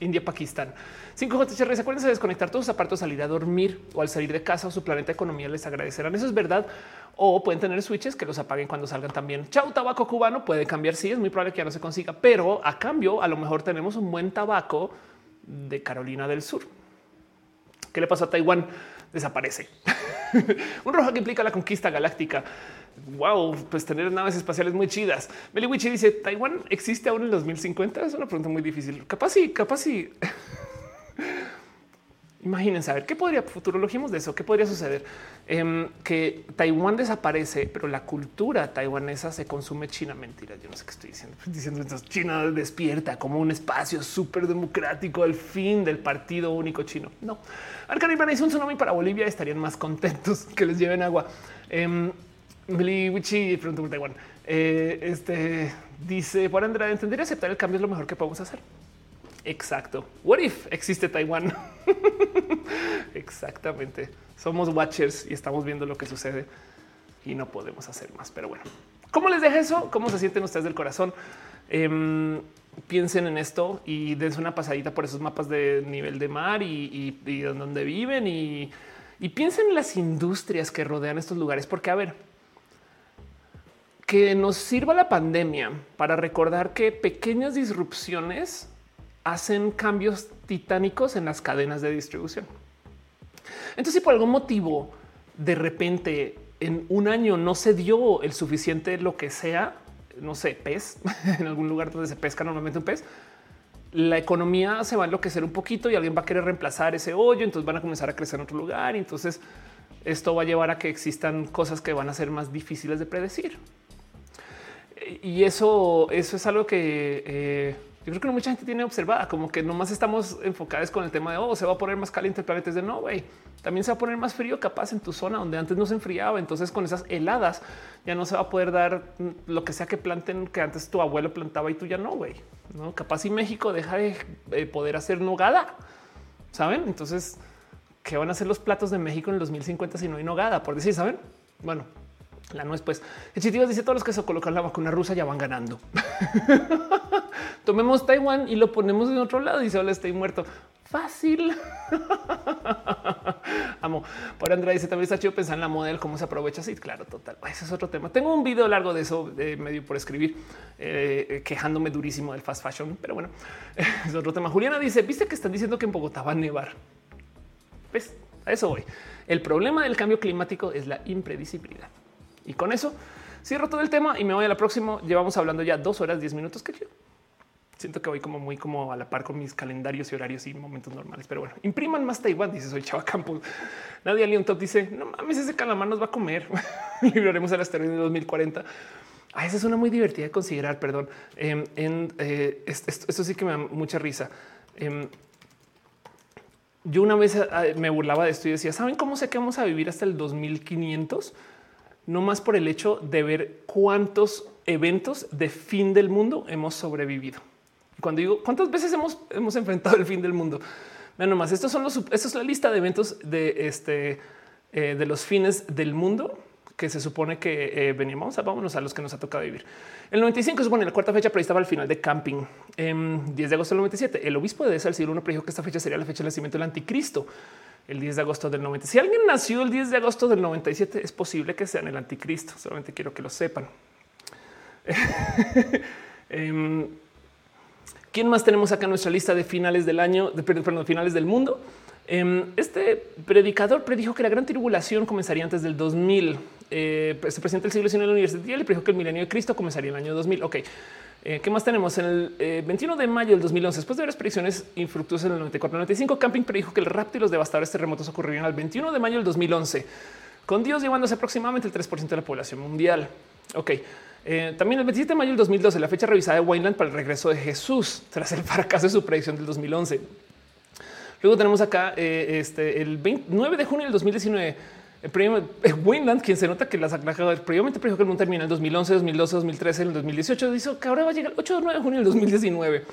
India, Pakistán. 5JHR, acuérdense de desconectar todos sus aparatos, salir a dormir o al salir de casa o su planeta economía les agradecerán. Eso es verdad. O pueden tener switches que los apaguen cuando salgan también. Chau, tabaco cubano puede cambiar. Sí, es muy probable que ya no se consiga, pero a cambio, a lo mejor tenemos un buen tabaco de Carolina del Sur. ¿Qué le pasó a Taiwán? desaparece. un rojo que implica la conquista galáctica. Wow, pues tener naves espaciales muy chidas. Meliwichi dice Taiwán existe aún en 2050. Es una pregunta muy difícil. Capaz sí, capaz sí. Imagínense a ver qué podría futurologíamos de eso, qué podría suceder em, que Taiwán desaparece, pero la cultura taiwanesa se consume China. Mentira, yo no sé qué estoy diciendo. Diciendo entonces China despierta como un espacio súper democrático al fin del partido único chino. No, Arcana hizo un tsunami para Bolivia, estarían más contentos que les lleven agua. Eh, Wichi pregunta por Taiwán. Eh, este dice por Andrade, entender y aceptar el cambio es lo mejor que podemos hacer. Exacto. What if existe Taiwán? Exactamente. Somos watchers y estamos viendo lo que sucede y no podemos hacer más. Pero bueno, ¿cómo les deja eso? ¿Cómo se sienten ustedes del corazón? Em, piensen en esto y dense una pasadita por esos mapas de nivel de mar y, y, donde viven y, y piensen en las industrias que rodean estos lugares, porque a ver, que nos sirva la pandemia para recordar que pequeñas disrupciones hacen cambios titánicos en las cadenas de distribución. Entonces, si por algún motivo de repente en un año no se dio el suficiente lo que sea, no sé, pez, en algún lugar donde se pesca normalmente un pez, la economía se va a enloquecer un poquito y alguien va a querer reemplazar ese hoyo, entonces van a comenzar a crecer en otro lugar y entonces esto va a llevar a que existan cosas que van a ser más difíciles de predecir. Y eso, eso es algo que eh, yo creo que mucha gente tiene observada, como que nomás estamos enfocados con el tema de oh, se va a poner más caliente el planeta. Es de no, güey, también se va a poner más frío capaz en tu zona donde antes no se enfriaba. Entonces, con esas heladas ya no se va a poder dar lo que sea que planten que antes tu abuelo plantaba y tú ya no, güey. No, capaz y México deja de poder hacer nogada, saben? Entonces, ¿qué van a hacer los platos de México en el 2050 si no hay nogada? Por decir, saben? Bueno, la nuez, pues. Chitivas dice todos los que se colocan la vacuna rusa ya van ganando. Tomemos Taiwán y lo ponemos en otro lado. Dice hola, estoy muerto. Fácil. Amo. Por Andrea dice también está chido pensar en la model, cómo se aprovecha. Sí, claro, total. Ese es otro tema. Tengo un video largo de eso, de medio por escribir, eh, quejándome durísimo del fast fashion, pero bueno, es otro tema. Juliana dice: Viste que están diciendo que en Bogotá va a nevar. Pues a eso voy. El problema del cambio climático es la impredecibilidad. Y con eso cierro todo el tema y me voy a la próxima. Llevamos hablando ya dos horas, diez minutos. Chido. Siento que voy como muy como a la par con mis calendarios y horarios y momentos normales. Pero bueno, impriman más Taiwán, dice soy Chava Campos. Nadie Leon Top dice no mames, ese calamar nos va a comer. Libraremos el asteroide en 2040. Ah, esa es una muy divertida de considerar. Perdón. Em, en, eh, esto, sí que me da mucha risa. Em, yo una vez ah, me burlaba de esto y decía, ¿saben cómo sé que vamos a vivir hasta el 2500? No más por el hecho de ver cuántos eventos de fin del mundo hemos sobrevivido. Cuando digo cuántas veces hemos, hemos enfrentado el fin del mundo, no más. Estos son los, esto es la lista de eventos de este eh, de los fines del mundo que se supone que eh, veníamos. A, vámonos a los que nos ha tocado vivir. El 95 supone la cuarta fecha prevista para el final de camping. 10 de agosto del 97. El obispo de esa siglo I predijo que esta fecha sería la fecha del nacimiento del anticristo el 10 de agosto del 90. Si alguien nació el 10 de agosto del 97, es posible que sean el anticristo. Solamente quiero que lo sepan. Em, ¿Quién más tenemos acá en nuestra lista de finales del año, de, finales del mundo? Em, este predicador predijo que la gran tribulación comenzaría antes del 2000. Eh, se presenta el siglo XIX en la universidad y le predijo que el milenio de Cristo comenzaría en el año 2000. Ok, eh, ¿Qué más tenemos? En el 21 eh, de mayo del 2011, después de varias predicciones infructuosas en el 94-95, Camping predijo que el rapto y los devastadores terremotos ocurrirían al 21 de mayo del 2011, con Dios llevándose aproximadamente el 3% de la población mundial. Ok. Eh, también el 27 de mayo del 2012, la fecha revisada de Wineland para el regreso de Jesús tras el fracaso de su predicción del 2011. Luego tenemos acá este, el 29 de junio del 2019 el Winland, quien se nota que las previamente predijo que el mundo termina en 2011, 2012, 2013, en el 2018, dijo que ahora va a llegar el 8 de 9 de junio del 2019.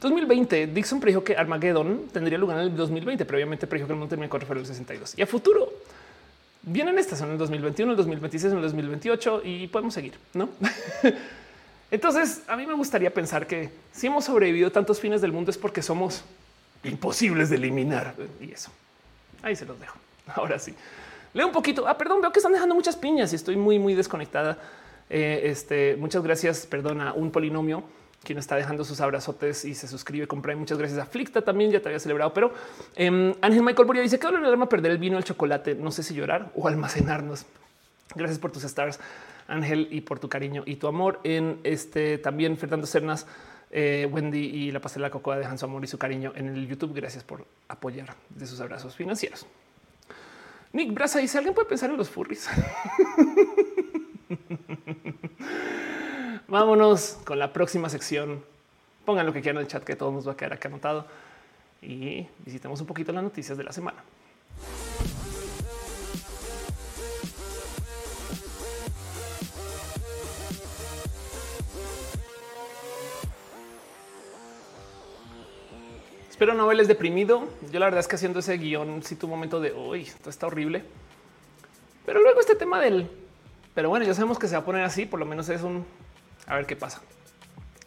2020, Dixon predijo que Armageddon tendría lugar en el 2020, previamente predijo que el mundo termina en 4 de 62. Y a futuro vienen estas son el 2021, el 2026, el 2028 y podemos seguir, ¿no? Entonces, a mí me gustaría pensar que si hemos sobrevivido tantos fines del mundo es porque somos imposibles de eliminar. Y eso, ahí se los dejo. Ahora sí. Leo un poquito. Ah, perdón, veo que están dejando muchas piñas y estoy muy, muy desconectada. Eh, este, muchas gracias, perdón, a un polinomio quien está dejando sus abrazotes y se suscribe, compra. Muchas gracias a Flicta también, ya te había celebrado. Pero em, Ángel Michael Boria dice que el alma perder el vino, el chocolate. No sé si llorar o almacenarnos. Gracias por tus stars, Ángel, y por tu cariño y tu amor. En este también Fernando Cernas, eh, Wendy y la pastela Cocoa dejan su amor y su cariño en el YouTube. Gracias por apoyar de sus abrazos financieros. Nick Brasa dice: ¿Alguien puede pensar en los furries? Vámonos con la próxima sección. Pongan lo que quieran en el chat, que todo nos va a quedar acá anotado y visitemos un poquito las noticias de la semana. Espero no verles deprimido. Yo la verdad es que haciendo ese guion, si tu momento de hoy, está horrible. Pero luego este tema del, pero bueno, ya sabemos que se va a poner así, por lo menos es un, a ver qué pasa.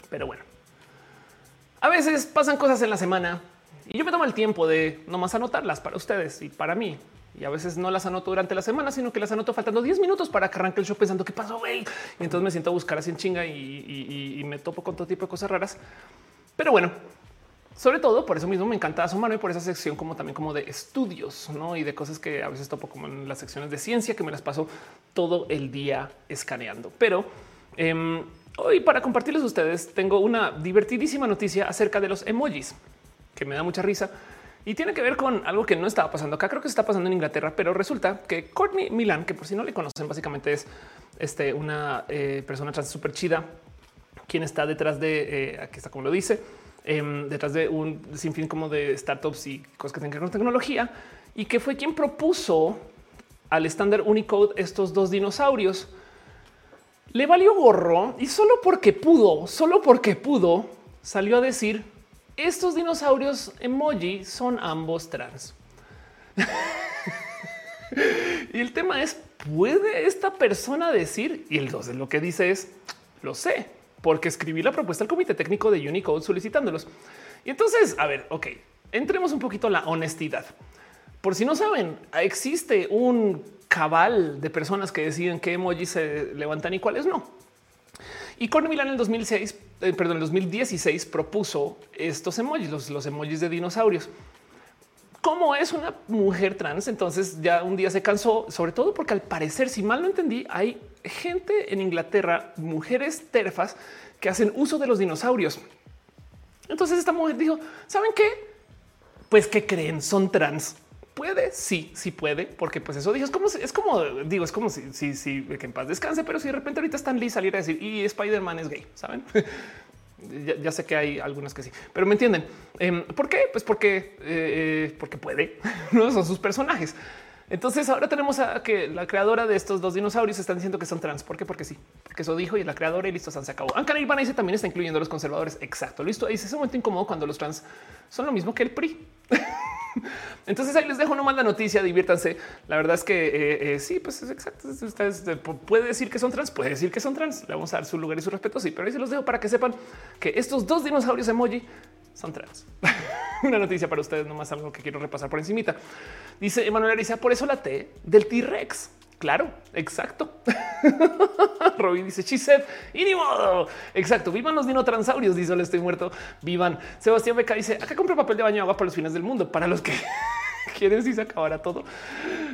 Pero bueno, a veces pasan cosas en la semana y yo me tomo el tiempo de nomás anotarlas para ustedes y para mí. Y a veces no las anoto durante la semana, sino que las anoto faltando 10 minutos para que arranque el show pensando qué pasó, güey. Y entonces me siento a buscar así en chinga y me topo con todo tipo de cosas raras. Pero bueno, sobre todo por eso mismo me encanta asomarme por esa sección como también como de estudios ¿no? y de cosas que a veces topo como en las secciones de ciencia que me las paso todo el día escaneando. Pero em, hoy para compartirles a ustedes tengo una divertidísima noticia acerca de los emojis que me da mucha risa y tiene que ver con algo que no estaba pasando acá. Creo que se está pasando en Inglaterra, pero resulta que Courtney Milan, que por si no le conocen, básicamente es este, una eh, persona trans súper chida, quien está detrás de, eh, aquí está como lo dice, Em, detrás de un sinfín como de startups y cosas que tengan que ver con tecnología y que fue quien propuso al estándar Unicode estos dos dinosaurios. Le valió gorro y solo porque pudo, solo porque pudo, salió a decir estos dinosaurios emoji son ambos trans. y el tema es, ¿puede esta persona decir? Y el dos de lo que dice es, lo sé porque escribí la propuesta al comité técnico de Unicode solicitándolos. Y entonces, a ver, ok, entremos un poquito a la honestidad. Por si no saben, existe un cabal de personas que deciden qué emojis se levantan y cuáles no. Y Corny Milan en el 2006, eh, perdón, en 2016 propuso estos emojis, los, los emojis de dinosaurios. Como es una mujer trans, entonces ya un día se cansó, sobre todo porque al parecer, si mal no entendí, hay gente en Inglaterra, mujeres terfas que hacen uso de los dinosaurios. Entonces esta mujer dijo, ¿saben qué? Pues que creen, son trans. Puede, sí, sí puede, porque pues eso dijo, es como, es como, digo, es como si, si, si que en paz descanse, pero si de repente ahorita están Lee salir a decir, y Spider-Man es gay, ¿saben? ya, sé que hay algunas que sí, pero me entienden. Em, ¿Por qué? Pues porque, eh, porque puede, no son sus personajes. Entonces ahora tenemos a que la creadora de estos dos dinosaurios están diciendo que son trans. ¿Por qué? Porque sí, porque eso dijo y la creadora y listo, se acabó. Ankara Ivana dice también está incluyendo a los conservadores. Exacto. Listo. Dice es un momento incómodo cuando los trans son lo mismo que el PRI. Entonces ahí les dejo nomás la noticia, diviértanse. La verdad es que eh, eh, sí, pues es exacto. Ustedes puede decir que son trans, puede decir que son trans. Le vamos a dar su lugar y su respeto. Sí, pero ahí se los dejo para que sepan que estos dos dinosaurios emoji son trans. Una noticia para ustedes, nomás algo que quiero repasar por encimita. Dice Emanuel Ariza, por eso la T del T-Rex. Claro, exacto. Robin dice Chiset y ni modo. Exacto. Vivan los dinotranssaurios. Dice le estoy muerto. Vivan. Sebastián Beca dice acá compré papel de baño agua para los fines del mundo. Para los que quieren si se acabará todo.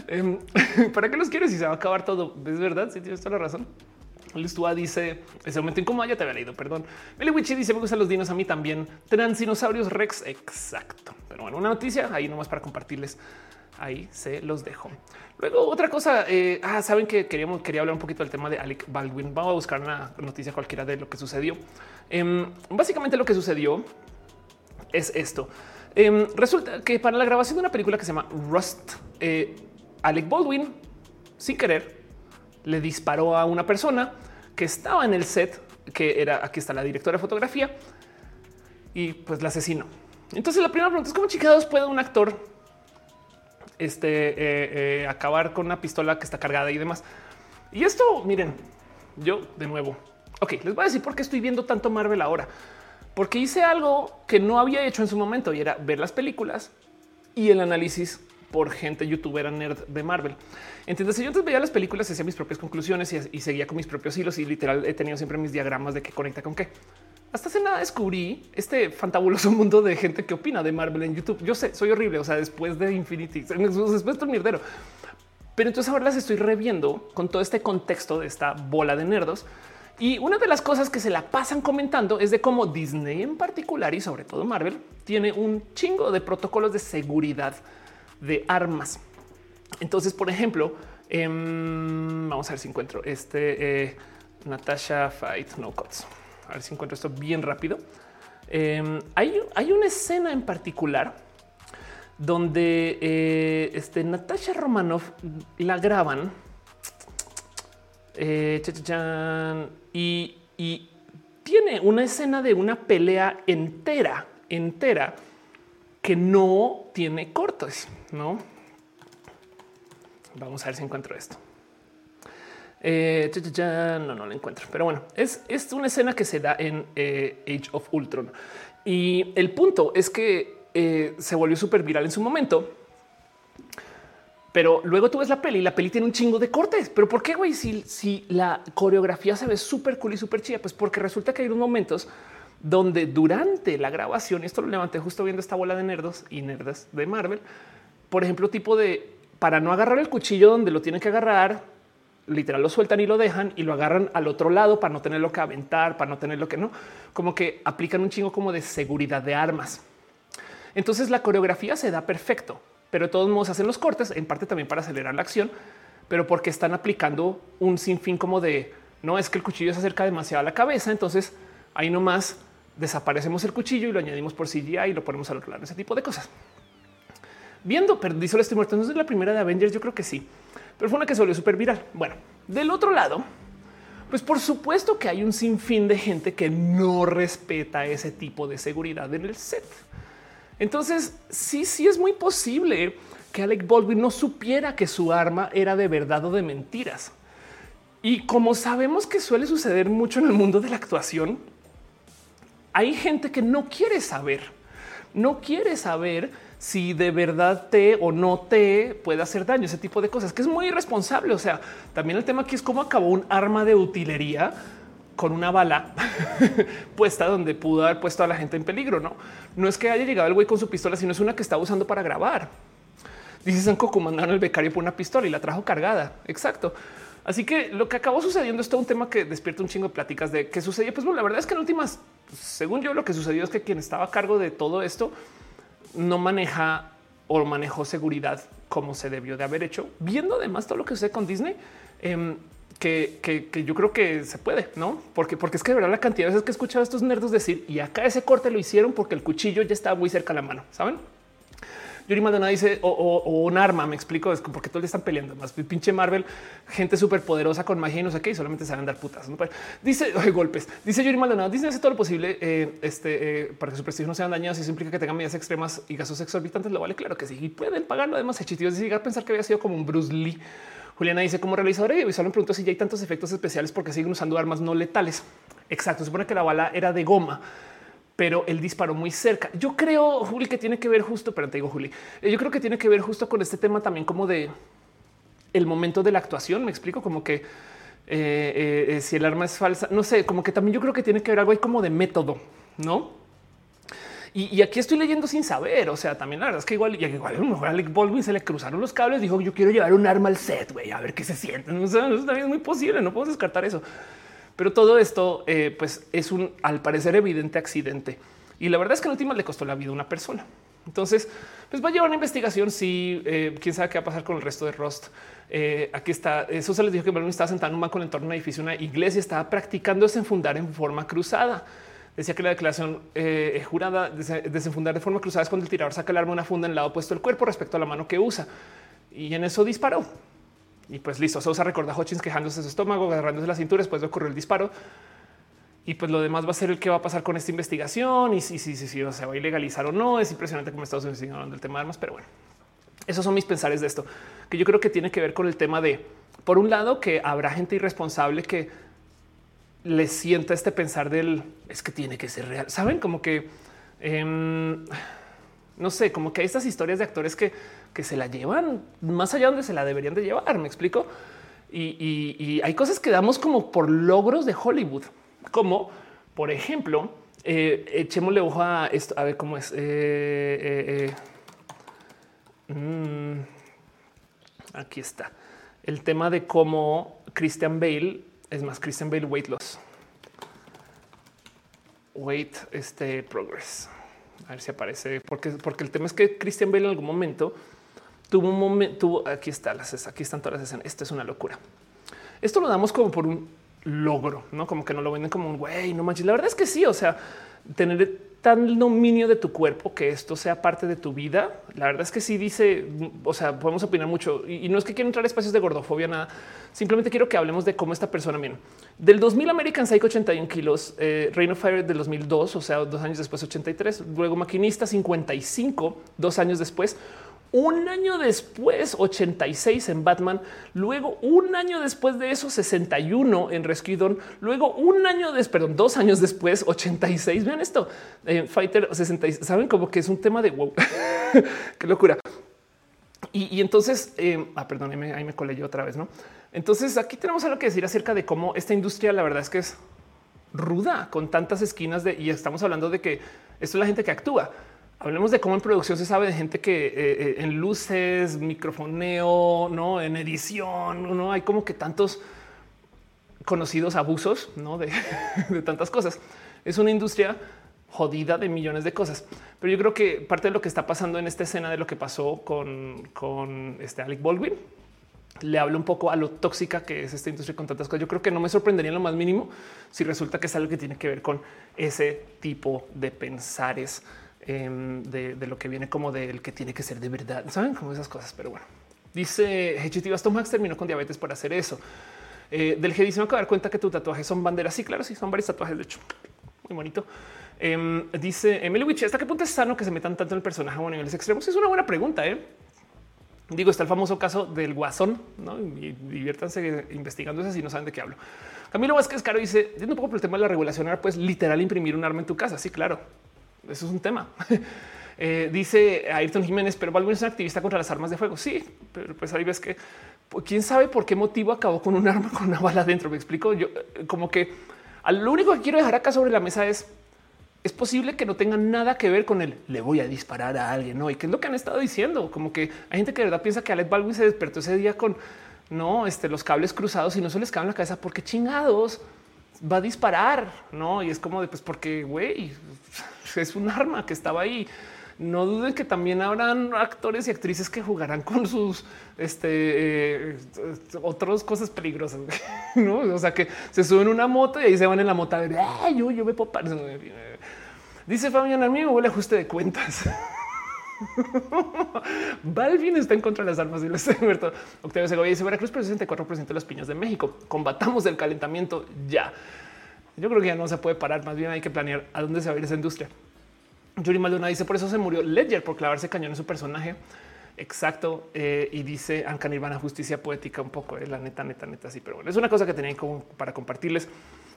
Em, ¿Para qué los quieres si se va a acabar todo? Es verdad. Si tienes toda la razón. Listua dice ese momento incómodo. Ya te había leído, perdón. Meliwichi dice me gustan los dinos a mí también. Transdinosaurios Rex. Exacto. Pero bueno, una noticia ahí nomás para compartirles. Ahí se los dejo. Luego otra cosa, eh, ah, saben que queríamos quería hablar un poquito del tema de Alec Baldwin. Vamos a buscar una noticia cualquiera de lo que sucedió. Em, básicamente lo que sucedió es esto. Em, resulta que para la grabación de una película que se llama Rust, eh, Alec Baldwin, sin querer, le disparó a una persona que estaba en el set, que era aquí está la directora de fotografía, y pues la asesinó. Entonces la primera pregunta es cómo chingados puede un actor este, eh, eh, acabar con una pistola que está cargada y demás. Y esto, miren, yo de nuevo, ok, les voy a decir por qué estoy viendo tanto Marvel ahora, porque hice algo que no había hecho en su momento y era ver las películas y el análisis por gente youtuber nerd de Marvel. Entonces yo antes veía las películas, hacía mis propias conclusiones y, seguía con mis propios hilos y literal he tenido siempre mis diagramas de qué conecta con qué. Hasta hace nada descubrí este fantabuloso mundo de gente que opina de Marvel en YouTube. Yo sé, soy horrible, o sea, después de Infinity, después de un mierdero. Pero entonces ahora las estoy reviendo con todo este contexto de esta bola de nerdos. Y una de las cosas que se la pasan comentando es de cómo Disney en particular y sobre todo Marvel tiene un chingo de protocolos de seguridad de armas. Entonces, por ejemplo, em, vamos a ver si encuentro este eh, Natasha Fight No Cuts. A ver si encuentro esto bien rápido. Em, hay, hay, una escena en particular donde eh, este Natasha Romanoff la graban eh, y, y tiene una escena de una pelea entera, entera que no tiene cortes, ¿no? Vamos a ver si encuentro esto. Eh, no, no lo encuentro. Pero bueno, es, es una escena que se da en eh, Age of Ultron. Y el punto es que eh, se volvió súper viral en su momento. Pero luego tú ves la peli y la peli tiene un chingo de cortes. Pero ¿por qué, güey? Si, si la coreografía se ve súper cool y súper chida, pues porque resulta que hay unos momentos donde durante la grabación, y esto lo levanté justo viendo esta bola de nerdos y nerdas de Marvel, por ejemplo, tipo de para no agarrar el cuchillo donde lo tienen que agarrar, literal lo sueltan y lo dejan y lo agarran al otro lado para no tenerlo que aventar, para no tener lo que no, como que aplican un chingo como de seguridad de armas. Entonces la coreografía se da perfecto, pero de todos modos hacen los cortes en parte también para acelerar la acción, pero porque están aplicando un sinfín como de no es que el cuchillo se acerca demasiado a la cabeza. Entonces ahí nomás desaparecemos el cuchillo y lo añadimos por CGI y lo ponemos al otro lado, ese tipo de cosas viendo, pero dice estoy muerto. Entonces la primera de Avengers, yo creo que sí, pero fue una que se volvió súper viral. Bueno, del otro lado, pues por supuesto que hay un sinfín de gente que no respeta ese tipo de seguridad en el set. Entonces, sí, sí es muy posible que Alec Baldwin no supiera que su arma era de verdad o de mentiras. Y como sabemos que suele suceder mucho en el mundo de la actuación, hay gente que no quiere saber, no quiere saber si de verdad te o no te puede hacer daño, ese tipo de cosas, que es muy irresponsable. O sea, también el tema aquí es cómo acabó un arma de utilería con una bala puesta donde pudo haber puesto a la gente en peligro. No, no es que haya llegado el güey con su pistola, sino es una que estaba usando para grabar. Dice Sanko mandaron el becario por una pistola y la trajo cargada. Exacto. Así que lo que acabó sucediendo es todo un tema que despierta un chingo de pláticas de qué sucedió. Pues bueno, la verdad es que en últimas, según yo, lo que sucedió es que quien estaba a cargo de todo esto no maneja o manejó seguridad como se debió de haber hecho, viendo además todo lo que sucede con Disney. Em, que, yo creo que se puede, no? Porque, porque es que de verdad la cantidad de veces que he escuchado a estos nerdos decir y acá ese corte lo hicieron porque el cuchillo ya estaba muy cerca a la mano, saben? Yuri Maldonado dice o, un arma. Me explico, es porque todos están peleando más pinche Marvel, gente súper poderosa con magia y no sé qué, y solamente a dar putas. ¿no? Dice golpes. Dice Yuri Maldonado, Disney hace todo lo posible eh, este, eh, para que su prestigio no sean dañados. Y eso implica que tengan medidas extremas y gastos exorbitantes. Lo vale, claro que sí. Y pueden pagarlo. Además, hechitivos y llegar a pensar que había sido como un Bruce Lee. Juliana dice como realizadora y visual me pregunto si ya hay tantos efectos especiales porque siguen usando armas no letales. Exacto. Supone que la bala era de goma pero él disparó muy cerca. Yo creo, Juli, que tiene que ver justo, pero te digo, Juli, eh, yo creo que tiene que ver justo con este tema también como de el momento de la actuación. Me explico como que eh, eh, si el arma es falsa, no sé, como que también yo creo que tiene que ver algo ahí como de método, no? Y, aquí estoy leyendo sin saber. O sea, también la verdad es que igual, igual a lo mejor Alec Baldwin se le cruzaron los cables. Dijo yo quiero llevar un arma al set, güey, a ver qué se siente. No eso también es muy posible. No puedo descartar eso. Pero todo esto, eh, pues es un al parecer evidente accidente. Y la verdad es que en última le costó la vida a una persona. Entonces, pues va a llevar una investigación. Si eh, quién sabe qué va a pasar con el resto de Rust. Eh, aquí está. Eso se les dijo que Balloon estaba sentado en un banco en el entorno de un edificio, una iglesia, estaba practicando desenfundar en forma cruzada. Decía que la declaración jurada desenfundar de forma cruzada es cuando el tirador saca el arma una funda en el lado opuesto del cuerpo respecto a la mano que usa. Y en eso disparó. Y pues listo, Sousa recuerda a Hutchins quejándose de su estómago, agarrándose la cintura, después de ocurrió el disparo. Y pues lo demás va a ser el que va a pasar con esta investigación y si, si, si, si se va a ilegalizar o no. Es impresionante cómo Estados Unidos sigue hablando del tema de armas, pero bueno, esos son mis pensares de esto, que yo creo que tiene que ver con el tema de, por un lado, que habrá gente irresponsable que le sienta este pensar del es que tiene que ser real. Saben como que em, no sé, como que hay estas historias de actores que que se la llevan más allá donde se la deberían de llevar. Me explico. Y, hay cosas que damos como por logros de Hollywood, como por ejemplo, eh, echémosle ojo a esto, a ver cómo es. Eh, eh, mm, aquí está el tema de cómo Christian Bale es más Christian Bale weight loss, weight este progress. A ver si aparece, porque, porque el tema es que Christian Bale en algún momento tuvo un momento, aquí está, las, aquí están todas las escenas. Esto es una locura. Esto lo damos como por un logro, no como que no lo venden como un güey, no manches. La verdad es que sí. O sea, tener tan dominio de tu cuerpo que esto sea parte de tu vida. La verdad es que sí dice, o sea, podemos opinar mucho y, no es que quiero entrar a espacios de gordofobia, nada. Simplemente quiero que hablemos de cómo esta persona, bien, del 2000 American Psycho 81 kilos, eh, Reign of Fire del 2002, o sea, dos años después 83, luego Maquinista 55, dos años después, un año después 86 en Batman, luego un año después de eso 61 en Rescue luego un año después, perdón, dos años después 86. Vean esto, eh, Fighter 66. Saben como que es un tema de wow, qué locura. Y, entonces, eh, ah, ahí me, colé yo otra vez, no? Entonces aquí tenemos algo que decir acerca de cómo esta industria, la verdad es que es ruda con tantas esquinas de y estamos hablando de que esto es la gente que actúa. Hablemos de cómo en producción se sabe de gente que eh, eh, en luces, microfoneo, no en edición, no hay como que tantos conocidos abusos ¿no? de, tantas cosas. Es una industria jodida de millones de cosas. Pero yo creo que parte de lo que está pasando en esta escena de lo que pasó con, este Alec Baldwin le habla un poco a lo tóxica que es esta industria con tantas cosas. Yo creo que no me sorprendería en lo más mínimo si resulta que es algo que tiene que ver con ese tipo de pensares Em, de, lo que viene como del que tiene que ser de verdad. Saben como esas cosas, pero bueno, dice Hechitivas Tom Max terminó con diabetes por hacer eso. Eh, del G dice me acabo de dar cuenta que tus tatuajes son banderas. Sí, claro, sí, son varios tatuajes. De hecho, muy bonito. Eh, dice Emily Witch, ¿hasta qué punto es sano que se metan tanto en el personaje a niveles extremos? Es una buena pregunta. ¿eh? Digo, está el famoso caso del guasón, ¿no? Y diviértanse investigando eso si no saben de qué hablo. Camilo Vázquez Caro dice, yendo un poco por el tema de la regulación, ahora pues literal imprimir un arma en tu casa. Sí, claro. Eso es un tema. Eh, dice Ayrton Jiménez, pero Baldwin es un activista contra las armas de fuego. Sí, pero pues ahí ves que pues, quién sabe por qué motivo acabó con un arma con una bala dentro. Me explico. Yo eh, como que lo único que quiero dejar acá sobre la mesa es es posible que no tenga nada que ver con el le voy a disparar a alguien, no? Y qué es lo que han estado diciendo. Como que hay gente que de verdad piensa que Alec Baldwin se despertó ese día con no este, los cables cruzados y no se les cae en la cabeza porque chingados va a disparar, no? Y es como de pues porque güey, es un arma que estaba ahí. No duden que también habrán actores y actrices que jugarán con sus este, eh, otras cosas peligrosas. ¿no? O sea, que se suben una moto y ahí se van en la moto. De, yo, yo me puedo Dice Fabián, a mí me huele ajuste de cuentas. Balvin está en contra de las armas y lo está muerto. Octavio Segovia dice Veracruz, pero 64% de las piñas de México. Combatamos el calentamiento ya. Yo creo que ya no se puede parar. Más bien hay que planear a dónde se va a ir esa industria. Yuri Maldonado dice por eso se murió Ledger por clavarse cañón en su personaje. Exacto. Eh, y dice Anca Nirvana, justicia poética un poco. Eh, la neta, neta, neta. Sí, pero bueno, es una cosa que tenía como para compartirles.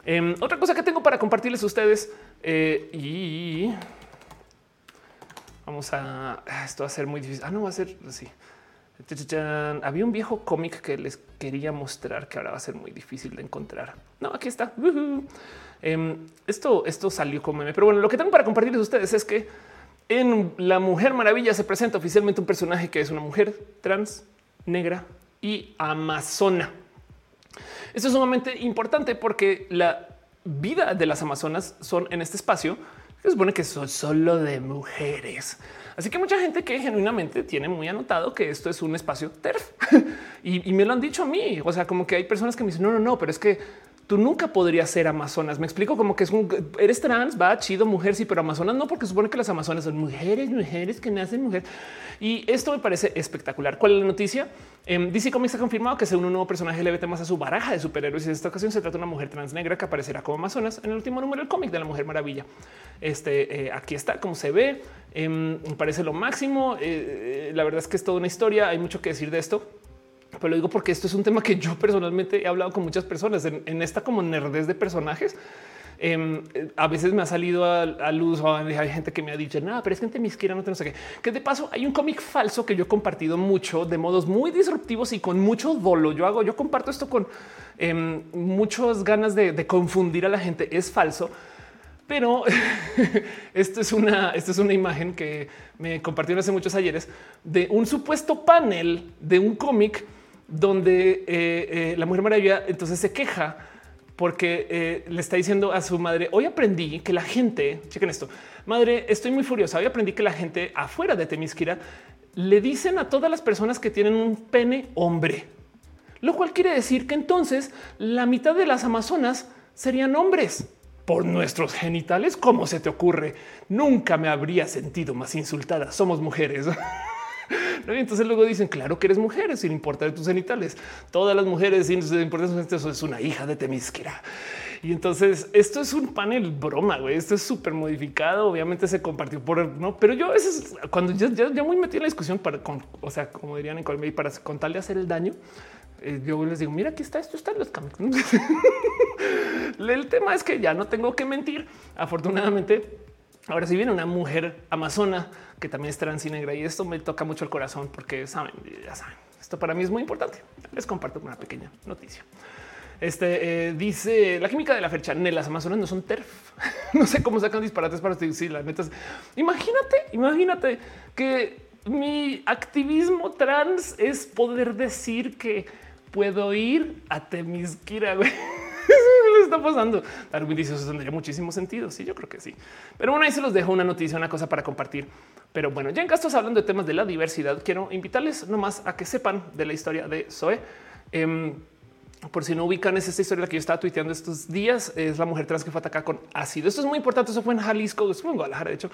Em, otra cosa que tengo para compartirles a ustedes eh, y vamos a esto va a ser muy difícil. Ah, no va a ser así. Había un viejo cómic que les quería mostrar que ahora va a ser muy difícil de encontrar. No, aquí está. Em, esto, esto salió como meme, pero bueno, lo que tengo para compartirles a ustedes es que en La Mujer Maravilla se presenta oficialmente un personaje que es una mujer trans, negra y amazona. Esto es sumamente importante porque la vida de las amazonas son en este espacio se supone que son solo de mujeres. Así que mucha gente que genuinamente tiene muy anotado que esto es un espacio TERF y, me lo han dicho a mí. O sea, como que hay personas que me dicen no, no, no, pero es que tú nunca podrías ser amazonas. Me explico como que es un eres trans, va chido, mujer, sí, pero amazonas no, porque supone que las amazonas son mujeres, mujeres que nacen mujer. Y esto me parece espectacular. ¿Cuál es la noticia? Eh, DC Comics ha confirmado que se une un nuevo personaje LGBT más a su baraja de superhéroes. Y en esta ocasión se trata de una mujer trans negra que aparecerá como amazonas en el último número del cómic de la Mujer Maravilla. Este eh, aquí está como se ve. Em, parece lo máximo. Eh, la verdad es que es toda una historia. Hay mucho que decir de esto pero lo digo porque esto es un tema que yo personalmente he hablado con muchas personas en, esta como nerdez de personajes. Em, a veces me ha salido a, luz o hay gente que me ha dicho nada, pero es que en izquierda no no sé qué. Que de paso hay un cómic falso que yo he compartido mucho de modos muy disruptivos y con mucho dolo. Yo hago, yo comparto esto con em, muchas ganas de, confundir a la gente. Es falso, pero esto es una, esto es una imagen que me compartieron hace muchos ayeres de un supuesto panel de un cómic donde eh, eh, la Mujer Maravilla entonces se queja porque eh, le está diciendo a su madre, hoy aprendí que la gente, chequen esto, madre, estoy muy furiosa, hoy aprendí que la gente afuera de Temisquira le dicen a todas las personas que tienen un pene hombre. lo cual quiere decir que entonces la mitad de las amazonas serían hombres por nuestros genitales. ¿Cómo se te ocurre? Nunca me habría sentido más insultada. Somos mujeres. entonces luego dicen, claro que eres mujer, sin importar tus genitales. Todas las mujeres, sin importar sus es una hija de Temisquera. Y entonces esto es un panel broma, güey. Esto es súper modificado. Obviamente se compartió por no, pero yo a veces cuando ya, ya, muy metí en la discusión para, con, o sea, como dirían en Colombia, para contarle hacer el daño, eh, yo les digo, mira, aquí está, esto está en los caminos. el tema es que ya no tengo que mentir. Afortunadamente, ahora si viene una mujer amazona que también es trans y negra y esto me toca mucho el corazón porque saben, ya saben, esto para mí es muy importante. Les comparto una pequeña noticia. Este eh, dice la química de la fecha. Las amazonas no son TERF. no sé cómo sacan disparates para decir la neta. Imagínate, imagínate que mi activismo trans es poder decir que puedo ir a Temisquira. Eso está pasando. Darwin dice eso tendría muchísimo sentido. Sí, yo creo que sí. Pero bueno, ahí se los dejo una noticia, una cosa para compartir. Pero bueno, ya en gastos hablando de temas de la diversidad, quiero invitarles nomás a que sepan de la historia de Zoe. Em, por si no ubican, es esta historia la que yo estaba tuiteando estos días. Es la mujer trans que fue atacada con ácido. Esto es muy importante. Eso fue en Jalisco, fue en Guadalajara. De hecho,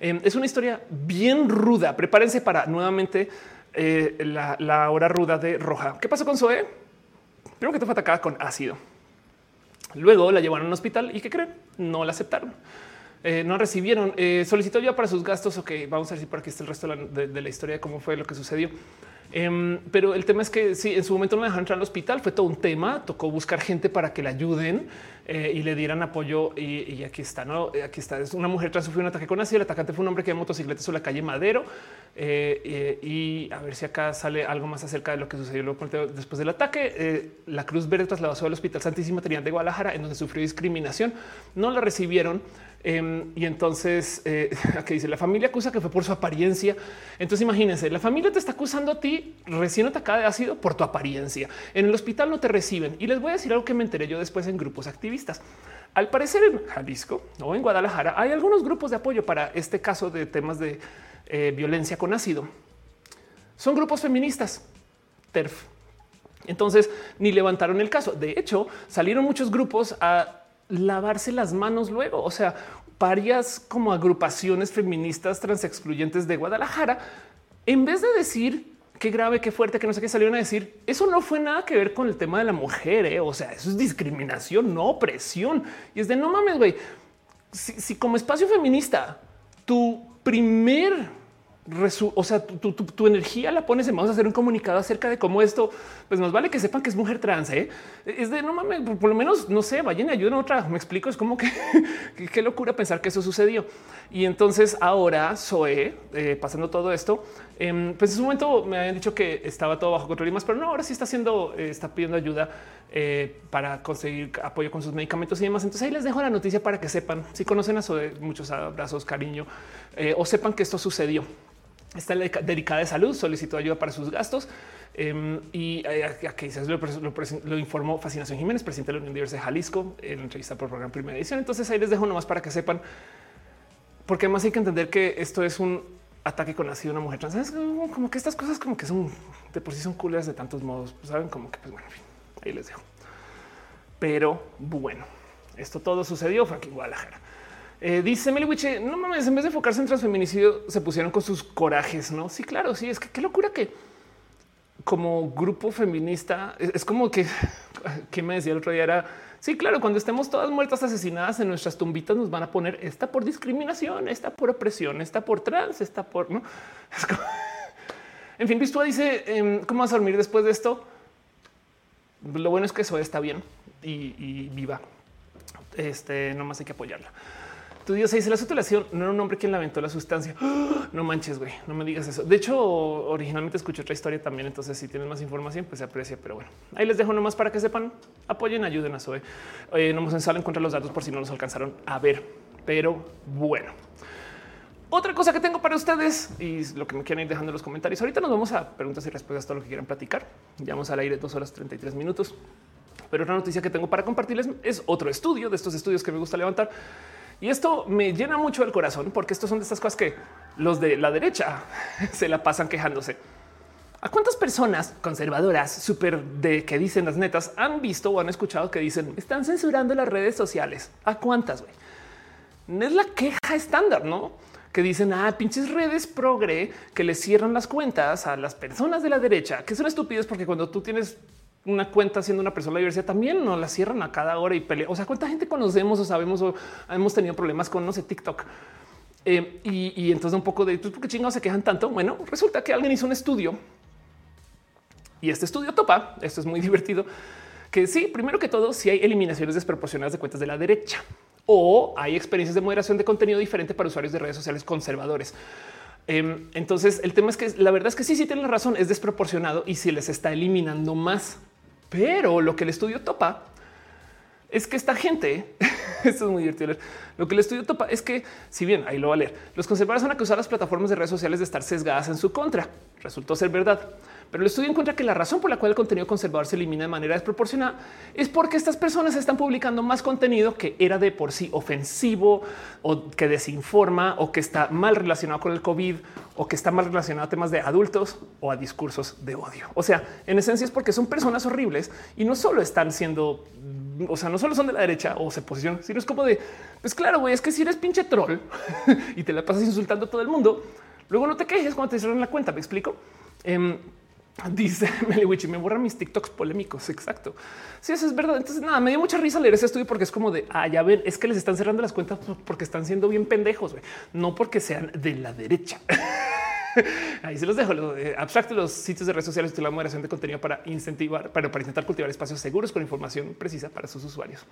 em, es una historia bien ruda. Prepárense para nuevamente eh, la, hora ruda de Roja. ¿Qué pasó con Zoe? Primero que te fue atacada con ácido. Luego la llevaron a un hospital y ¿qué creen? No la aceptaron. Eh, no recibieron. Eh, solicitó ya para sus gastos. Ok, vamos a ver si por aquí está el resto de la historia de cómo fue lo que sucedió. Em, pero el tema es que sí, en su momento no dejaron entrar al hospital, fue todo un tema, tocó buscar gente para que le ayuden eh, y le dieran apoyo y, aquí está, ¿no? Aquí está, es una mujer trans sufrió un ataque con ácido, el atacante fue un hombre que en motocicleta sobre la calle Madero y a ver si acá sale algo más acerca de lo que sucedió después del ataque. la Cruz Verde trasladó al Hospital Santísima Trinidad de Guadalajara en donde sufrió discriminación, no la recibieron Em, y entonces eh, dice la familia acusa que fue por su apariencia. Entonces imagínense, la familia te está acusando a ti recién atacada de ácido por tu apariencia. En el hospital no te reciben. Y les voy a decir algo que me enteré yo después en grupos activistas. Al parecer en Jalisco o en Guadalajara hay algunos grupos de apoyo para este caso de temas de eh, violencia con ácido. Son grupos feministas, TERF. Entonces ni levantaron el caso. De hecho, salieron muchos grupos a lavarse las manos luego. O sea, varias como agrupaciones feministas transexcluyentes de Guadalajara, en vez de decir qué grave, qué fuerte, que no sé qué salieron a decir, eso no fue nada que ver con el tema de la mujer. ¿eh? O sea, eso es discriminación, no opresión. Y es de no mames, güey. Si, como espacio feminista, tu primer o sea, tu, energía la pones en vamos a hacer un comunicado acerca de cómo esto, pues nos vale que sepan que es mujer trans. ¿eh? Es de no mames, por, lo menos no sé, vayan y ayuden a otra. Me explico. Es como que qué locura pensar que eso sucedió. Y entonces ahora Zoe, eh, pasando todo esto, em, pues en su momento me habían dicho que estaba todo bajo control y más, pero no, ahora sí está haciendo, eh, está pidiendo ayuda para conseguir apoyo con sus medicamentos y demás. Entonces ahí les dejo la noticia para que sepan si conocen a Zoe, muchos abrazos, cariño o sepan que esto sucedió. Está delicada de salud, solicitó ayuda para sus gastos. Em, y eh, aquí lo, lo, informó Fascinación Jiménez, presidente de la Universidad de Jalisco, en entrevista por programa primera edición. Entonces ahí les dejo nomás para que sepan, porque además hay que entender que esto es un ataque con ácido una mujer trans. Es como que estas cosas como que son de por sí son culeras de tantos modos, pues, saben como que pues bueno, ahí les dejo. Pero bueno, esto todo sucedió fue aquí Guadalajara. Eh, dice Meliwiche, no mames, en vez de enfocarse en transfeminicidio, se pusieron con sus corajes, ¿no? Sí, claro, sí, es que qué locura que como grupo feminista, es, como que, que me decía el otro día era, sí, claro, cuando estemos todas muertas, asesinadas en nuestras tumbitas, nos van a poner esta por discriminación, esta por opresión, esta por trans, esta por, ¿no? En fin, Bistua dice, em, ¿cómo vas a dormir después de esto? Lo bueno es que eso está bien y, viva. Este, nomás hay que apoyarla. Tu Dios se dice la sutulación no era un hombre quien lamentó la sustancia. No manches, güey, no me digas eso. De hecho, originalmente escuché otra historia también. Entonces, si tienes más información, pues se aprecia. Pero bueno, ahí les dejo nomás para que sepan, apoyen, ayuden a Zoe. Eh, no nos salen contra los datos por si no nos alcanzaron a ver. Pero bueno, otra cosa que tengo para ustedes y lo que me quieren ir dejando en los comentarios. Ahorita nos vamos a preguntas y respuestas todo lo que quieran platicar. Ya vamos al aire dos horas 33 minutos. Pero otra noticia que tengo para compartirles es otro estudio de estos estudios que me gusta levantar y esto me llena mucho el corazón porque estos son de estas cosas que los de la derecha se la pasan quejándose. ¿A cuántas personas conservadoras súper de que dicen las netas han visto o han escuchado que dicen están censurando las redes sociales? ¿A cuántas? güey? Es la queja estándar, ¿no? Que dicen, ah, pinches redes progre que le cierran las cuentas a las personas de la derecha, que son estúpidos porque cuando tú tienes una cuenta siendo una persona diversa también no la cierran a cada hora y pelea. O sea, cuánta gente conocemos o sabemos o hemos tenido problemas con, no sé, TikTok. Eh, y, entonces un poco de por qué chingados se quejan tanto. Bueno, resulta que alguien hizo un estudio y este estudio topa. Esto es muy divertido. Que sí, primero que todo, si hay eliminaciones desproporcionadas de cuentas de la derecha o hay experiencias de moderación de contenido diferente para usuarios de redes sociales conservadores. Em, entonces, el tema es que la verdad es que sí, sí tienen razón, es desproporcionado y si les está eliminando más. Pero lo que el estudio topa es que esta gente, esto es muy divertido. Lo que el estudio topa es que, si bien ahí lo va a leer, los conservadores van a las plataformas de redes sociales de estar sesgadas en su contra. Resultó ser verdad. Pero el estudio encuentra que la razón por la cual el contenido conservador se elimina de manera desproporcionada es porque estas personas están publicando más contenido que era de por sí ofensivo o que desinforma o que está mal relacionado con el COVID o que está mal relacionado a temas de adultos o a discursos de odio. O sea, en esencia es porque son personas horribles y no solo están siendo, o sea, no solo son de la derecha o se posicionan, sino es como de, pues claro, güey, es que si eres pinche troll y te la pasas insultando a todo el mundo, luego no te quejes cuando te cierran la cuenta. Me explico. Em, Dice Meliwich y me borra mis TikToks polémicos. Exacto. Sí, eso es verdad. Entonces, nada, me dio mucha risa leer ese estudio porque es como de ah, ya ven, es que les están cerrando las cuentas porque están siendo bien pendejos, no porque sean de la derecha. Ahí se los dejo. Eh, abstracto los sitios de redes sociales y la moderación de contenido para incentivar, para, para intentar cultivar espacios seguros con información precisa para sus usuarios.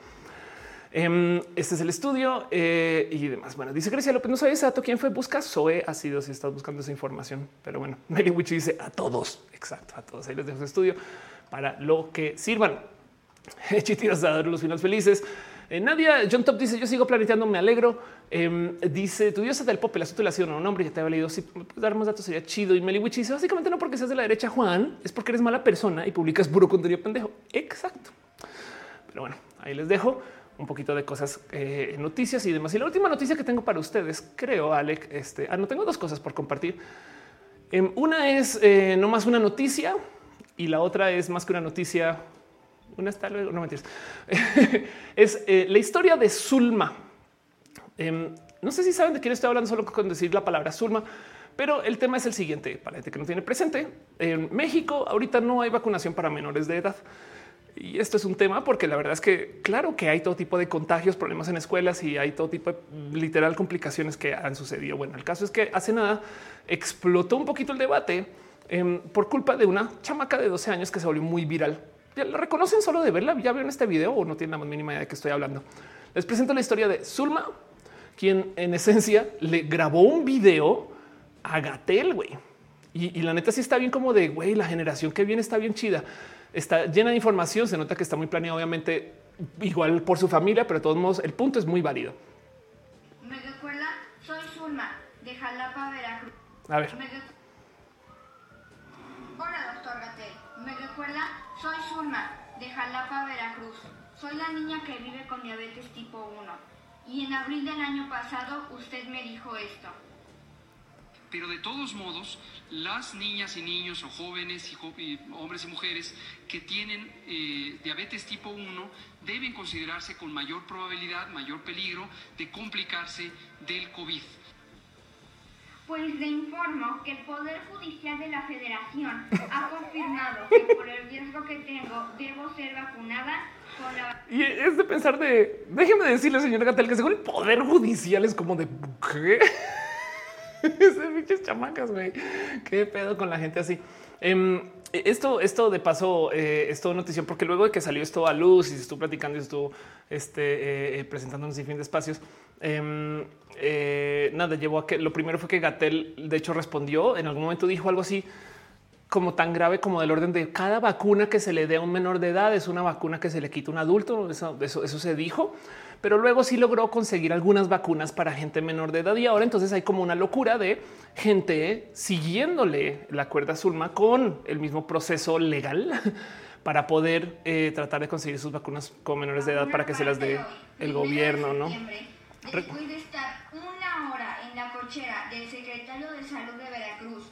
Em, este es el estudio eh, y demás. Bueno, dice Grecia López, no sabes exacto quién fue. Busca Zoe ha sido si estás buscando esa información, pero bueno, Mary Witch dice a todos. Exacto, a todos. Ahí les dejo su estudio para lo que sirvan. Chitiras a los finales felices. Eh, Nadia John Top dice: Yo sigo planeteando, me alegro. Em, dice tu diosa del pop, el asunto le ha sido un nombre. Ya te había leído. Si dar más datos, sería chido. Y Meli Witch dice: Básicamente no porque seas de la derecha, Juan, es porque eres mala persona y publicas puro contenido pendejo. Exacto. Pero bueno, ahí les dejo un poquito de cosas, eh, noticias y demás. Y la última noticia que tengo para ustedes, creo, Alec, este, ah, no tengo dos cosas por compartir. Em, una es eh, no más una noticia y la otra es más que una noticia. Una está luego, no mentiras. es eh, la historia de Zulma. Em, no sé si saben de quién estoy hablando solo con decir la palabra Zulma, pero el tema es el siguiente para gente que no tiene presente. En México ahorita no hay vacunación para menores de edad. Y esto es un tema porque la verdad es que claro que hay todo tipo de contagios, problemas en escuelas y hay todo tipo de literal complicaciones que han sucedido. Bueno, el caso es que hace nada explotó un poquito el debate em, por culpa de una chamaca de 12 años que se volvió muy viral. Ya la reconocen solo de verla. Ya vieron este video o no tienen la más mínima idea de qué estoy hablando. Les presento la historia de Zulma, quien en esencia le grabó un video a Gatel, güey. Y, y la neta sí está bien como de güey, la generación que viene está bien chida está llena de información. Se nota que está muy planeado, obviamente, igual por su familia, pero de todos modos, el punto es muy válido. Me recuerda, soy Zulma, de Jalapa, Veracruz. A ver. Hola, doctor Gatel. Me recuerda, soy Zulma, de Jalapa, Veracruz. Soy la niña que vive con diabetes tipo 1. Y en abril del año pasado usted me dijo esto. Pero de todos modos, las niñas y niños o jóvenes y, hombres y mujeres que tienen eh, diabetes tipo 1 deben considerarse con mayor probabilidad, mayor peligro de complicarse del COVID. Pues le informo que el Poder Judicial de la Federación ha confirmado que por el riesgo que tengo debo ser vacunada con la... Y es de pensar de... Déjeme decirle, señor Gatel, que según el Poder Judicial es como de... ¿qué? Ese pinches chamacas, güey. Qué pedo con la gente así. Em, esto, esto de paso eh, es notición porque luego de que salió esto a luz y se estuvo platicando y estuvo este, eh, eh, presentando sin fin de espacios, em, nada, llevó a que lo primero fue que Gatel de hecho respondió en algún momento, dijo algo así como tan grave como del orden de cada vacuna que se le dé a un menor de edad es una vacuna que se le quita a un adulto. Eso, eso se dijo pero luego sí logró conseguir algunas vacunas para gente menor de edad y ahora entonces hay como una locura de gente siguiéndole la cuerda Zulma con el mismo proceso legal para poder eh, tratar de conseguir sus vacunas con menores de edad para que se las dé el gobierno, ¿no? Después de estar una hora en la cochera del secretario de Salud de Veracruz,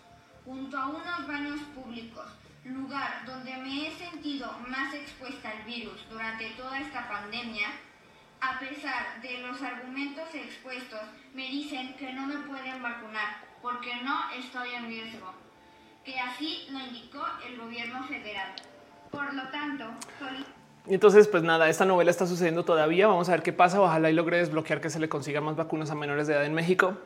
junto a unos baños públicos, lugar donde me he sentido más expuesta al virus durante toda esta pandemia, a pesar de los argumentos expuestos, me dicen que no me pueden vacunar porque no estoy en riesgo, que así lo indicó el gobierno federal. Por lo tanto, entonces, pues nada, esta novela está sucediendo todavía. Vamos a ver qué pasa. Ojalá y logre desbloquear que se le consiga más vacunas a menores de edad en México,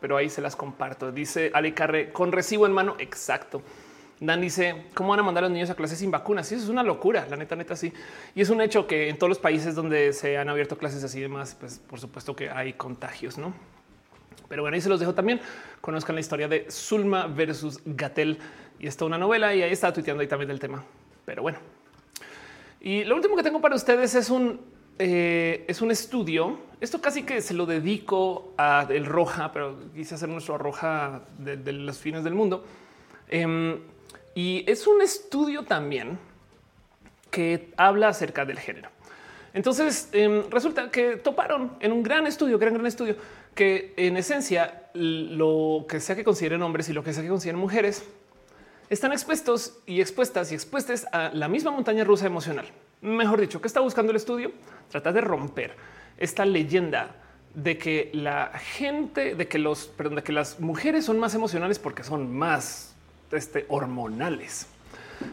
pero ahí se las comparto. Dice Ali Carre con recibo en mano. Exacto. Dan dice cómo van a mandar a los niños a clases sin vacunas. Sí, eso es una locura. La neta, neta, sí. Y es un hecho que en todos los países donde se han abierto clases así y demás, pues por supuesto que hay contagios, no? Pero bueno, ahí se los dejo también. Conozcan la historia de Zulma versus Gatel y está una novela y ahí está tuiteando ahí también del tema. Pero bueno, y lo último que tengo para ustedes es un, eh, es un estudio. Esto casi que se lo dedico a el Roja, pero quise hacer nuestro Roja de, los fines del mundo. Em, y es un estudio también que habla acerca del género. Entonces em, resulta que toparon en un gran estudio, gran, gran estudio, que en esencia lo que sea que consideren hombres y lo que sea que consideren mujeres están expuestos y expuestas y expuestas a la misma montaña rusa emocional. Mejor dicho, ¿qué está buscando el estudio? Trata de romper esta leyenda de que la gente, de que los, perdón, de que las mujeres son más emocionales porque son más este, hormonales.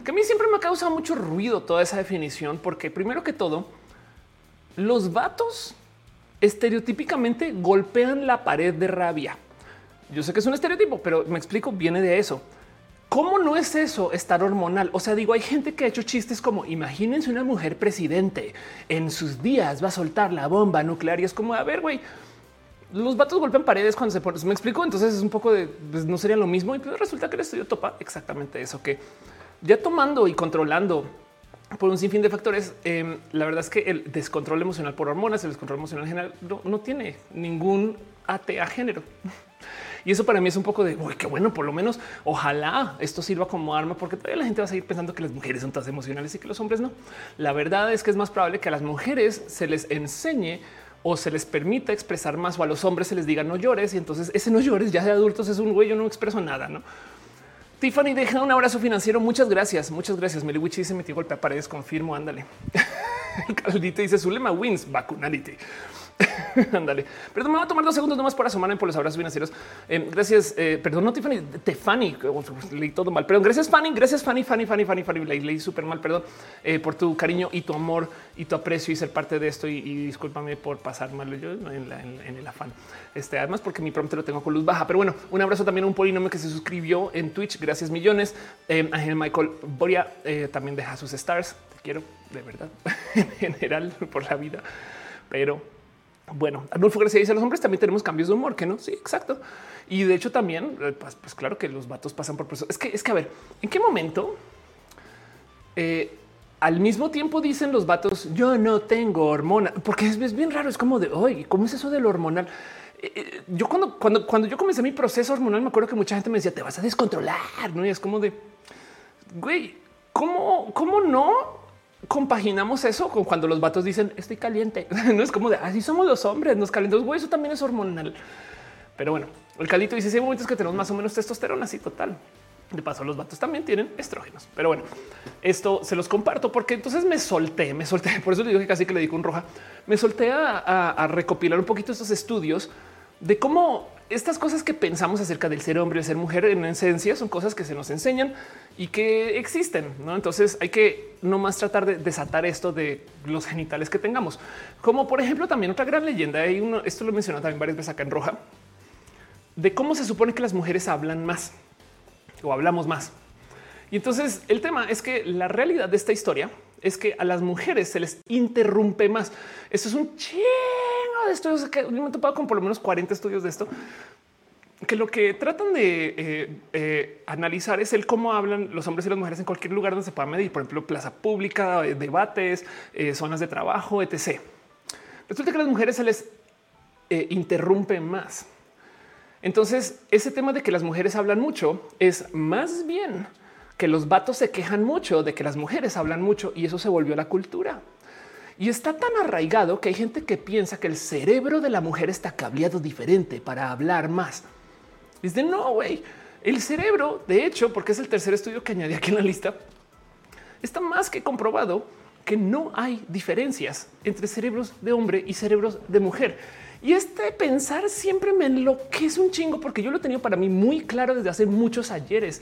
Que a mí siempre me ha causado mucho ruido toda esa definición, porque primero que todo, los vatos estereotípicamente golpean la pared de rabia. Yo sé que es un estereotipo, pero me explico, viene de eso. ¿Cómo no es eso estar hormonal? O sea, digo, hay gente que ha hecho chistes como imagínense una mujer presidente en sus días va a soltar la bomba nuclear y es como a ver, güey, los vatos golpean paredes cuando se ponen. Me explico. Entonces es un poco de pues, no sería lo mismo. Y pues resulta que el estudio topa exactamente eso que ya tomando y controlando por un sinfín de factores. Em, la verdad es que el descontrol emocional por hormonas, el descontrol emocional general no, tiene ningún AT a género. Y eso para mí es un poco de uy, qué bueno, por lo menos ojalá esto sirva como arma, porque todavía la gente va a seguir pensando que las mujeres son todas emocionales y que los hombres no. La verdad es que es más probable que a las mujeres se les enseñe o se les permita expresar más o a los hombres se les diga no llores y entonces ese no llores ya de adultos es un güey, yo no expreso nada, no? Tiffany deja un abrazo financiero. Muchas gracias. Muchas gracias. Meliwichi dice metió golpe a paredes. Confirmo. Ándale. El caldito dice Zulema wins vacunality. Ándale. Perdón, me va a tomar dos segundos nomás para asomarme por los abrazos financieros. Eh, gracias. Eh, perdón, no Tiffany, Fanny. Leí todo mal. Perdón. Gracias, Fanny. Gracias, Fanny, Fanny, Fanny, Fanny, Fanny. Leí, leí súper mal. Perdón eh, por tu cariño y tu amor y tu aprecio y ser parte de esto. Y, discúlpame por pasar mal yo en, el afán. Este, además, porque mi prompt lo tengo con luz baja. Pero bueno, un abrazo también a un polinomio que se suscribió en Twitch. Gracias millones. Ángel Michael Boria también deja sus stars. Te quiero de verdad en general por la vida. Pero bueno, Arnulfo García dice los hombres también tenemos cambios de humor, que no? Sí, exacto. Y de hecho también, eh, pues, pues, claro que los vatos pasan por procesos. Es que, es que a ver, ¿en qué momento? Eh, al mismo tiempo dicen los vatos, yo no tengo hormona, porque es, bien raro, es como de, oye, ¿cómo es eso del hormonal? Eh, yo cuando, cuando, cuando yo comencé mi proceso hormonal, me acuerdo que mucha gente me decía, te vas a descontrolar, ¿no? Y es como de, güey, ¿cómo, cómo no? Compaginamos eso con cuando los vatos dicen estoy caliente. no es como de así somos los hombres, nos calentamos. Güey, eso también es hormonal. Pero bueno, el caldito dice: hay momentos que tenemos más o menos testosterona, así total. De paso, los vatos también tienen estrógenos. Pero bueno, esto se los comparto porque entonces me solté, me solté. Por eso le digo que casi que le digo un roja. Me solté a recopilar un poquito estos estudios de cómo estas cosas que pensamos acerca del ser hombre y ser mujer en esencia son cosas que se nos enseñan y que existen. ¿no? Entonces hay que no más tratar de desatar esto de los genitales que tengamos. Como por ejemplo también otra gran leyenda, hay uno, esto lo he mencionado también varias veces acá en roja, de cómo se supone que las mujeres hablan más o hablamos más. Y entonces el tema es que la realidad de esta historia es que a las mujeres se les interrumpe más. Esto es un chingo de estudios que me he topado con por lo menos 40 estudios de esto que lo que tratan de eh, eh, analizar es el cómo hablan los hombres y las mujeres en cualquier lugar donde se pueda medir, por ejemplo, plaza pública, eh, debates, zonas de trabajo, etc. Resulta que a las mujeres se les interrumpe más. Entonces, ese tema de que las mujeres hablan mucho es más bien que los vatos se quejan mucho de que las mujeres hablan mucho y eso se volvió la cultura. Y está tan arraigado que hay gente que piensa que el cerebro de la mujer está cableado diferente para hablar más. Dice no, güey. El cerebro, de hecho, porque es el tercer estudio que añadí aquí en la lista, está más que comprobado que no hay diferencias entre cerebros de hombre y cerebros de mujer. Y este pensar siempre me enloquece un chingo porque yo lo he tenido para mí muy claro desde hace muchos ayeres.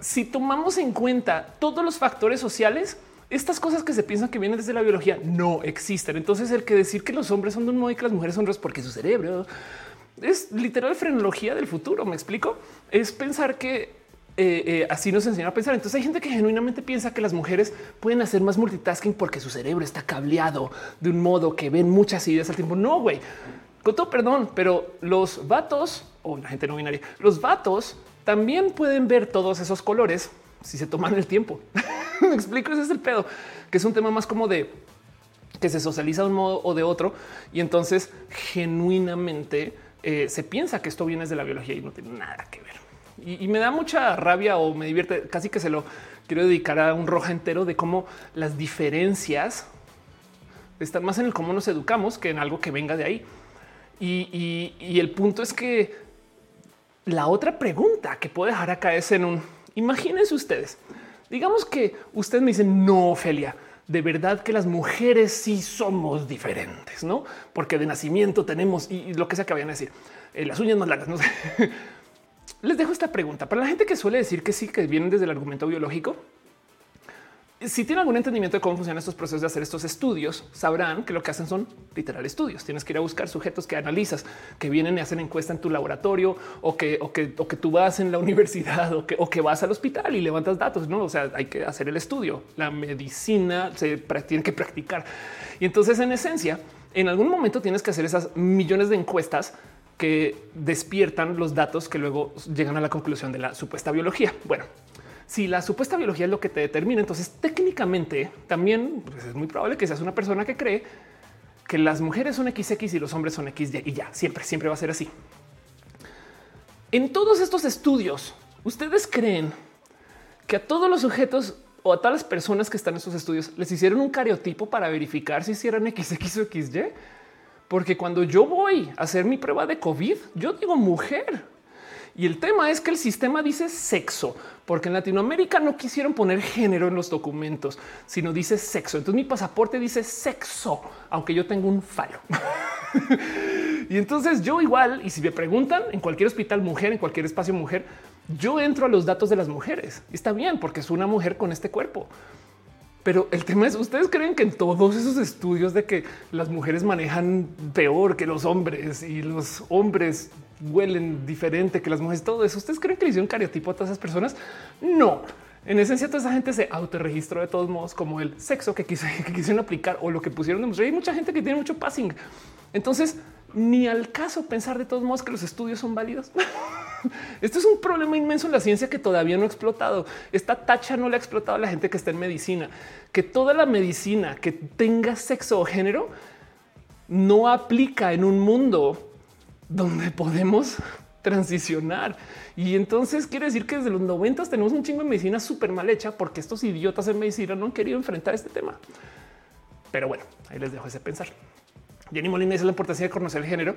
Si tomamos en cuenta todos los factores sociales, estas cosas que se piensan que vienen desde la biología no existen. Entonces el que decir que los hombres son de un modo y que las mujeres son otros porque su cerebro es literal frenología del futuro. Me explico. Es pensar que eh, eh, así nos enseñan a pensar. Entonces hay gente que genuinamente piensa que las mujeres pueden hacer más multitasking porque su cerebro está cableado de un modo que ven muchas ideas al tiempo. No, güey. Con todo perdón, pero los vatos o la gente no binaria, los vatos también pueden ver todos esos colores si se toman el tiempo. Me explico, ese es el pedo, que es un tema más como de que se socializa de un modo o de otro y entonces genuinamente eh, se piensa que esto viene de la biología y no tiene nada que ver. Y, me da mucha rabia o me divierte, casi que se lo quiero dedicar a un roja entero de cómo las diferencias están más en el cómo nos educamos que en algo que venga de ahí. Y, y el punto es que la otra pregunta que puedo dejar acá es en un imagínense ustedes, digamos que ustedes me dicen no, Ophelia, de verdad que las mujeres sí somos diferentes, no? Porque de nacimiento tenemos y, lo que sea que vayan a decir eh, las uñas más largas. No sé. Les dejo esta pregunta para la gente que suele decir que sí, que vienen desde el argumento biológico si tienen algún entendimiento de cómo funcionan estos procesos de hacer estos estudios, sabrán que lo que hacen son literal estudios. Tienes que ir a buscar sujetos que analizas, que vienen y hacen encuesta en tu laboratorio o que, o que, tú vas en la universidad o que, o que vas al hospital y levantas datos. No, o sea, hay que hacer el estudio. La medicina se tiene que practicar. Y entonces, en esencia, en algún momento tienes que hacer esas millones de encuestas que despiertan los datos que luego llegan a la conclusión de la supuesta biología. Bueno, si la supuesta biología es lo que te determina, entonces técnicamente también pues, es muy probable que seas una persona que cree que las mujeres son XX y los hombres son XY y ya siempre, siempre va a ser así. En todos estos estudios, ustedes creen que a todos los sujetos o a todas las personas que están en estos estudios les hicieron un cariotipo para verificar si hicieran XX o XY. Porque cuando yo voy a hacer mi prueba de COVID, yo digo mujer. Y el tema es que el sistema dice sexo, porque en Latinoamérica no quisieron poner género en los documentos, sino dice sexo. Entonces mi pasaporte dice sexo, aunque yo tengo un falo. y entonces yo igual, y si me preguntan en cualquier hospital mujer, en cualquier espacio mujer, yo entro a los datos de las mujeres. Está bien, porque es una mujer con este cuerpo. Pero el tema es, ¿ustedes creen que en todos esos estudios de que las mujeres manejan peor que los hombres y los hombres huelen diferente que las mujeres, todo eso. ¿Ustedes creen que le hicieron cariotipo a todas esas personas? No. En esencia, toda esa gente se autorregistró de todos modos como el sexo que, quisieron aplicar o lo que pusieron de Hay mucha gente que tiene mucho passing. Entonces, ni al caso pensar de todos modos que los estudios son válidos. Esto es un problema inmenso en la ciencia que todavía no ha explotado. Esta tacha no le ha explotado a la gente que está en medicina, que toda la medicina que tenga sexo o género no aplica en un mundo donde podemos transicionar. Y entonces quiere decir que desde los 90 tenemos un chingo de medicina súper mal hecha porque estos idiotas en medicina no han querido enfrentar este tema. Pero bueno, ahí les dejo ese pensar. Jenny Molina dice la importancia de conocer el género,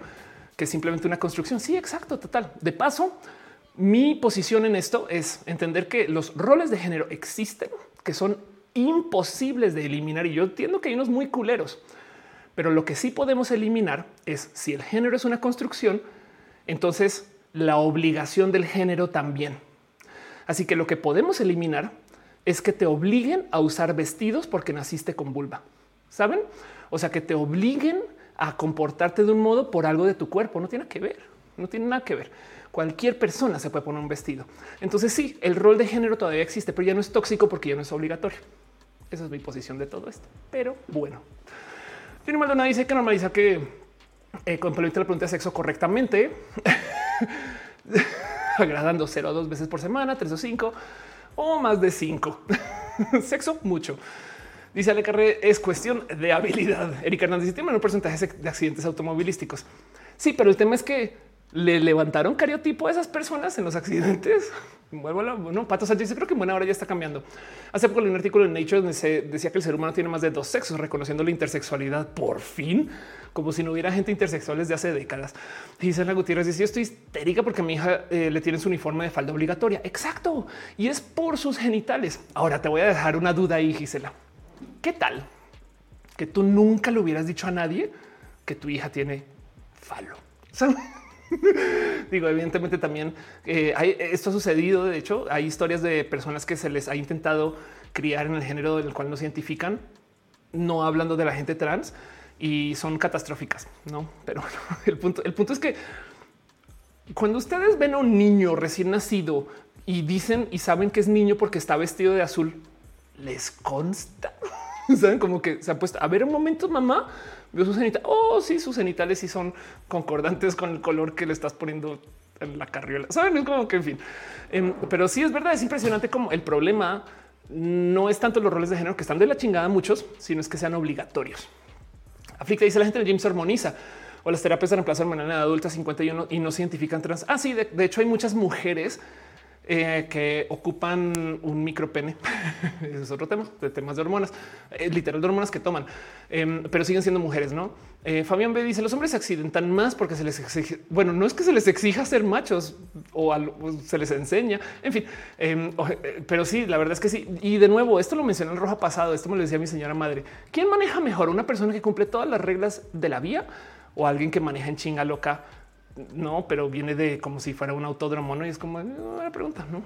que es simplemente una construcción. Sí, exacto, total. De paso, mi posición en esto es entender que los roles de género existen, que son imposibles de eliminar. Y yo entiendo que hay unos muy culeros pero lo que sí podemos eliminar es si el género es una construcción, entonces la obligación del género también. Así que lo que podemos eliminar es que te obliguen a usar vestidos porque naciste con vulva. ¿Saben? O sea, que te obliguen a comportarte de un modo por algo de tu cuerpo. No tiene que ver, no tiene nada que ver. Cualquier persona se puede poner un vestido. Entonces sí, el rol de género todavía existe, pero ya no es tóxico porque ya no es obligatorio. Esa es mi posición de todo esto. Pero bueno, tiene Maldonado dice que normaliza que eh, cuando la pregunta de sexo correctamente, agradando cero a dos veces por semana, tres o cinco o más de cinco. sexo mucho. Dice Ale Carré, es cuestión de habilidad. Erika Hernández dice, tiene un porcentaje de accidentes automovilísticos. Sí, pero el tema es que le levantaron cariotipo a esas personas en los accidentes. No, Pato Sánchez, creo que en buena hora ya está cambiando. Hace poco leí un artículo en Nature donde se decía que el ser humano tiene más de dos sexos, reconociendo la intersexualidad por fin, como si no hubiera gente intersexual desde hace décadas. Gisela Gutiérrez dice: estoy histérica porque a mi hija eh, le tiene su uniforme de falda obligatoria. Exacto. Y es por sus genitales. Ahora te voy a dejar una duda ahí, Gisela. ¿Qué tal que tú nunca le hubieras dicho a nadie que tu hija tiene falo? Digo, evidentemente también eh, esto ha sucedido. De hecho, hay historias de personas que se les ha intentado criar en el género del cual no se identifican, no hablando de la gente trans y son catastróficas, no? Pero el punto, el punto es que cuando ustedes ven a un niño recién nacido y dicen y saben que es niño porque está vestido de azul, les consta. Saben como que se ha puesto a ver un momento, mamá vio sus genitales. Oh, sí, sus genitales sí son concordantes con el color que le estás poniendo en la carriola. Saben, es como que en fin, em, pero sí es verdad. Es impresionante como el problema no es tanto los roles de género que están de la chingada muchos, sino es que sean obligatorios. Aflicta dice la gente de James armoniza o las terapias de reemplazo hormonal en adulta 51 y no se identifican trans. Ah, sí, de hecho hay muchas mujeres eh, que ocupan un micropene. Ese es otro tema de temas de hormonas, eh, literal de hormonas que toman, em, pero siguen siendo mujeres. No eh, Fabián B dice los hombres se accidentan más porque se les exige. Bueno, no es que se les exija ser machos o, se les enseña. En fin, em, pero sí, la verdad es que sí. Y de nuevo, esto lo mencioné en roja pasado. Esto me lo decía mi señora madre. ¿Quién maneja mejor? Una persona que cumple todas las reglas de la vía o alguien que maneja en chinga loca? No, pero viene de como si fuera un autódromo, ¿no? Y es como una ah, pregunta, ¿no?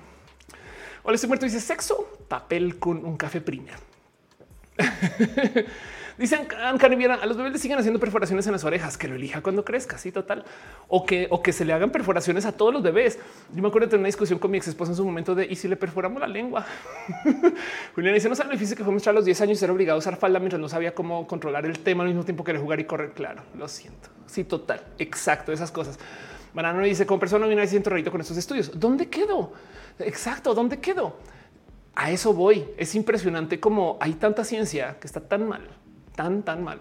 Hola, estoy muerto. Dice sexo, papel con un café primer. Dicen Caribiana, a los bebés le siguen haciendo perforaciones en las orejas, que lo elija cuando crezca, sí, total. O que, o que se le hagan perforaciones a todos los bebés. Yo me acuerdo de tener una discusión con mi ex esposa en su momento de y si le perforamos la lengua. Julián dice: No sabe lo difícil que fue mostrar a los 10 años y ser obligado a usar falda mientras no sabía cómo controlar el tema al mismo tiempo que jugar y correr. Claro, lo siento. Sí, total. Exacto. Esas cosas. Banano dice: Como persona, una vez siento rarito con estos estudios. ¿Dónde quedo? Exacto. ¿Dónde quedo? A eso voy. Es impresionante como hay tanta ciencia que está tan mal tan, tan mal.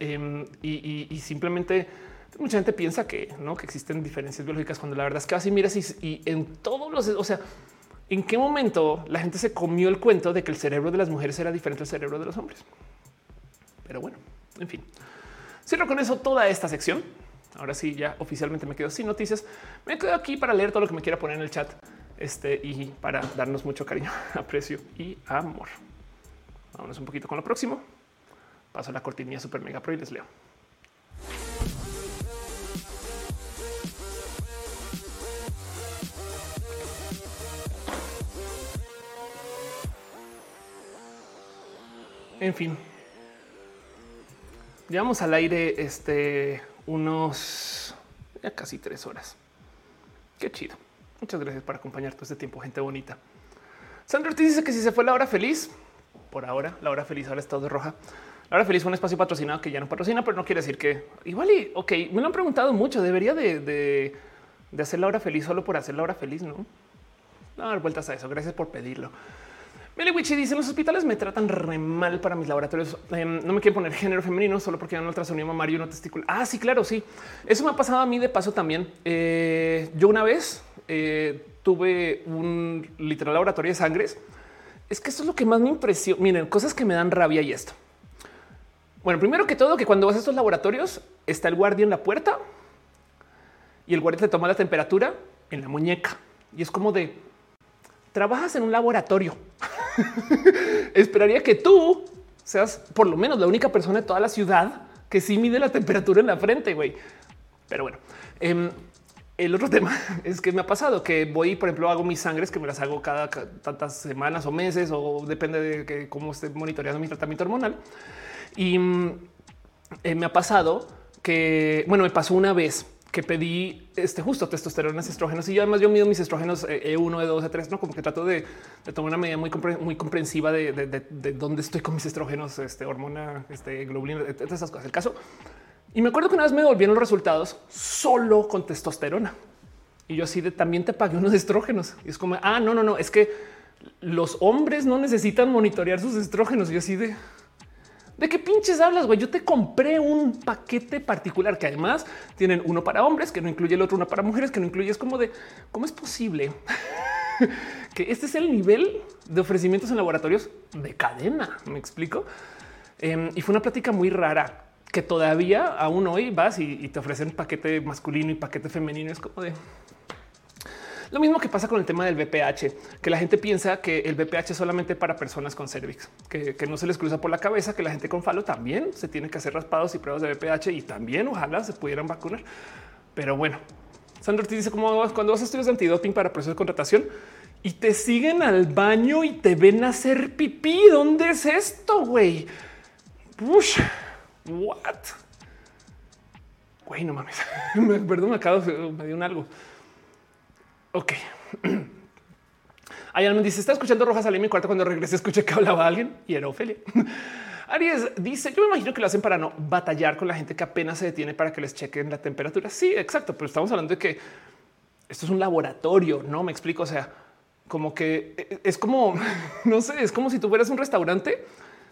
Em, y, simplemente mucha gente piensa que no que existen diferencias biológicas cuando la verdad es que así miras y, en todos los, o sea, en qué momento la gente se comió el cuento de que el cerebro de las mujeres era diferente al cerebro de los hombres. Pero bueno, en fin, cierro con eso toda esta sección. Ahora sí, ya oficialmente me quedo sin noticias. Me quedo aquí para leer todo lo que me quiera poner en el chat este y para darnos mucho cariño, aprecio y amor. Vámonos un poquito con lo próximo. Paso la cortinilla super mega pro y les leo. En fin, llevamos al aire este unos ya casi tres horas. Qué chido. Muchas gracias por acompañar todo este tiempo, gente bonita. Sandra Ortiz dice que si se fue la hora feliz, por ahora, la hora feliz ahora está de roja. Ahora feliz fue un espacio patrocinado que ya no patrocina, pero no quiere decir que igual y ok, me lo han preguntado mucho. Debería de, hacer la hora feliz solo por hacer la hora feliz, no? No dar vueltas a eso. Gracias por pedirlo. Wichi dice los hospitales me tratan re mal para mis laboratorios. Em, no me quieren poner género femenino solo porque dan ultrasonido mamario y una testícula. Ah, sí, claro, sí. Eso me ha pasado a mí de paso también. Eh, yo una vez eh, tuve un literal laboratorio de sangres. Es que esto es lo que más me impresiona. Miren, cosas que me dan rabia y esto. Bueno, primero que todo, que cuando vas a estos laboratorios está el guardia en la puerta y el guardia te toma la temperatura en la muñeca y es como de trabajas en un laboratorio. Esperaría que tú seas por lo menos la única persona de toda la ciudad que sí mide la temperatura en la frente, güey. Pero bueno, em, el otro tema es que me ha pasado que voy, por ejemplo, hago mis sangres que me las hago cada, tantas semanas o meses o depende de cómo esté monitoreando mi tratamiento hormonal. Y mm, eh, me ha pasado que, bueno, me pasó una vez que pedí este justo testosterona, estrógenos y yo además yo mido mis estrógenos E1, E2, E3, no como que trato de, tomar una medida muy, muy comprensiva de, dónde estoy con mis estrógenos, este hormona, este globulina, esas cosas. El caso. Y me acuerdo que una vez me devolvieron los resultados solo con testosterona y yo así de también te pagué unos estrógenos y es como ah, no, no, no, es que los hombres no necesitan monitorear sus estrógenos. Y yo así de ¿De qué pinches hablas, güey? Yo te compré un paquete particular que además tienen uno para hombres, que no incluye el otro, uno para mujeres, que no incluye. Es como de cómo es posible que este es el nivel de ofrecimientos en laboratorios de cadena. Me explico. Em, y fue una plática muy rara que todavía aún hoy vas y, te ofrecen paquete masculino y paquete femenino. Es como de lo mismo que pasa con el tema del BPH, que la gente piensa que el BPH es solamente para personas con cervix, que, no se les cruza por la cabeza, que la gente con falo también se tiene que hacer raspados y pruebas de BPH y también ojalá se pudieran vacunar. Pero bueno, Sandro Ortiz dice como cuando vas a estudios de antidoping para procesos de contratación y te siguen al baño y te ven hacer pipí. ¿Dónde es esto, güey? What? Güey, no mames. Perdón, me acabo, me dio un algo. Ok. Ayalman dice: Está escuchando Rojas salir en mi cuarto cuando regrese. Escuché que hablaba alguien y era Ofelia. Aries dice: Yo me imagino que lo hacen para no batallar con la gente que apenas se detiene para que les chequen la temperatura. Sí, exacto. Pero estamos hablando de que esto es un laboratorio. No me explico. O sea, como que e, e, es como, no sé, es como si tú fueras un restaurante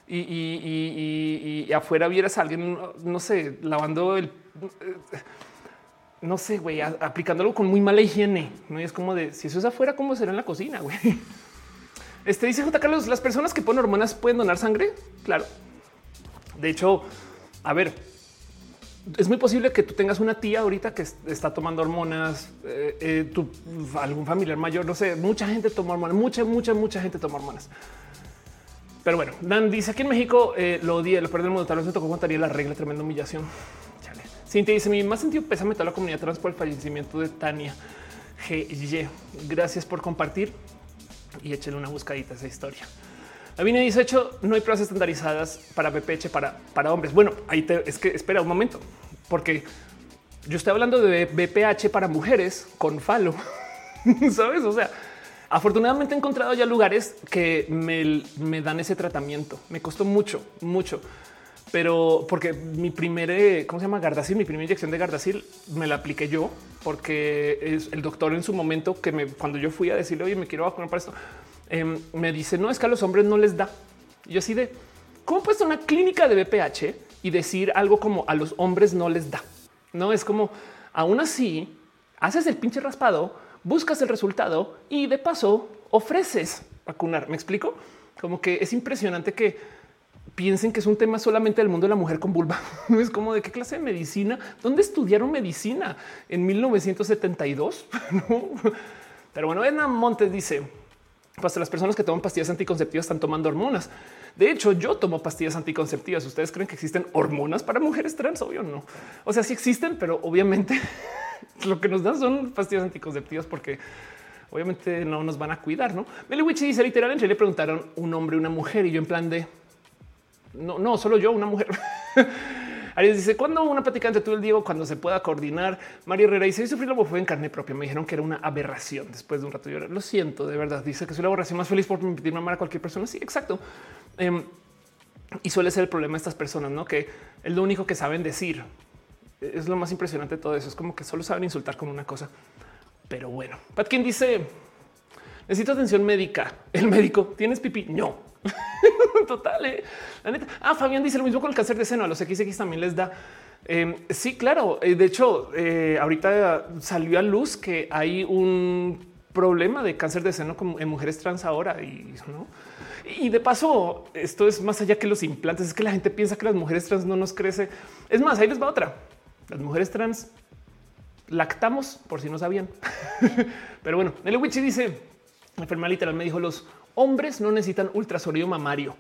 y, afuera vieras a alguien, no sé, lavando el, no sé, güey, aplicándolo con muy mala higiene. No es como de si eso es afuera, ¿cómo será en la cocina? Güey. Este dice J. Carlos: las personas que ponen hormonas pueden donar sangre. Claro. De hecho, a ver, es muy posible que tú tengas una tía ahorita que está tomando hormonas, eh, eh, algún familiar mayor, no sé, mucha gente toma hormonas, mucha, mucha, mucha gente toma hormonas. Pero bueno, Dan dice aquí en México eh, lo odié, lo perdí el mundo, tal vez me tocó contaría la regla, tremenda humillación. Cintia dice mi más sentido pésame toda la comunidad trans por el fallecimiento de Tania GY. Gracias por compartir y échale una buscadita a esa historia. Lavinia dice hecho no hay pruebas estandarizadas para BPH para, para hombres. Bueno, ahí te, es que espera un momento, porque yo estoy hablando de BPH para mujeres con falo. Sabes? O sea, afortunadamente he encontrado ya lugares que me, me dan ese tratamiento. Me costó mucho, mucho pero porque mi primer, eh, ¿cómo se llama? Gardasil, mi primera inyección de Gardasil me la apliqué yo porque el doctor en su momento que me, cuando yo fui a decirle, oye, me quiero vacunar para esto, Em, me dice, no, es que a los hombres no les da. yo así de, ¿cómo puedes una clínica de BPH y decir algo como a los hombres no les da? No es como, aún así, haces el pinche raspado, buscas el resultado y de paso ofreces vacunar. ¿Me explico? Como que es impresionante que piensen que es un tema solamente del mundo de la mujer con vulva. Es como de qué clase de medicina, dónde estudiaron medicina en 1972. Pero bueno, Edna Montes dice hasta las personas que toman pastillas anticonceptivas están tomando hormonas. De hecho, yo tomo pastillas anticonceptivas. ¿Ustedes creen que existen hormonas para mujeres trans? Obvio no. O sea, sí existen, pero obviamente lo que nos dan son pastillas anticonceptivas porque obviamente no nos van a cuidar, ¿no? Meliwichi dice literal, le preguntaron un hombre, una mujer y yo en plan de no, no, solo yo, una mujer. Arias dice cuando una tú y el Diego, cuando se pueda coordinar. María Herrera dice sufrí la fue en carne propia. Me dijeron que era una aberración después de un rato. Yo lo siento de verdad. Dice que soy la aberración más feliz por permitirme amar a cualquier persona. Sí, exacto. Em, y suele ser el problema de estas personas, no que es lo único que saben decir. Es lo más impresionante de todo eso. Es como que solo saben insultar con una cosa. Pero bueno, Patkin dice necesito atención médica. El médico tienes pipí. No, total. Eh. La neta. Ah, Fabián dice lo mismo con el cáncer de seno. A los XX también les da. Em, sí, claro. Eh, de hecho, eh, ahorita salió a luz que hay un problema de cáncer de seno en mujeres trans ahora y no. Y de paso, esto es más allá que los implantes. Es que la gente piensa que las mujeres trans no nos crece. Es más, ahí les va otra. Las mujeres trans lactamos por si no sabían. Pero bueno, el Wichi dice la enfermera literal me dijo los hombres no necesitan ultrasonido mamario.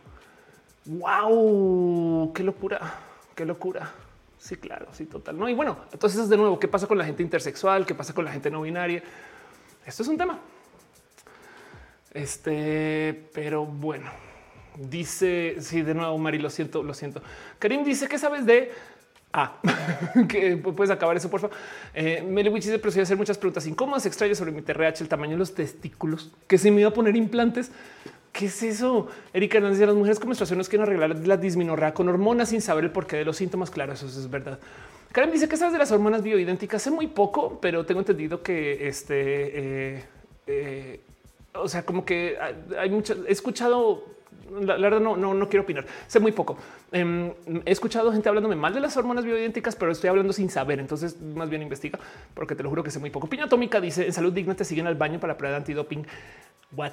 Wow, qué locura, qué locura. Sí, claro, sí, total. No, y bueno, entonces de nuevo, ¿qué pasa con la gente intersexual? ¿Qué pasa con la gente no binaria? Esto es un tema. Este, pero bueno, dice, sí, de nuevo, Mari, lo siento, lo siento. Karim dice, ¿qué sabes de Ah, que puedes acabar eso, por favor. Eh, Meliwich dice, pero hacer muchas preguntas incómodas, extrañas sobre mi TRH, el tamaño de los testículos, que se me iba a poner implantes. ¿Qué es eso? Erika Hernández las mujeres con menstruación quieren arreglar la disminorrea con hormonas sin saber el porqué de los síntomas. Claro, eso es verdad. Karen dice que sabes de las hormonas bioidénticas. Sé muy poco, pero tengo entendido que este, eh, eh, o sea, como que hay muchas, he escuchado la, verdad no, no, no quiero opinar. Sé muy poco. Em, he escuchado gente hablándome mal de las hormonas bioidénticas, pero estoy hablando sin saber. Entonces, más bien investiga, porque te lo juro que sé muy poco. Piña Atómica dice en salud digna te siguen al baño para prueba de antidoping. What?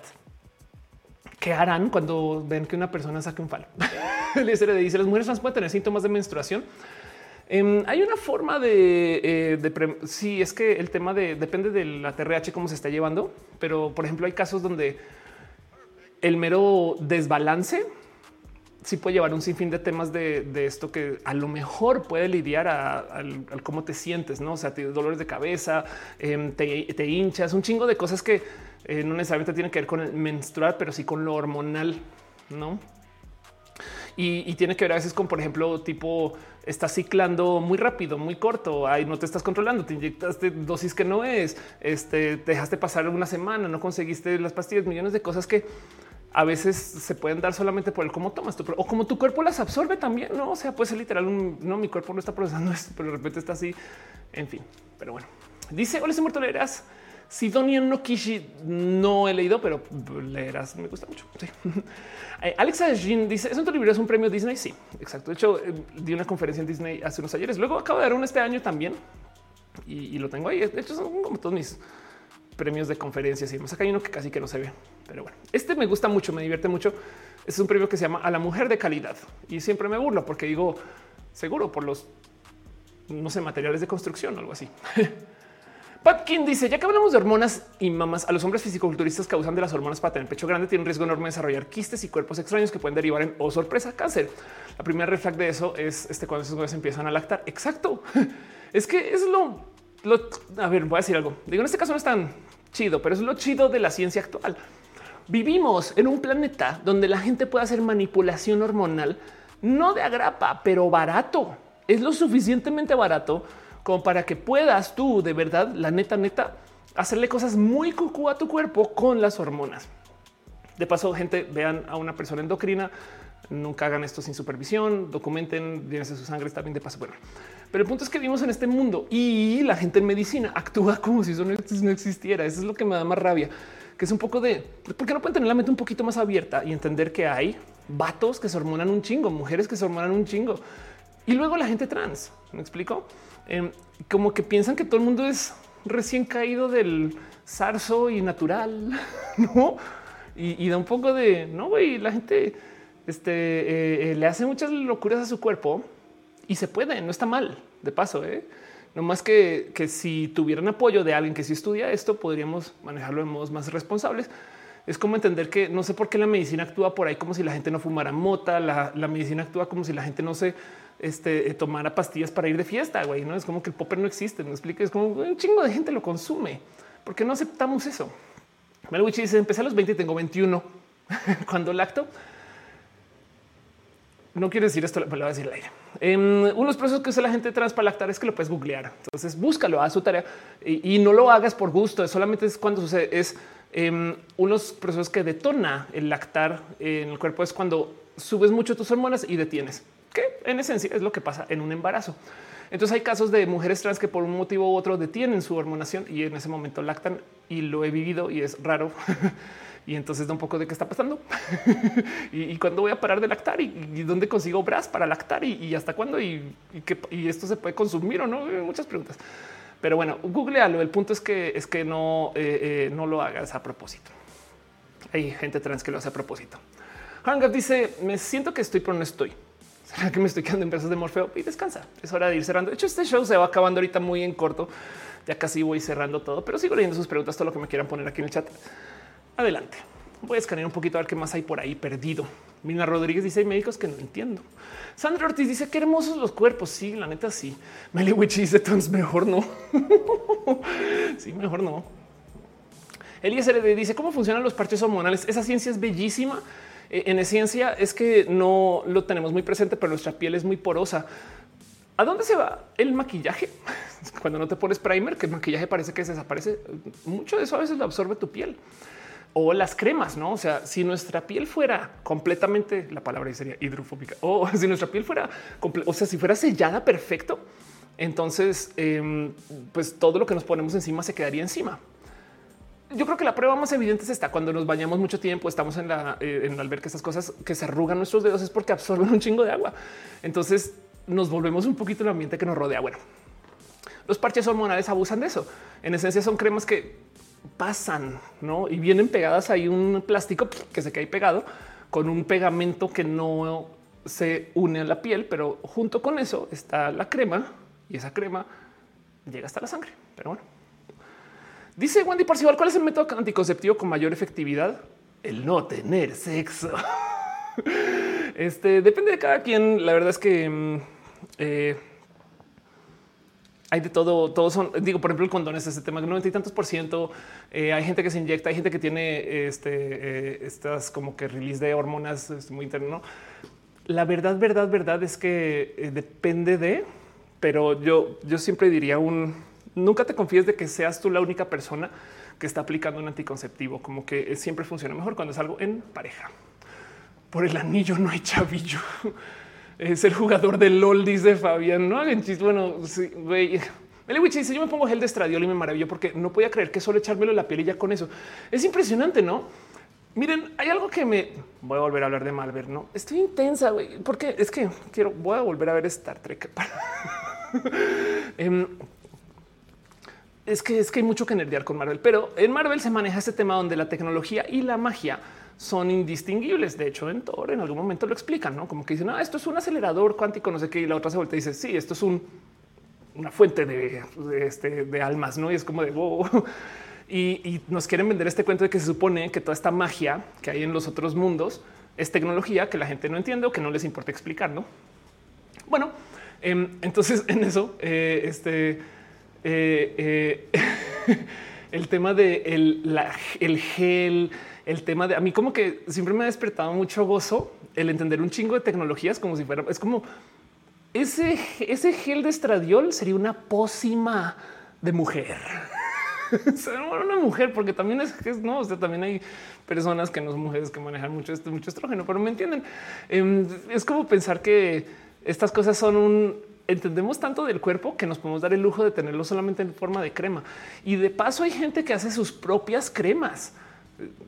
¿Qué harán cuando ven que una persona saque un falo? Dice las mujeres trans pueden tener síntomas de menstruación. Em, hay una forma de, eh, sí, es que el tema de depende de la TRH cómo se está llevando, pero por ejemplo hay casos donde el mero desbalance sí puede llevar un sinfín de temas de, esto que a lo mejor puede lidiar al, cómo te sientes, no? O sea, tienes dolores de cabeza, em, te, hinchas, un chingo de cosas que eh, no necesariamente tienen que ver con el menstrual, pero sí con lo hormonal, no? Y, tiene que ver a veces con, por ejemplo, tipo estás ciclando muy rápido, muy corto, ahí no te estás controlando, te inyectaste dosis que no es, este, te dejaste pasar una semana, no conseguiste las pastillas, millones de cosas que a veces se pueden dar solamente por el cómo tomas tu o como tu cuerpo las absorbe también. No, o sea, puede ser literal. no, mi cuerpo no está procesando esto, pero de repente está así. En fin, pero bueno, dice: Hola, muerto leerás. Sidonia no Kishi no he leído, pero leerás. Me gusta mucho. Sí. Eh, Alexa Jean dice: ¿Es un libro? ¿Es un premio Disney? Sí, exacto. De hecho, eh, di una conferencia en Disney hace unos ayeres. Luego acabo de dar uno este año también y, y lo tengo ahí. De hecho, son como todos mis premios de conferencias y demás. Acá hay uno que casi que no se ve, pero bueno, este me gusta mucho, me divierte mucho. es un premio que se llama a la mujer de calidad y siempre me burlo porque digo seguro por los no sé, materiales de construcción o algo así. Patkin dice: Ya que hablamos de hormonas y mamas, a los hombres fisiculturistas que usan de las hormonas para tener pecho grande tienen un riesgo enorme de desarrollar quistes y cuerpos extraños que pueden derivar en, oh sorpresa, cáncer. La primera reflex de eso es este cuando esos hombres empiezan a lactar. Exacto. Es que es lo, lo, a ver, voy a decir algo. Digo, en este caso no es tan chido, pero es lo chido de la ciencia actual. Vivimos en un planeta donde la gente puede hacer manipulación hormonal, no de agrapa, pero barato. Es lo suficientemente barato como para que puedas tú de verdad, la neta, neta, hacerle cosas muy cucú a tu cuerpo con las hormonas. De paso, gente, vean a una persona endocrina, nunca hagan esto sin supervisión, documenten, llévense su sangre, está bien de paso. Bueno, pero el punto es que vivimos en este mundo y la gente en medicina actúa como si eso no existiera. Eso es lo que me da más rabia, que es un poco de por qué no pueden tener la mente un poquito más abierta y entender que hay vatos que se hormonan un chingo, mujeres que se hormonan un chingo y luego la gente trans. Me explico em, como que piensan que todo el mundo es recién caído del zarzo y natural, no? Y, da un poco de no, güey. La gente este, eh, eh, le hace muchas locuras a su cuerpo y se puede, no está mal de paso. ¿eh? No más que, que si tuvieran apoyo de alguien que sí estudia esto, podríamos manejarlo de modos más responsables. Es como entender que no sé por qué la medicina actúa por ahí como si la gente no fumara mota, la, medicina actúa como si la gente no se este, eh, tomara pastillas para ir de fiesta, güey. No es como que el popper no existe. Me explique, es como un chingo de gente lo consume. ¿Por qué no aceptamos eso? Melwich dice: Empecé a los 20 y tengo 21. Cuando lacto, no quiero decir esto, lo voy a decir al aire. Um, unos procesos que usa la gente trans para lactar es que lo puedes googlear. Entonces búscalo, a su tarea y, no lo hagas por gusto. Solamente es cuando sucede. Es em, unos procesos que detona el lactar en el cuerpo. Es cuando subes mucho tus hormonas y detienes, que en esencia es lo que pasa en un embarazo. Entonces hay casos de mujeres trans que por un motivo u otro detienen su hormonación y en ese momento lactan y lo he vivido y es raro. y entonces da un poco de qué está pasando y, cuándo voy a parar de lactar y, dónde consigo bras para lactar y, hasta cuándo y, esto se puede consumir o no. Muchas preguntas. Pero bueno, googlealo. El punto es que es que no, eh, eh, no lo hagas a propósito. Hay gente trans que lo hace a propósito. Hangar dice: Me siento que estoy, pero no estoy. ¿Será que me estoy quedando en brazos de Morfeo? Y descansa. Es hora de ir cerrando. De hecho, este show se va acabando ahorita muy en corto. Ya casi voy cerrando todo, pero sigo leyendo sus preguntas, todo lo que me quieran poner aquí en el chat. Adelante. Voy a escanear un poquito a ver qué más hay por ahí perdido. Mina Rodríguez dice: hay médicos que no entiendo. Sandra Ortiz dice: qué hermosos los cuerpos. Sí, la neta, sí. Meli Witch dice: mejor no. sí, mejor no. Eliezer dice: ¿Cómo funcionan los parches hormonales? Esa ciencia es bellísima. Eh, en esencia es que no lo tenemos muy presente, pero nuestra piel es muy porosa. ¿A dónde se va el maquillaje? Cuando no te pones primer, que el maquillaje parece que se desaparece. Mucho de eso a veces lo absorbe tu piel o las cremas, no? O sea, si nuestra piel fuera completamente, la palabra sería hidrofóbica, o si nuestra piel fuera, o sea, si fuera sellada perfecto, entonces, em, pues todo lo que nos ponemos encima se quedaría encima. Yo creo que la prueba más evidente es esta cuando nos bañamos mucho tiempo, estamos en la eh, en alberca, estas cosas que se arrugan nuestros dedos es porque absorben un chingo de agua. Entonces nos volvemos un poquito el ambiente que nos rodea. Bueno, los parches hormonales abusan de eso. En esencia son cremas que pasan ¿no? y vienen pegadas ahí un plástico que se cae pegado con un pegamento que no se une a la piel, pero junto con eso está la crema y esa crema llega hasta la sangre. Pero bueno, dice Wendy Parcival, ¿cuál es el método anticonceptivo con mayor efectividad? El no tener sexo. este depende de cada quien. La verdad es que mm, eh, hay de todo, todos son, digo, por ejemplo, el condón es ese tema, 90 y tantos por ciento. Eh, hay gente que se inyecta, hay gente que tiene este, eh, estas como que release de hormonas es muy interno. La verdad, verdad, verdad es que depende de, pero yo, yo siempre diría un nunca te confíes de que seas tú la única persona que está aplicando un anticonceptivo, como que siempre funciona mejor cuando es algo en pareja. Por el anillo no hay chavillo es el jugador de LOL, dice Fabián. No hagan chiste. Bueno, sí, güey. El dice: Yo me pongo gel de estradiol y me maravillo porque no podía creer que solo echármelo la piel y ya con eso es impresionante, no? Miren, hay algo que me voy a volver a hablar de Marvel, no estoy intensa, porque es que quiero, voy a volver a ver Star Trek. Em, es que es que hay mucho que nerdear con Marvel, pero en Marvel se maneja este tema donde la tecnología y la magia son indistinguibles. De hecho, en Thor en algún momento lo explican, ¿no? Como que dicen, ah, esto es un acelerador cuántico, no sé qué, y la otra se vuelve y dice, sí, esto es un, una fuente de, este, de almas, ¿no? Y es como de, wow. Y, nos quieren vender este cuento de que se supone que toda esta magia que hay en los otros mundos es tecnología que la gente no entiende o que no les importa explicar, ¿no? Bueno, em, entonces en eso, eh, este, eh, eh, el tema de el, el gel, el tema de a mí como que siempre me ha despertado mucho gozo el entender un chingo de tecnologías como si fuera, es como ese, ese gel de estradiol sería una pócima de mujer. una mujer, porque también es, que no, o sea, también hay personas que no son mujeres que manejan mucho, mucho estrógeno, pero me entienden. Em, es como pensar que estas cosas son un entendemos tanto del cuerpo que nos podemos dar el lujo de tenerlo solamente en forma de crema. Y de paso hay gente que hace sus propias cremas.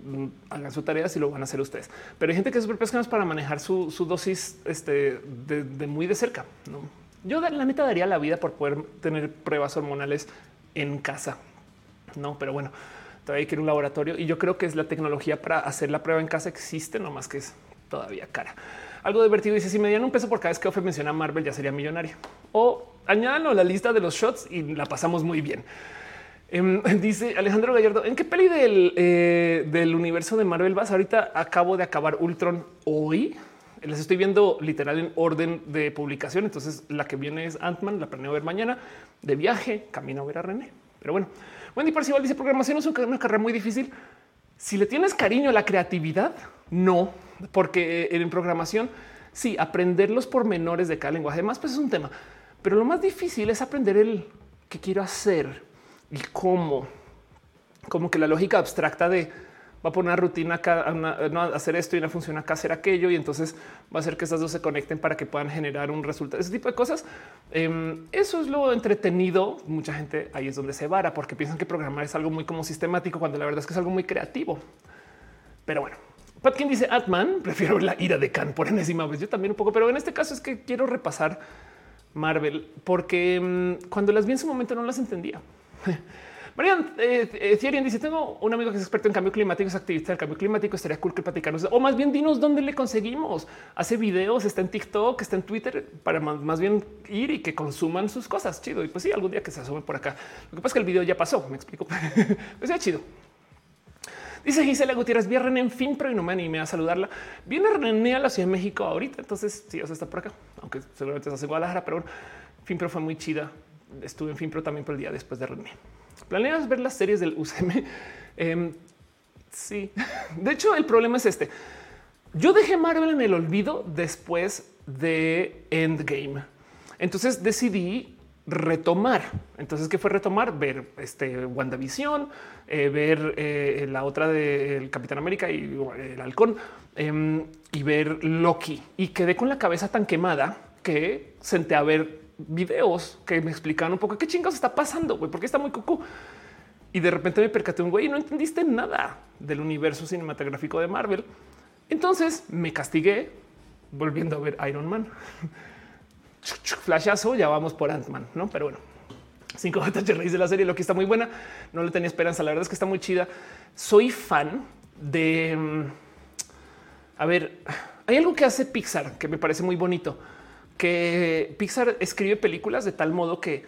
Mm, hagan su tarea si lo van a hacer ustedes. Pero hay gente que es súper cremas para manejar su, dosis este, de, muy de cerca. ¿no? Yo la neta daría la vida por poder tener pruebas hormonales en casa. No, pero bueno, todavía hay que ir a un laboratorio y yo creo que es la tecnología para hacer la prueba en casa existe, no más que es todavía cara. Algo divertido dice si me dieran un peso por cada vez que Ofe menciona Marvel ya sería millonario o añadan la lista de los shots y la pasamos muy bien. Em, dice Alejandro Gallardo, ¿en qué peli eh, del, universo de Marvel vas? Ahorita acabo de acabar Ultron hoy. Les estoy viendo literal en orden de publicación. Entonces la que viene es Ant-Man, la planeo ver mañana de viaje, camino a ver a René. Pero bueno, Wendy Parcival dice programación es una carrera muy difícil. Si le tienes cariño a la creatividad, no, porque en programación, sí, aprender los pormenores de cada lenguaje, además, pues es un tema. Pero lo más difícil es aprender el que quiero hacer y cómo, como que la lógica abstracta de va a poner una rutina acá, hacer esto y una función acá, hacer aquello. Y entonces va a hacer que estas dos se conecten para que puedan generar un resultado. Ese tipo de cosas. Em, eso es lo entretenido. Mucha gente ahí es donde se vara porque piensan que programar es algo muy como sistemático cuando la verdad es que es algo muy creativo. Pero bueno, Patkin dice Atman, prefiero la ira de Khan por enésima vez. Yo también un poco, pero en este caso es que quiero repasar Marvel porque em, cuando las vi en su momento no las entendía. Marian eh, eh dice: Tengo un amigo que es experto en cambio climático, es activista del cambio climático. Estaría cool que platicarnos, o más bien dinos dónde le conseguimos. Hace videos, está en TikTok, está en Twitter para más, bien ir y que consuman sus cosas. Chido. Y pues sí, algún día que se asome por acá. Lo que pasa es que el video ya pasó. Me explico. pues ya chido. Dice Gisela Gutiérrez, vi a René en fin, pero no me animé a saludarla. Viene René a la Ciudad de México ahorita, entonces sí, o sea, está por acá, aunque seguramente está en Guadalajara, pero bueno, Finpro fue muy chida. Estuve en Finpro también por el día después de René. ¿Planeas ver las series del UCM? Em, sí. De hecho, el problema es este. Yo dejé Marvel en el olvido después de Endgame. Entonces decidí retomar. Entonces, ¿qué fue retomar? Ver este WandaVision, eh, ver eh, la otra del Capitán América y el halcón em, y ver Loki. Y quedé con la cabeza tan quemada que senté a ver videos que me explican un poco qué chingados está pasando, güey, porque está muy cucú. Y de repente me percaté un güey, no entendiste nada del universo cinematográfico de Marvel. Entonces me castigué volviendo a ver Iron Man. Flashazo, ya vamos por Ant-Man, ¿no? Pero bueno, cinco de raíz de la serie, lo que está muy buena. No le tenía esperanza. La verdad es que está muy chida. Soy fan de. Mm, a ver, hay algo que hace Pixar que me parece muy bonito, que Pixar escribe películas de tal modo que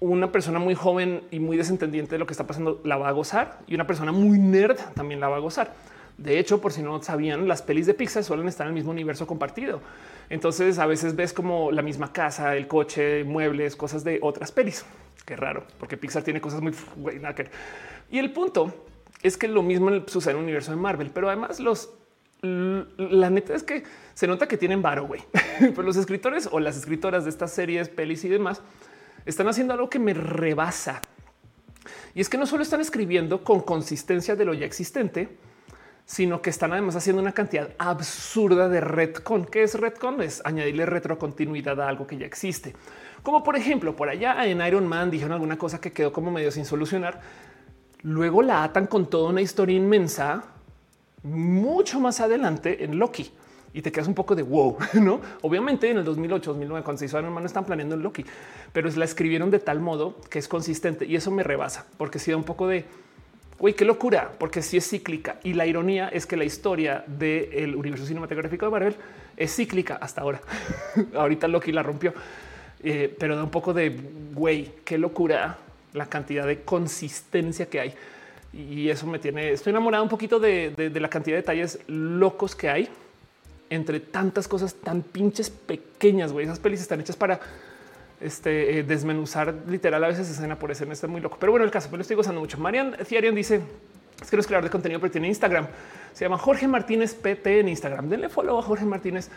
una persona muy joven y muy desentendiente de lo que está pasando la va a gozar y una persona muy nerd también la va a gozar. De hecho, por si no sabían, las pelis de Pixar suelen estar en el mismo universo compartido. Entonces a veces ves como la misma casa, el coche, muebles, cosas de otras pelis. Qué raro, porque Pixar tiene cosas muy Y el punto es que lo mismo sucede en el universo de Marvel, pero además los la neta es que se nota que tienen varo, güey. Pero los escritores o las escritoras de estas series, pelis y demás están haciendo algo que me rebasa. Y es que no solo están escribiendo con consistencia de lo ya existente, sino que están además haciendo una cantidad absurda de retcon. ¿Qué es retcon? Es añadirle retrocontinuidad a algo que ya existe. Como por ejemplo, por allá en Iron Man dijeron alguna cosa que quedó como medio sin solucionar. Luego la atan con toda una historia inmensa mucho más adelante en Loki y te quedas un poco de wow, no? Obviamente en el 2008, 2009, cuando se hizo Iron Man, están planeando en Loki, pero la escribieron de tal modo que es consistente y eso me rebasa porque si da un poco de güey, qué locura, porque sí es cíclica y la ironía es que la historia del universo cinematográfico de Marvel es cíclica hasta ahora. Ahorita Loki la rompió, eh, pero da un poco de güey, qué locura la cantidad de consistencia que hay y eso me tiene, estoy enamorado un poquito de, la cantidad de detalles locos que hay entre tantas cosas tan pinches pequeñas. Güey, esas pelis están hechas para este, eh, desmenuzar literal a veces escena por escena. Está muy loco, pero bueno, el caso, me lo estoy gozando mucho. Marian Thiarian dice es que no es creador de contenido, pero tiene Instagram. Se llama Jorge Martínez PT en Instagram. Denle follow a Jorge Martínez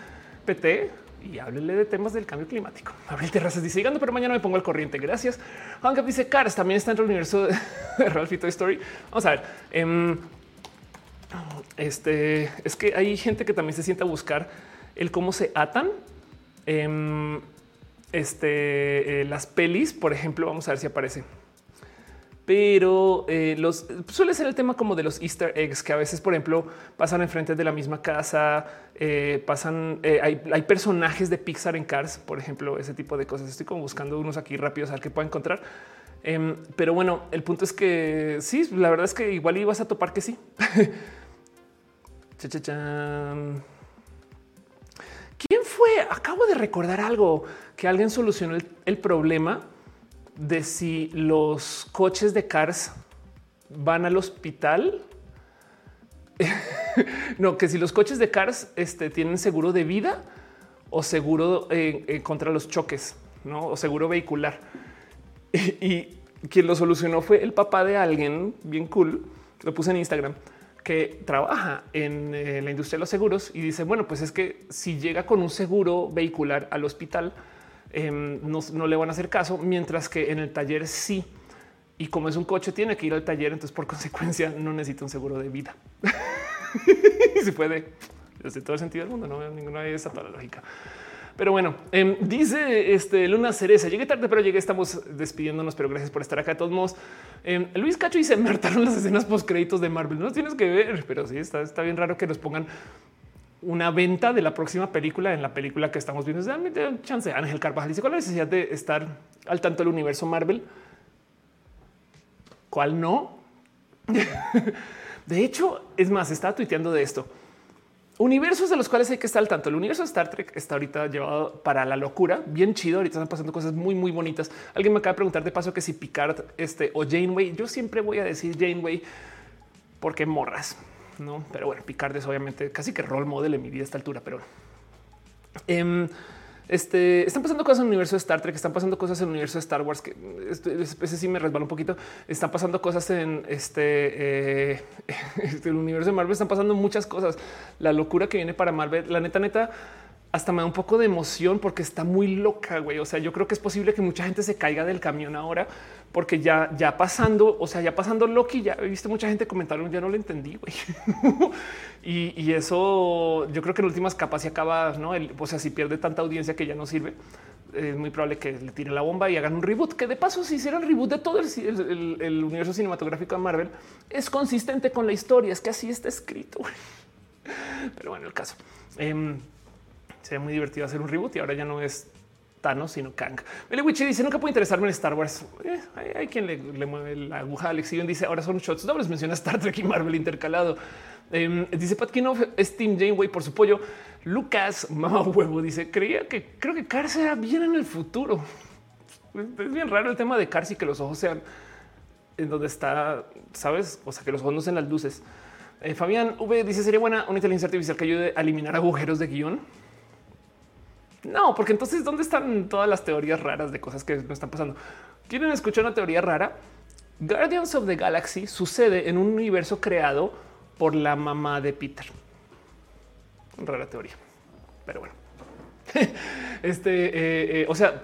PT y háblenle de temas del cambio climático. Abril Terrazas dice llegando, pero mañana me pongo al corriente. Gracias. Cap dice Cars también está en el universo de Toy Story. Vamos a ver. Em, este es que hay gente que también se siente a buscar el cómo se atan. Em, este, eh, las pelis, por ejemplo, vamos a ver si aparece pero eh, los suele ser el tema como de los Easter eggs que a veces, por ejemplo, pasan enfrente de la misma casa, eh, pasan, hay, personajes de Pixar en Cars, por ejemplo, ese tipo de cosas. Estoy como buscando unos aquí rápidos a ver qué puedo encontrar. Em, pero bueno, el punto es que sí, la verdad es que igual ibas a topar que sí. ¿Quién fue? Acabo de recordar algo que alguien solucionó el problema de si los coches de Cars van al hospital. no, que si los coches de Cars este, tienen seguro de vida o seguro eh, eh, contra los choques, ¿no? O seguro vehicular. Y, quien lo solucionó fue el papá de alguien bien cool, lo puse en Instagram, que trabaja en eh, la industria de los seguros y dice, bueno, pues es que si llega con un seguro vehicular al hospital, Em, no, le van a hacer caso, mientras que en el taller sí. Y como es un coche, tiene que ir al taller, entonces por consecuencia no necesita un seguro de vida. y se puede desde todo el sentido del mundo, no veo ninguna de esa toda la lógica. Pero bueno, em, dice este Luna Cereza, llegué tarde, pero llegué, estamos despidiéndonos, pero gracias por estar acá. De todos modos, em, Luis Cacho dice, me hartaron las escenas post créditos de Marvel. No tienes que ver, pero sí, está, está bien raro que nos pongan una venta de la próxima película en la película que estamos viendo. Dame chance. Ángel Carvajal dice cuál es la necesidad de estar al tanto del universo Marvel. ¿Cuál no? de hecho, es más, estaba tuiteando de esto. Universos de los cuales hay que estar al tanto. El universo de Star Trek está ahorita llevado para la locura, bien chido. Ahorita están pasando cosas muy, muy bonitas. Alguien me acaba de preguntar de paso que si Picard este, o Janeway. Yo siempre voy a decir Janeway porque morras no, pero bueno, Picard es obviamente casi que role model en mi vida a esta altura, pero em, este, están pasando cosas en el universo de Star Trek, están pasando cosas en el universo de Star Wars, que este, ese sí me resbala un poquito. Están pasando cosas en este, eh, este, el universo de Marvel, están pasando muchas cosas. La locura que viene para Marvel, la neta, neta, hasta me da un poco de emoción porque está muy loca, güey. O sea, yo creo que es posible que mucha gente se caiga del camión ahora porque ya, ya pasando, o sea, ya pasando Loki, ya he visto mucha gente comentar, ya no lo entendí, güey. y, eso yo creo que en últimas capas se acaba, no? o sea, si pierde tanta audiencia que ya no sirve. es muy probable que le tiren la bomba y hagan un reboot, que de paso si hicieran reboot de todo el, universo cinematográfico de Marvel, es consistente con la historia, es que así está escrito. Pero bueno, el caso. Eh, sería muy divertido hacer un reboot y ahora ya no es Sino Kang. Melewichi dice nunca puede interesarme en Star Wars. Eh, hay, quien le, mueve la aguja. Alex dice ahora son shots dobles. Menciona Star Trek y Marvel intercalado. Eh, dice Pat Kinoff es Team Janeway por su pollo. Lucas, mamá huevo, dice creía que creo que Cars será bien en el futuro. Es bien raro el tema de Cars y que los ojos sean en donde está, sabes? O sea, que los ojos no sean las luces. Eh, Fabián V dice sería buena una inteligencia artificial que ayude a eliminar agujeros de guion. No, porque entonces, ¿dónde están todas las teorías raras de cosas que no están pasando? ¿Quieren escuchar una teoría rara? Guardians of the Galaxy sucede en un universo creado por la mamá de Peter. Rara teoría, pero bueno. este, eh, eh, o sea,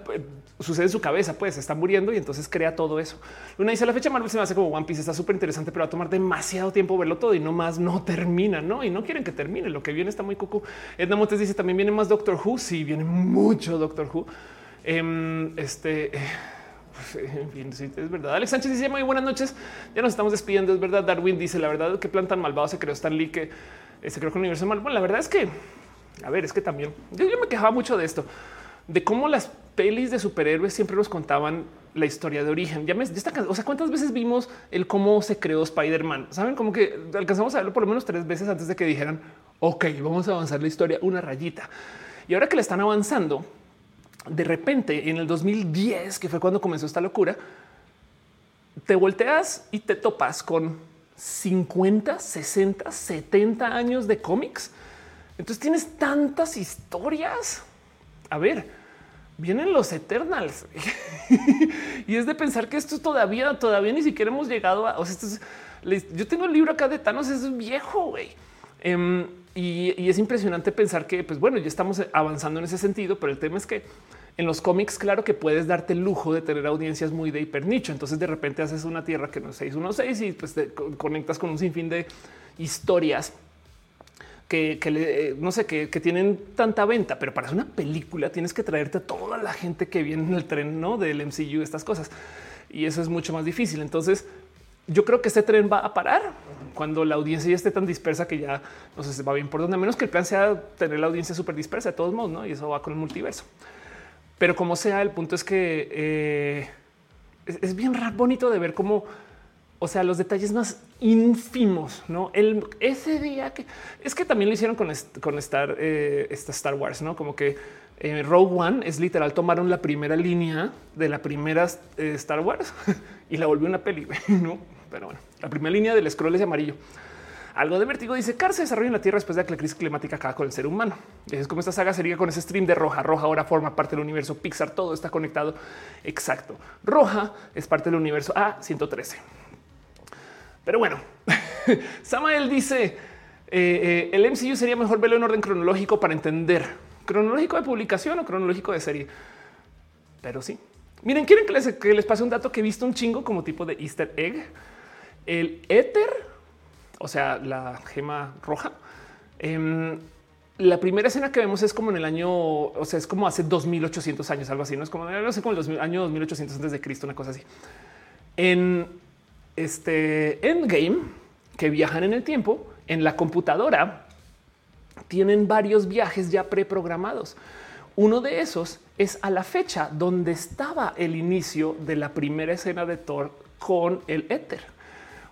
sucede en su cabeza, pues está muriendo y entonces crea todo eso. Luna dice la fecha Marvel se me hace como One Piece, está súper interesante, pero va a tomar demasiado tiempo verlo todo y no más no termina, no? Y no quieren que termine. Lo que viene está muy cucu. Edna Montes dice también viene más Doctor Who. Sí, viene mucho Doctor Who. Em, este, pues, en fin, sí, es verdad. Alex Sánchez dice muy buenas noches. Ya nos estamos despidiendo. Es verdad. Darwin dice la verdad que plan tan malvado se creó Stan Lee que eh, se creó con el universo mal. Bueno, la verdad es que, a ver, es que también yo me quejaba mucho de esto de cómo las pelis de superhéroes siempre nos contaban la historia de origen. Ya me está, o sea, cuántas veces vimos el cómo se creó Spider-Man? Saben como que alcanzamos a verlo por lo menos tres veces antes de que dijeran, ok, vamos a avanzar la historia una rayita. Y ahora que le están avanzando, de repente en el 2010, que fue cuando comenzó esta locura, te volteas y te topas con 50, 60, 70 años de cómics. Entonces tienes tantas historias. A ver, vienen los Eternals y es de pensar que esto todavía, todavía ni siquiera hemos llegado a. O sea, yo tengo el libro acá de Thanos, es viejo, güey. Em, y, es impresionante pensar que, pues bueno, ya estamos avanzando en ese sentido, pero el tema es que en los cómics, claro que puedes darte el lujo de tener audiencias muy de hiper nicho. Entonces, de repente haces una tierra que no es 616 y pues te conectas con un sinfín de historias que, eh, no sé, que, tienen tanta venta, pero para una película tienes que traerte a toda la gente que viene en el tren ¿no? del MCU, estas cosas. Y eso es mucho más difícil. Entonces, yo creo que este tren va a parar cuando la audiencia ya esté tan dispersa que ya no sé, se va bien por donde menos que el plan sea tener la audiencia súper dispersa de todos modos, ¿no? Y eso va con el multiverso. Pero como sea, el punto es que eh, es, es, bien bonito de ver cómo o sea, los detalles más ínfimos, no el ese día que es que también lo hicieron con, con Star, eh, esta Star Wars, no como que eh, Rogue One es literal. Tomaron la primera línea de la primera eh, Star Wars y la volvió una peli, no? Pero bueno, la primera línea del scroll es amarillo. Algo de vértigo dice Car se desarrolla en la Tierra después de la crisis climática acaba con el ser humano. Es como esta saga sería con ese stream de Roja. Roja ahora forma parte del universo Pixar. Todo está conectado. Exacto. Roja es parte del universo A113. Pero bueno, Samael dice eh, eh, el MCU sería mejor verlo en orden cronológico para entender cronológico de publicación o cronológico de serie. Pero sí, miren, quieren que les, pase un dato que he visto un chingo como tipo de Easter egg. El éter, o sea, la gema roja. Em, la primera escena que vemos es como en el año, o sea, es como hace 2800 años, algo así. No es como, no sé, como el año 2800 antes de Cristo, una cosa así. En este Endgame que viajan en el tiempo en la computadora tienen varios viajes ya preprogramados. Uno de esos es a la fecha donde estaba el inicio de la primera escena de Thor con el éter.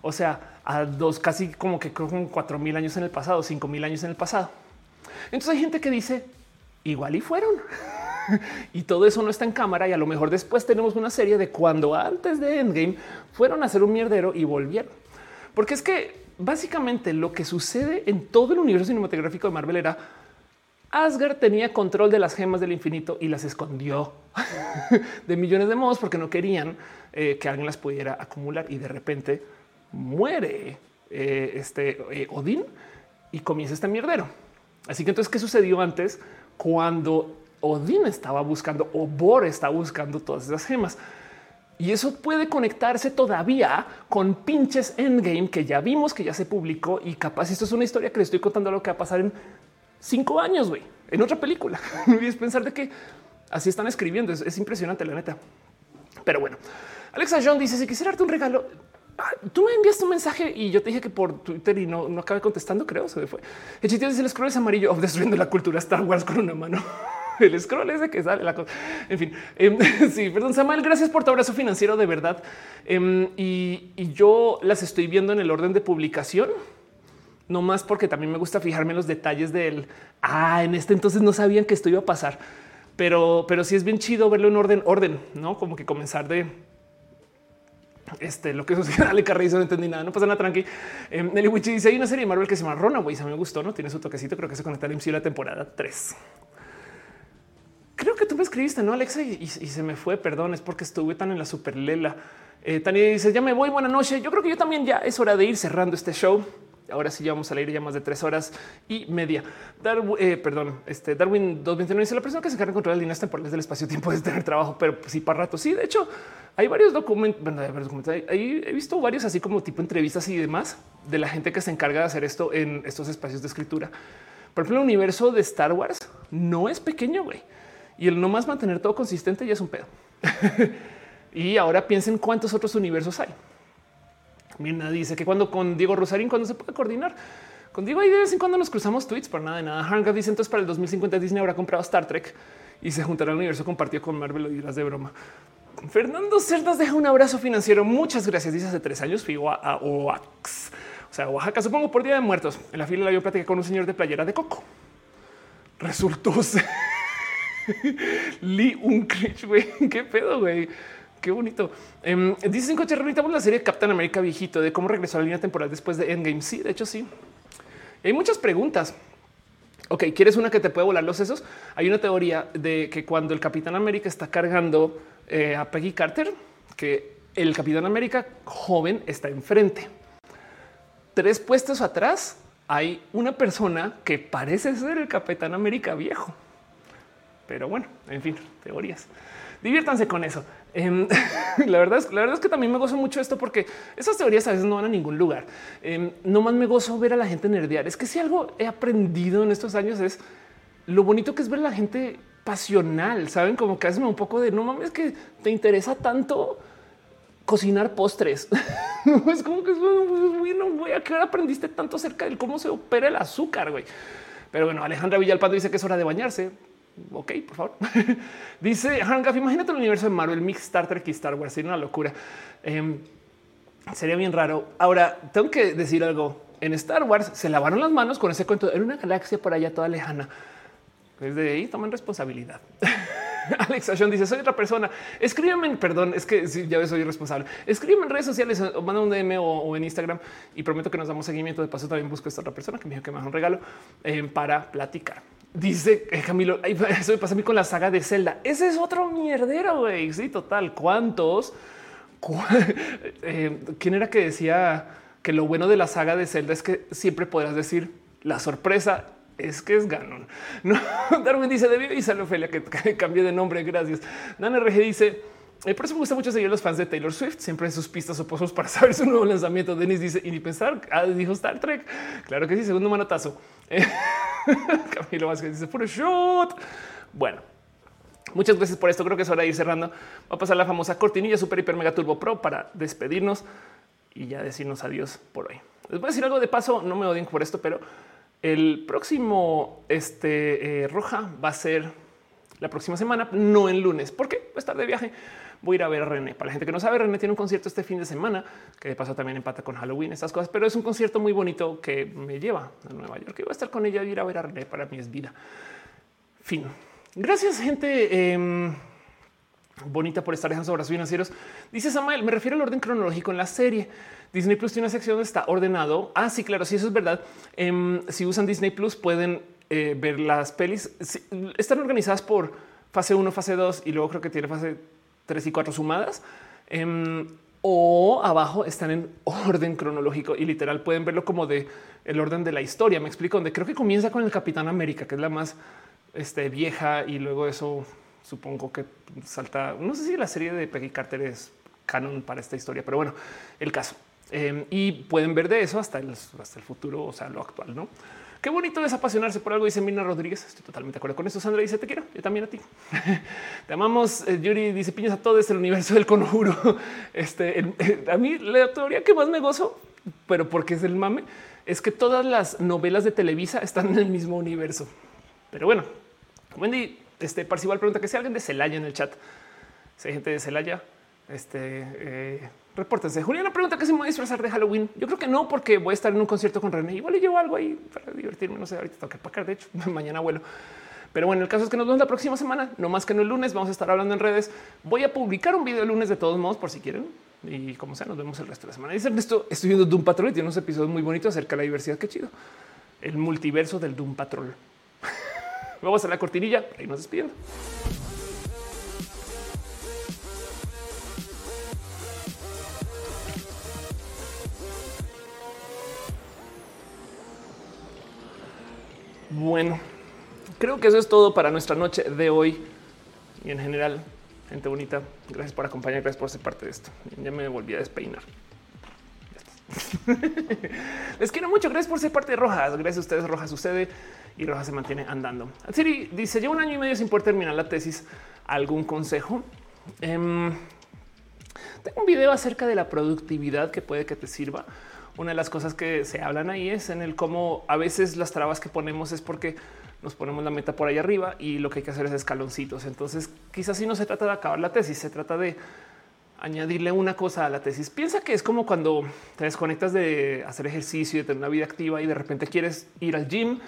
O sea, a dos, casi como que con cuatro mil años en el pasado, cinco mil años en el pasado. Entonces hay gente que dice igual y fueron. y todo eso no está en cámara y a lo mejor después tenemos una serie de cuando antes de Endgame fueron a hacer un mierdero y volvieron. Porque es que básicamente lo que sucede en todo el universo cinematográfico de Marvel era Asgard tenía control de las gemas del infinito y las escondió de millones de modos porque no querían eh, que alguien las pudiera acumular y de repente muere eh, este eh, Odín y comienza este mierdero. Así que entonces, ¿qué sucedió antes cuando Odín estaba buscando o Bor está buscando todas esas gemas. Y eso puede conectarse todavía con pinches Endgame que ya vimos que ya se publicó y capaz esto es una historia que le estoy contando lo que va a pasar en cinco años, güey, en otra película. No olvides pensar de que Así están escribiendo. Es, impresionante, la neta. Pero bueno, Alexa John dice: Si quisiera darte un regalo, ah, tú me enviaste un mensaje y yo te dije que por Twitter y no, no acabé contestando, creo. Se me fue. El dice: El scroll es amarillo, destruyendo la cultura Star Wars con una mano. el scroll es de que sale la cosa. En fin, em, sí, perdón, Samuel, gracias por tu abrazo financiero de verdad. Em, y, yo las estoy viendo en el orden de publicación, no más porque también me gusta fijarme en los detalles del ah, en este entonces no sabían que esto iba a pasar, pero, pero sí es bien chido verlo en orden, orden, no como que comenzar de este, lo que es Dale Carrizo, no entendí nada, no pasa nada, tranqui. Eh, Nelly Wichi dice: hay una serie de Marvel que se llama Runaway, a mí me gustó, no tiene su toquecito, creo que se conecta al MCU la temporada 3 creo que tú me escribiste, no, Alexa, y, se me fue. Perdón, es porque estuve tan en la super lela. Eh, Tania dice: Ya me voy. Buena noche. Yo creo que yo también ya es hora de ir cerrando este show. Ahora sí ya vamos a leer ya más de tres horas y media. eh, perdón, este Darwin 229 dice la persona que se encarga de controlar líneas temporales del espacio tiempo es tener trabajo, pero sí para rato. Sí, de hecho, hay varios documentos. Bueno, hay documentos. Ahí he visto varios así como tipo entrevistas y demás de la gente que se encarga de hacer esto en estos espacios de escritura. Por ejemplo, el universo de Star Wars no es pequeño, güey y el no más mantener todo consistente ya es un pedo. y ahora piensen cuántos otros universos hay. Mirna dice que cuando con Diego Rosarín, cuando se puede coordinar con Diego, ahí de vez en cuando nos cruzamos tweets por nada de nada. Hanga dice entonces para el 2050 Disney habrá comprado Star Trek y se juntará al universo compartido con Marvel o dirás de broma. Fernando Cerdas deja un abrazo financiero. Muchas gracias. Dice hace tres años fui a Oax, o sea, Oaxaca, supongo por Día de Muertos. En la fila la yo platicé con un señor de playera de coco. Resultó ser Lee Unkrich, güey. Qué pedo, güey. Qué bonito. Um, dice coche la serie Captain America viejito de cómo regresó a la línea temporal después de Endgame. Sí, de hecho, sí. hay muchas preguntas. Ok, ¿quieres una que te puede volar los sesos? Hay una teoría de que cuando el Capitán América está cargando eh, a Peggy Carter, que el Capitán América joven está enfrente. Tres puestos atrás hay una persona que parece ser el Capitán América viejo. Pero bueno, en fin, teorías. Diviértanse con eso. Em, la verdad es, la verdad es que también me gozo mucho esto porque esas teorías a veces no van a ningún lugar. Eh, no más me gozo ver a la gente nerdear. Es que si algo he aprendido en estos años es lo bonito que es ver a la gente pasional. Saben como que hace un poco de no mames que te interesa tanto cocinar postres. es como que es bueno, güey, a qué hora aprendiste tanto acerca de cómo se opera el azúcar, güey. Pero bueno, Alejandra Villalpando dice que es hora de bañarse ok, por favor. Dice Hangaf, imagínate el universo de Marvel, Mix Star Trek y Star Wars, sería una locura. Em, sería bien raro. Ahora, tengo que decir algo. En Star Wars se lavaron las manos con ese cuento. Era una galaxia por allá toda lejana. Desde ahí toman responsabilidad. Alex Ashon dice: Soy otra persona. Escríbeme, perdón, es que ya ves, soy irresponsable. Escríbeme en redes sociales o manda un DM o, en Instagram y prometo que nos damos seguimiento. De paso, también busco a esta otra persona que me dijo que me haga un regalo em, para platicar. Dice eh, Camilo, eso me pasa a mí con la saga de Zelda. Ese es otro mierdero, güey. Sí, total. ¿Cuántos? Eh, ¿Quién era que decía que lo bueno de la saga de Zelda es que siempre podrás decir la sorpresa es que es Ganon? No, Darwin dice, debió y sale Ophelia que, cambie de nombre. Gracias. Dan RG dice, eh, por eso me gusta mucho seguir a los fans de Taylor Swift, siempre en sus pistas o pozos para saber su nuevo lanzamiento. Denis dice, y ni pensar, ah, dijo Star Trek. Claro que sí, segundo manotazo. Camilo Vázquez dice puro shot. Bueno, muchas gracias por esto. Creo que es hora de ir cerrando. Va a pasar la famosa cortinilla Super Hiper Mega Turbo Pro para despedirnos y ya decirnos adiós por hoy. Les voy a decir algo de paso. No me odien por esto, pero el próximo este, eh, roja va a ser la próxima semana, no en lunes, porque va a estar de viaje voy a ir a ver a René. Para la gente que no sabe, René tiene un concierto este fin de semana, que de paso también empata con Halloween, estas cosas, pero es un concierto muy bonito que me lleva a Nueva York y voy a estar con ella y ir a ver a René. Para mí es vida. Fin. Gracias, gente. Em, bonita por estar dejando abrazos financieros. Dice Samuel, me refiero al orden cronológico en la serie. Disney Plus tiene una sección donde está ordenado. Ah, sí, claro, sí, eso es verdad. Em, si usan Disney Plus pueden eh, ver las pelis. están organizadas por fase 1, fase 2 y luego creo que tiene fase tres y cuatro sumadas. Em, o abajo están en orden cronológico y literal pueden verlo como de el orden de la historia. Me explico donde creo que comienza con el Capitán América, que es la más este, vieja y luego eso supongo que salta. No sé si la serie de Peggy Carter es canon para esta historia, pero bueno, el caso. Em, y pueden ver de eso hasta el, hasta el futuro, o sea, lo actual, ¿no? Qué bonito es apasionarse por algo, dice Mina Rodríguez. Estoy totalmente de acuerdo con eso. Sandra dice, te quiero, yo también a ti. te amamos. Eh, Yuri dice, piñas a todo este el universo del conjuro. Este, eh, a mí la teoría que más me gozo, pero porque es el mame, es que todas las novelas de Televisa están en el mismo universo. Pero bueno, Wendy, este Parcival pregunta que si alguien de Celaya en el chat, si hay gente de Celaya, este, eh, repórtense. Juliana pregunta que si me voy a disfrazar de Halloween. Yo creo que no, porque voy a estar en un concierto con René. Igual le llevo algo ahí para divertirme. No sé, ahorita tengo que pagar. De hecho, mañana vuelo. Pero bueno, el caso es que nos vemos la próxima semana, no más que no el lunes. Vamos a estar hablando en redes. Voy a publicar un video el lunes de todos modos, por si quieren. Y como sea, nos vemos el resto de la semana. Dice Ernesto, estoy viendo Doom Patrol y tiene unos episodios muy bonitos acerca de la diversidad. Qué chido. El multiverso del Doom Patrol. Vamos a la cortinilla. Ahí nos despidiendo. Bueno, creo que eso es todo para nuestra noche de hoy y en general, gente bonita. Gracias por acompañar, gracias por ser parte de esto. Ya me volví a despeinar. Les quiero mucho. Gracias por ser parte de Rojas. Gracias a ustedes. Rojas sucede y Rojas se mantiene andando. Siri dice: Llevo un año y medio sin poder terminar la tesis. ¿Algún consejo? Um, tengo un video acerca de la productividad que puede que te sirva una de las cosas que se hablan ahí es en el cómo a veces las trabas que ponemos es porque nos ponemos la meta por ahí arriba y lo que hay que hacer es escaloncitos. Entonces, quizás si no se trata de acabar la tesis, se trata de añadirle una cosa a la tesis. Piensa que es como cuando te desconectas de hacer ejercicio y de tener una vida activa y de repente quieres ir al gym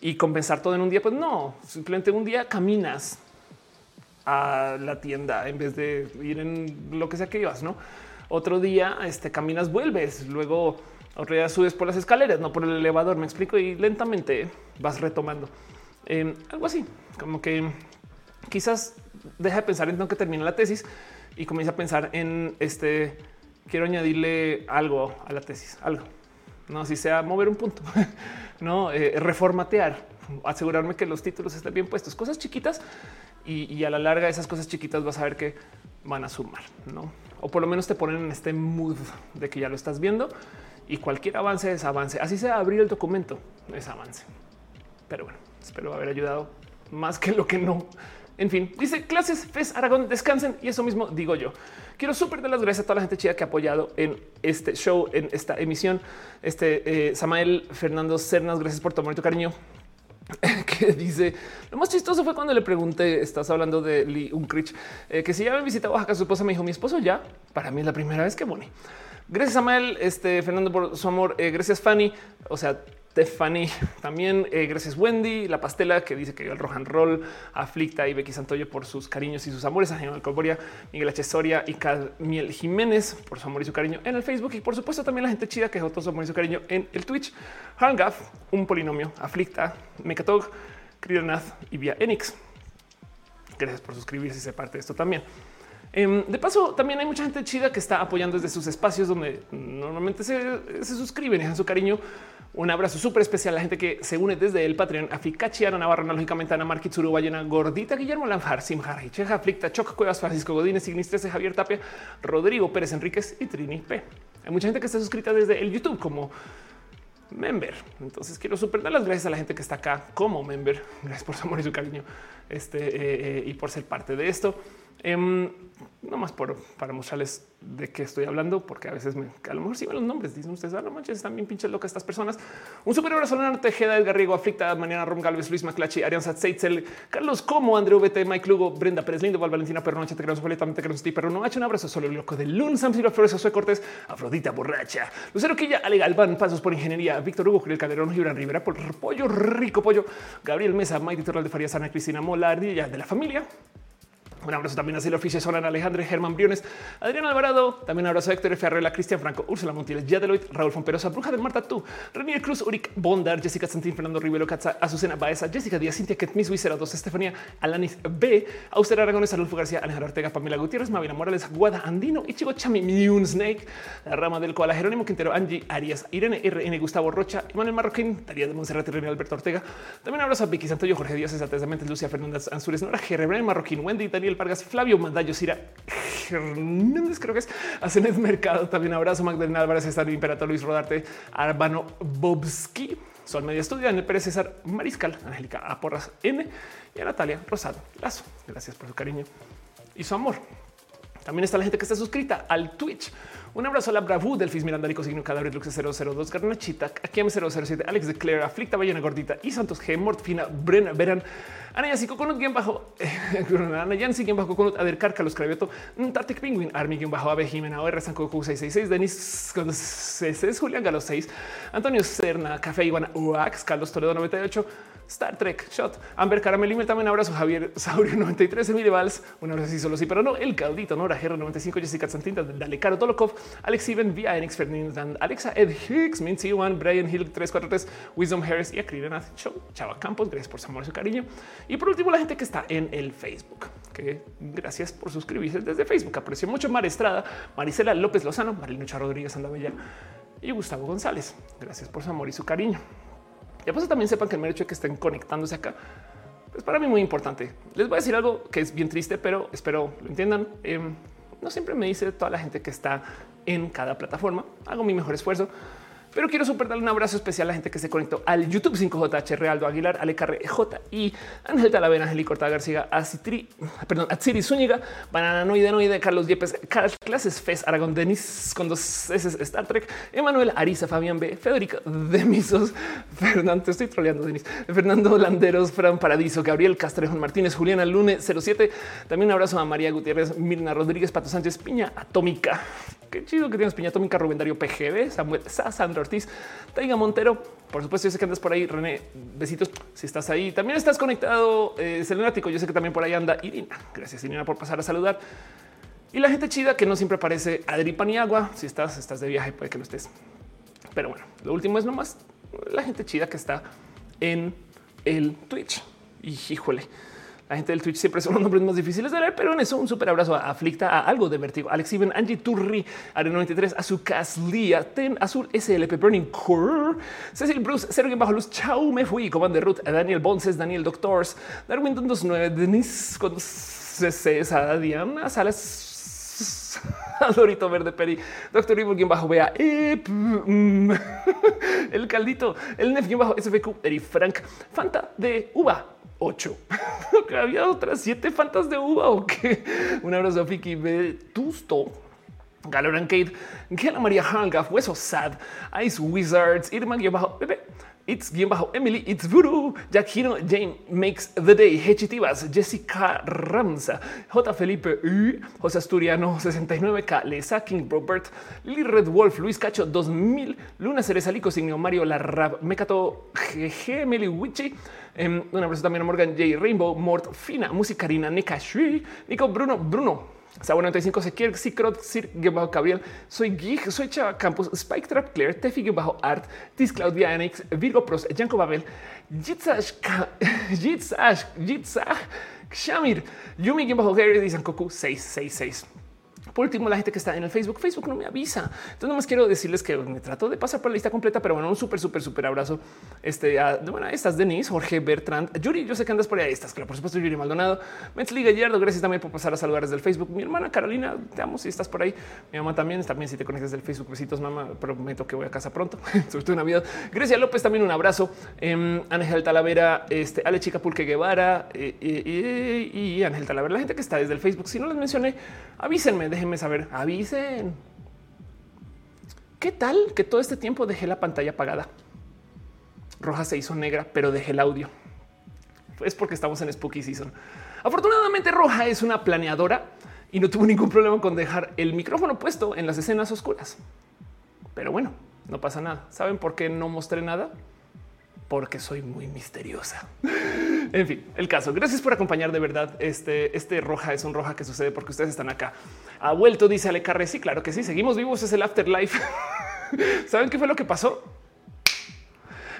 y compensar todo en un día. Pues no, simplemente un día caminas a la tienda en vez de ir en lo que sea que ibas, no? Otro día este, caminas, vuelves, luego otro día subes por las escaleras, no por el elevador, me explico, y lentamente vas retomando. Em, algo así, como que quizás deja de pensar en tengo que terminar la tesis y comienza a pensar en este, quiero añadirle algo a la tesis, algo. No, si sea mover un punto, no eh, reformatear, asegurarme que los títulos estén bien puestos, cosas chiquitas y, y, a la larga esas cosas chiquitas vas a ver que van a sumar, no? o por lo menos te ponen en este mood de que ya lo estás viendo y cualquier avance es avance. Así sea abrir el documento es avance. Pero bueno, espero haber ayudado más que lo que no. En fin, dice clases FES Aragón, descansen y eso mismo digo yo. Quiero súper dar las gracias a toda la gente chida que ha apoyado en este show, en esta emisión. Este eh, Samael Fernando Cernas, gracias por tomar tu cariño. que dice lo más chistoso fue cuando le pregunté, estás hablando de Lee Unkrich, eh, que si ya me visita Oaxaca, su esposa me dijo mi esposo ya. Para mí es la primera vez que Bonnie. Gracias, Samuel, este Fernando por su amor. Eh, gracias, Fanny. O sea, Stephanie también. Eh, gracias, Wendy, la pastela que dice que dio el Rohan Roll, Aflicta y Becky Santoyo por sus cariños y sus amores, a Alcoboria, Miguel H. Soria y Miel Jiménez por su amor y su cariño en el Facebook. Y por supuesto, también la gente chida que todo su amor y su cariño en el Twitch. Hangaf, un polinomio, Aflicta, Mecatog, Krionath y Via Enix. Gracias por suscribirse y ser parte de esto también. Em, de paso, también hay mucha gente chida que está apoyando desde sus espacios donde normalmente se, se suscriben dejan su cariño un abrazo súper especial a la gente que se une desde el Patreon. A Ficachi, Ana Navarro, lógicamente Ana Marquitsuru, Bayena, Gordita, Guillermo Lanjar, Simjar, Cheja, Flicta, Choc, Cuevas, Francisco Godínez, 13, Javier Tapia, Rodrigo Pérez Enríquez y Trini P. Hay mucha gente que está suscrita desde el YouTube como member. Entonces quiero súper dar las gracias a la gente que está acá como member. Gracias por su amor y su cariño este, eh, eh, y por ser parte de esto. Um, no más por, para mostrarles de qué estoy hablando, porque a veces me, a lo mejor si ven los nombres, dicen ustedes, ah, no manches, están bien pinches locas estas personas. Un super abrazo a Tejeda, Edgar Riego, Aflicta, Mariana Rom Galvez, Luis Maclachi, Arián Satzeitzel, Carlos Como, Andrew VT, Mike Lugo, Brenda Pérez Lindo, Val Valentina Perro, Te queremos completamente, queremos ti, no un abrazo solo loco de Lun, Sam Silva Flores, Josué Cortés, Afrodita Borracha, Lucero Quilla, Ale Galván, Pasos por Ingeniería, Víctor Hugo, Julián Calderón, Gibran Rivera, por Pollo, Rico Pollo, Gabriel Mesa, Maite Torral de Farías, Ana Cristina Mola, de la familia, un abrazo también a Silvio Fischer, Solan Alejandro, Germán Briones, Adrián Alvarado, también un abrazo a Héctor Ferrera, Cristian Franco, Úrsula Montiel, Yadeloid, Raúl Fomperosa, Bruja del Marta Tú, Renier Cruz, Uric Bondar, Jessica Santín, Fernando Rivero, Katza, Azucena Baeza, Jessica Díaz, Cintia Ketmis, Wizera 2, Estefanía, Alanis B, Auster Aragones, Adolfo García, Alejandro Ortega, Pamela Gutiérrez, Mavina Morales, Guada Andino, Ichigo Chami, Mune Snake, la rama del Koala, Jerónimo Quintero, Angie Arias, Irene RN, Gustavo Rocha, Manuel Marroquín, Daría de Monserrat, René Alberto Ortega, también abrazo a Vicky Santoyo, Jorge Díaz, Mente, Lucia Fernández Ansures, Nora G. Marroquín, Wendy, Daniel Miguel Vargas, Flavio Mandayo, Cira Hernández, creo que es Asenet Mercado. También abrazo, Magdalena Álvarez, Estado Imperator, Luis Rodarte, Arbano Bobski, Sol Media Estudio, Daniel Pérez, César Mariscal, Angélica Aporras N y a Natalia Rosado Lazo. Gracias por su cariño y su amor. También está la gente que está suscrita al Twitch. Un abrazo a la Bravu, Delfis Miranda, Rico Signo, Cadáver, Lux 002, Garnachita, Aquí 007, Alex de Claire, Aflicta, Ballena Gordita y Santos G, Mortfina, Bren, Veran, Ana Yancy, Coconut, guion bajo, Ana Yancy, guion bajo, Coconut, Ader, Carlos Cravioto, Tartic Penguin, Army, guion bajo, Ave, Jimena, OR, Sanco, 666, Denis, Julián Galo 6, Antonio Cerna, Café, Iguana, Uax, Carlos Toledo 98, Star Trek, Shot, Amber Caramel, también abrazo, Javier Saurio 93, Emilio Valls, un abrazo así solo sí, pero no, el caudito, Nora Gerro 95, Jessica Santinta, Dale Caro Dolokov, Alex Even, Via Enix Ferdinand, Alexa Ed Hicks, Mincy One, Brian Hill 343, Wisdom Harris y Akrina Show, Chava Campos, gracias por su amor y su cariño. Y por último, la gente que está en el Facebook, que gracias por suscribirse desde Facebook. Aprecio mucho Mar Estrada, Marisela López Lozano, Marilucha Rodríguez Andavella y Gustavo González. Gracias por su amor y su cariño. Y pues también sepan que el hecho de que estén conectándose acá es para mí muy importante. Les voy a decir algo que es bien triste, pero espero lo entiendan. Em, no siempre me dice toda la gente que está en cada plataforma. Hago mi mejor esfuerzo pero quiero super darle un abrazo especial a la gente que se conectó al YouTube 5JH, Realdo Aguilar, Ale J y Ángel Talavera, Ángel Corta García, Acitri, perdón, Atsiri Zúñiga, Banana Noide, Noide, Carlos Yepes, Clases Fes, Aragón Denis, con dos S, Star Trek, Emanuel Ariza, Fabián B, Federica Demisos, Fernando, estoy troleando, Denis, Fernando Landeros, Fran Paradiso, Gabriel Castrejón Martínez, Juliana Lune 07. También un abrazo a María Gutiérrez, Mirna Rodríguez, Pato Sánchez, Piña Atómica, Qué chido que tienes Piña Atómica, Rubén Darío PGB, Samuel Sandra Ortiz, Taiga Montero. Por supuesto, yo sé que andas por ahí. René, besitos si estás ahí. También estás conectado, eh. Yo sé que también por ahí anda Irina. Gracias, Irina, por pasar a saludar. Y la gente chida que no siempre aparece Adri Paniagua. Si estás, estás de viaje, puede que no estés. Pero bueno, lo último es nomás la gente chida que está en el Twitch. Y híjole, la gente del Twitch siempre son los nombres más difíciles de leer, pero en eso un súper abrazo a Aflicta, a algo de vertigo. Alex Iben, Angie Turri, Are 93, Azucas Lía, Ten Azul, SLP Burning Core, Cecil Bruce, Sergio Bajo Luz, Chau, me fui, Commander Ruth, Daniel Bonces, Daniel Doctors, Darwin 29, Denise con César, Diana Salas. Dorito Verde Peri, Doctor Evil, quien bajo vea mm, el caldito, el Nef, bajo SFQ, Eri Frank, Fanta de Uva, 8. Había otras siete fantas de uva o qué. Un abrazo a Vicky Vetusto. Galoran Kate, Gela María Hangaf, Hueso Sad, Ice Wizards, Irma bajo Bebé, It's guion bajo Emily, It's Voodoo, Jack Hino, Jane Makes the Day, Hechitivas, Jessica Ramsa, J. Felipe U, José Asturiano 69K, Lesa King Robert, Lily Red Wolf, Luis Cacho 2000, Luna Cerezalico, Signio Mario Larrab, Mecato GG, Emily Wichi, um, un abrazo también a Morgan J. Rainbow, Mort Fina, Musicarina, Nika Shui, Nico Bruno, Bruno, Sabo 95 se quiere Sicrot Sir bajo Gabriel. Soy Geek, soy Chava Campos, Spike Trap Claire, Tefi bajo Art, Tis Claudia Enix, Virgo Pros, Janko Babel, Jitsash, Jitsash, Jitsash, Shamir, Yumi bajo Gary y Sankoku 666. Por último, la gente que está en el Facebook, Facebook no me avisa. Entonces, más quiero decirles que me trato de pasar por la lista completa, pero bueno, un súper, súper, súper abrazo. Este, a, bueno, estás Denise, Jorge Bertrand, Yuri, yo sé que andas por ahí, estás, claro, por supuesto, Yuri Maldonado, Metzli Gallardo, gracias también por pasar a saludar desde el Facebook. Mi hermana Carolina, te amo si estás por ahí. Mi mamá también, también si te conectas del Facebook, besitos, mamá, prometo que voy a casa pronto, sobre todo Navidad. Grecia López, también un abrazo. Eh, Ángel Talavera, este, Ale Chica Pulque Guevara eh, eh, y Ángel Talavera, la gente que está desde el Facebook. Si no les mencioné, avísenme, déjenme saber, avisen. ¿Qué tal que todo este tiempo dejé la pantalla apagada? Roja se hizo negra, pero dejé el audio. Es porque estamos en Spooky Season. Afortunadamente, Roja es una planeadora y no tuvo ningún problema con dejar el micrófono puesto en las escenas oscuras. Pero bueno, no pasa nada. ¿Saben por qué no mostré nada? Porque soy muy misteriosa. En fin, el caso. Gracias por acompañar de verdad. Este, este roja es un roja que sucede porque ustedes están acá. Ha vuelto, dice Ale Carre. Sí, claro que sí. Seguimos vivos. Es el afterlife. ¿Saben qué fue lo que pasó?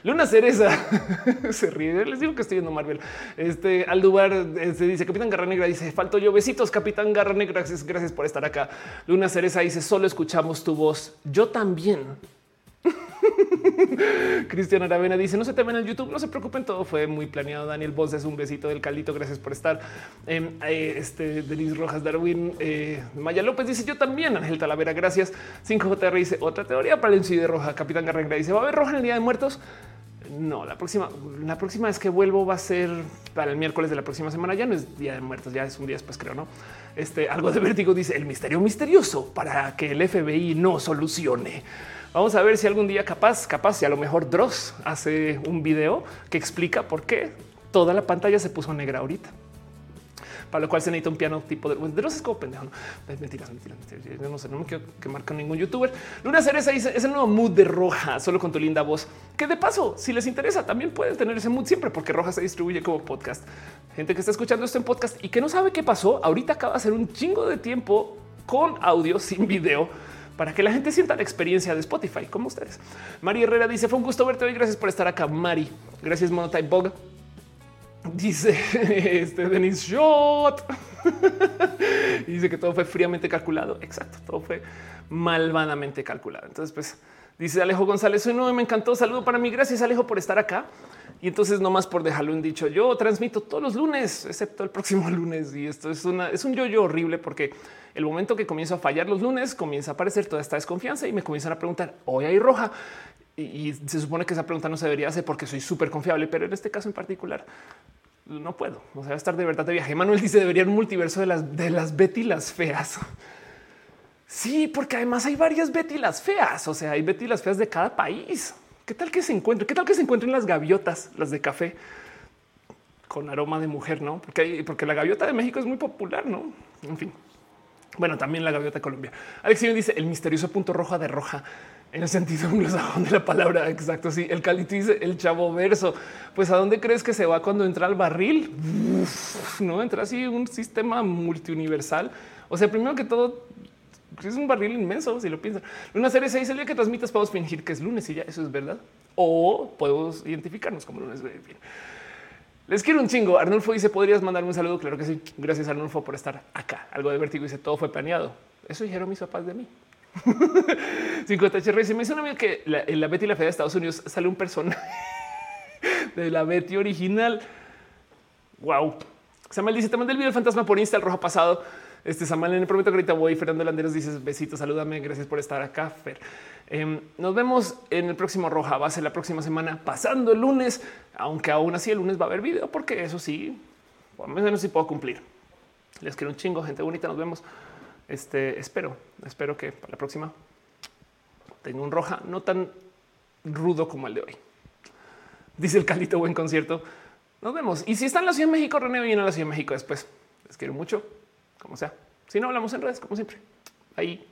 Luna Cereza se ríe. Les digo que estoy viendo Marvel. Este Aldubar se este, dice Capitán Garra Negra dice falto yo besitos Capitán Garra Negra. Gracias, gracias por estar acá. Luna Cereza dice solo escuchamos tu voz. Yo también. Cristian Aravena dice: No se temen en YouTube, no se preocupen, todo fue muy planeado. Daniel Boss es un besito del caldito. Gracias por estar. Em, eh, este Denis Rojas Darwin, eh, Maya López dice: Yo también. Ángel Talavera, gracias. 5JR dice: Otra teoría para el incidio roja. Capitán Garrenga dice: Va a haber roja en el día de muertos. No, la próxima, la próxima vez que vuelvo va a ser para el miércoles de la próxima semana. Ya no es día de muertos, ya es un día después, creo, no? Este algo de vértigo dice el misterio misterioso para que el FBI no solucione. Vamos a ver si algún día capaz, capaz, y a lo mejor Dross hace un video que explica por qué toda la pantalla se puso negra ahorita para lo cual se necesita un piano tipo de, los es como pendejo. ¿no? Mentiras, mentiras, mentiras. No sé, no me quiero quemar con ningún youtuber. Luna Cereza dice es el nuevo mood de Roja, solo con tu linda voz. Que de paso, si les interesa, también pueden tener ese mood siempre, porque Roja se distribuye como podcast. Gente que está escuchando esto en podcast y que no sabe qué pasó. Ahorita acaba de hacer un chingo de tiempo con audio sin video para que la gente sienta la experiencia de Spotify como ustedes. Mari Herrera dice fue un gusto verte hoy. Gracias por estar acá, Mari. Gracias, Monotype Bog. Dice este Denis Shot. dice que todo fue fríamente calculado. Exacto, todo fue malvadamente calculado. Entonces, pues dice Alejo González, soy nuevo me encantó. Saludo para mí. Gracias, Alejo, por estar acá. Y entonces, no más por dejarlo un dicho, yo transmito todos los lunes, excepto el próximo lunes. Y esto es una, es un yo-yo horrible porque el momento que comienzo a fallar los lunes, comienza a aparecer toda esta desconfianza y me comienzan a preguntar hoy hay roja. Y, se supone que esa pregunta no se debería hacer porque soy súper confiable, pero en este caso en particular no puedo. O sea, estar de verdad de viaje. Manuel dice debería un multiverso de las de las Betty las feas. Sí, porque además hay varias Betty las feas. O sea, hay Betty las feas de cada país. ¿Qué tal que se encuentren? ¿Qué tal que se encuentren las gaviotas, las de café con aroma de mujer? No, porque porque la gaviota de México es muy popular, no? En fin. Bueno, también la gaviota de Colombia. Alex dice el misterioso punto rojo de roja en el sentido anglosajón de la palabra. Exacto. Sí, el calito dice el chavo verso. Pues a dónde crees que se va cuando entra al barril? no entra así un sistema multiuniversal. O sea, primero que todo, es un barril inmenso. Si lo piensan, una serie se dice el día que transmitas, podemos fingir que es lunes y ya eso es verdad. O podemos identificarnos como lunes. Les quiero un chingo. Arnulfo dice: ¿Podrías mandarme un saludo? Claro que sí. Gracias, Arnulfo, por estar acá. Algo de vértigo dice: Todo fue planeado. Eso dijeron mis papás de mí. 50 HR se me hizo una que en la Betty la Fea de Estados Unidos sale un personaje de la Betty original. Wow. Samuel dice: Te mandé el video del fantasma por Insta el rojo pasado. Este Samuel, le prometo que ahorita voy. Fernando Landeros dice besitos, salúdame. Gracias por estar acá. Fer. Em, nos vemos en el próximo Roja Base la próxima semana, pasando el lunes, aunque aún así el lunes va a haber video, porque eso sí, por lo menos sí puedo cumplir. Les quiero un chingo, gente bonita. Nos vemos. Este espero, espero que para la próxima tenga un roja no tan rudo como el de hoy. Dice el Calito, buen concierto. Nos vemos. Y si está en la Ciudad de México, René viene a la Ciudad de México después. Les quiero mucho, como sea. Si no, hablamos en redes, como siempre. Ahí.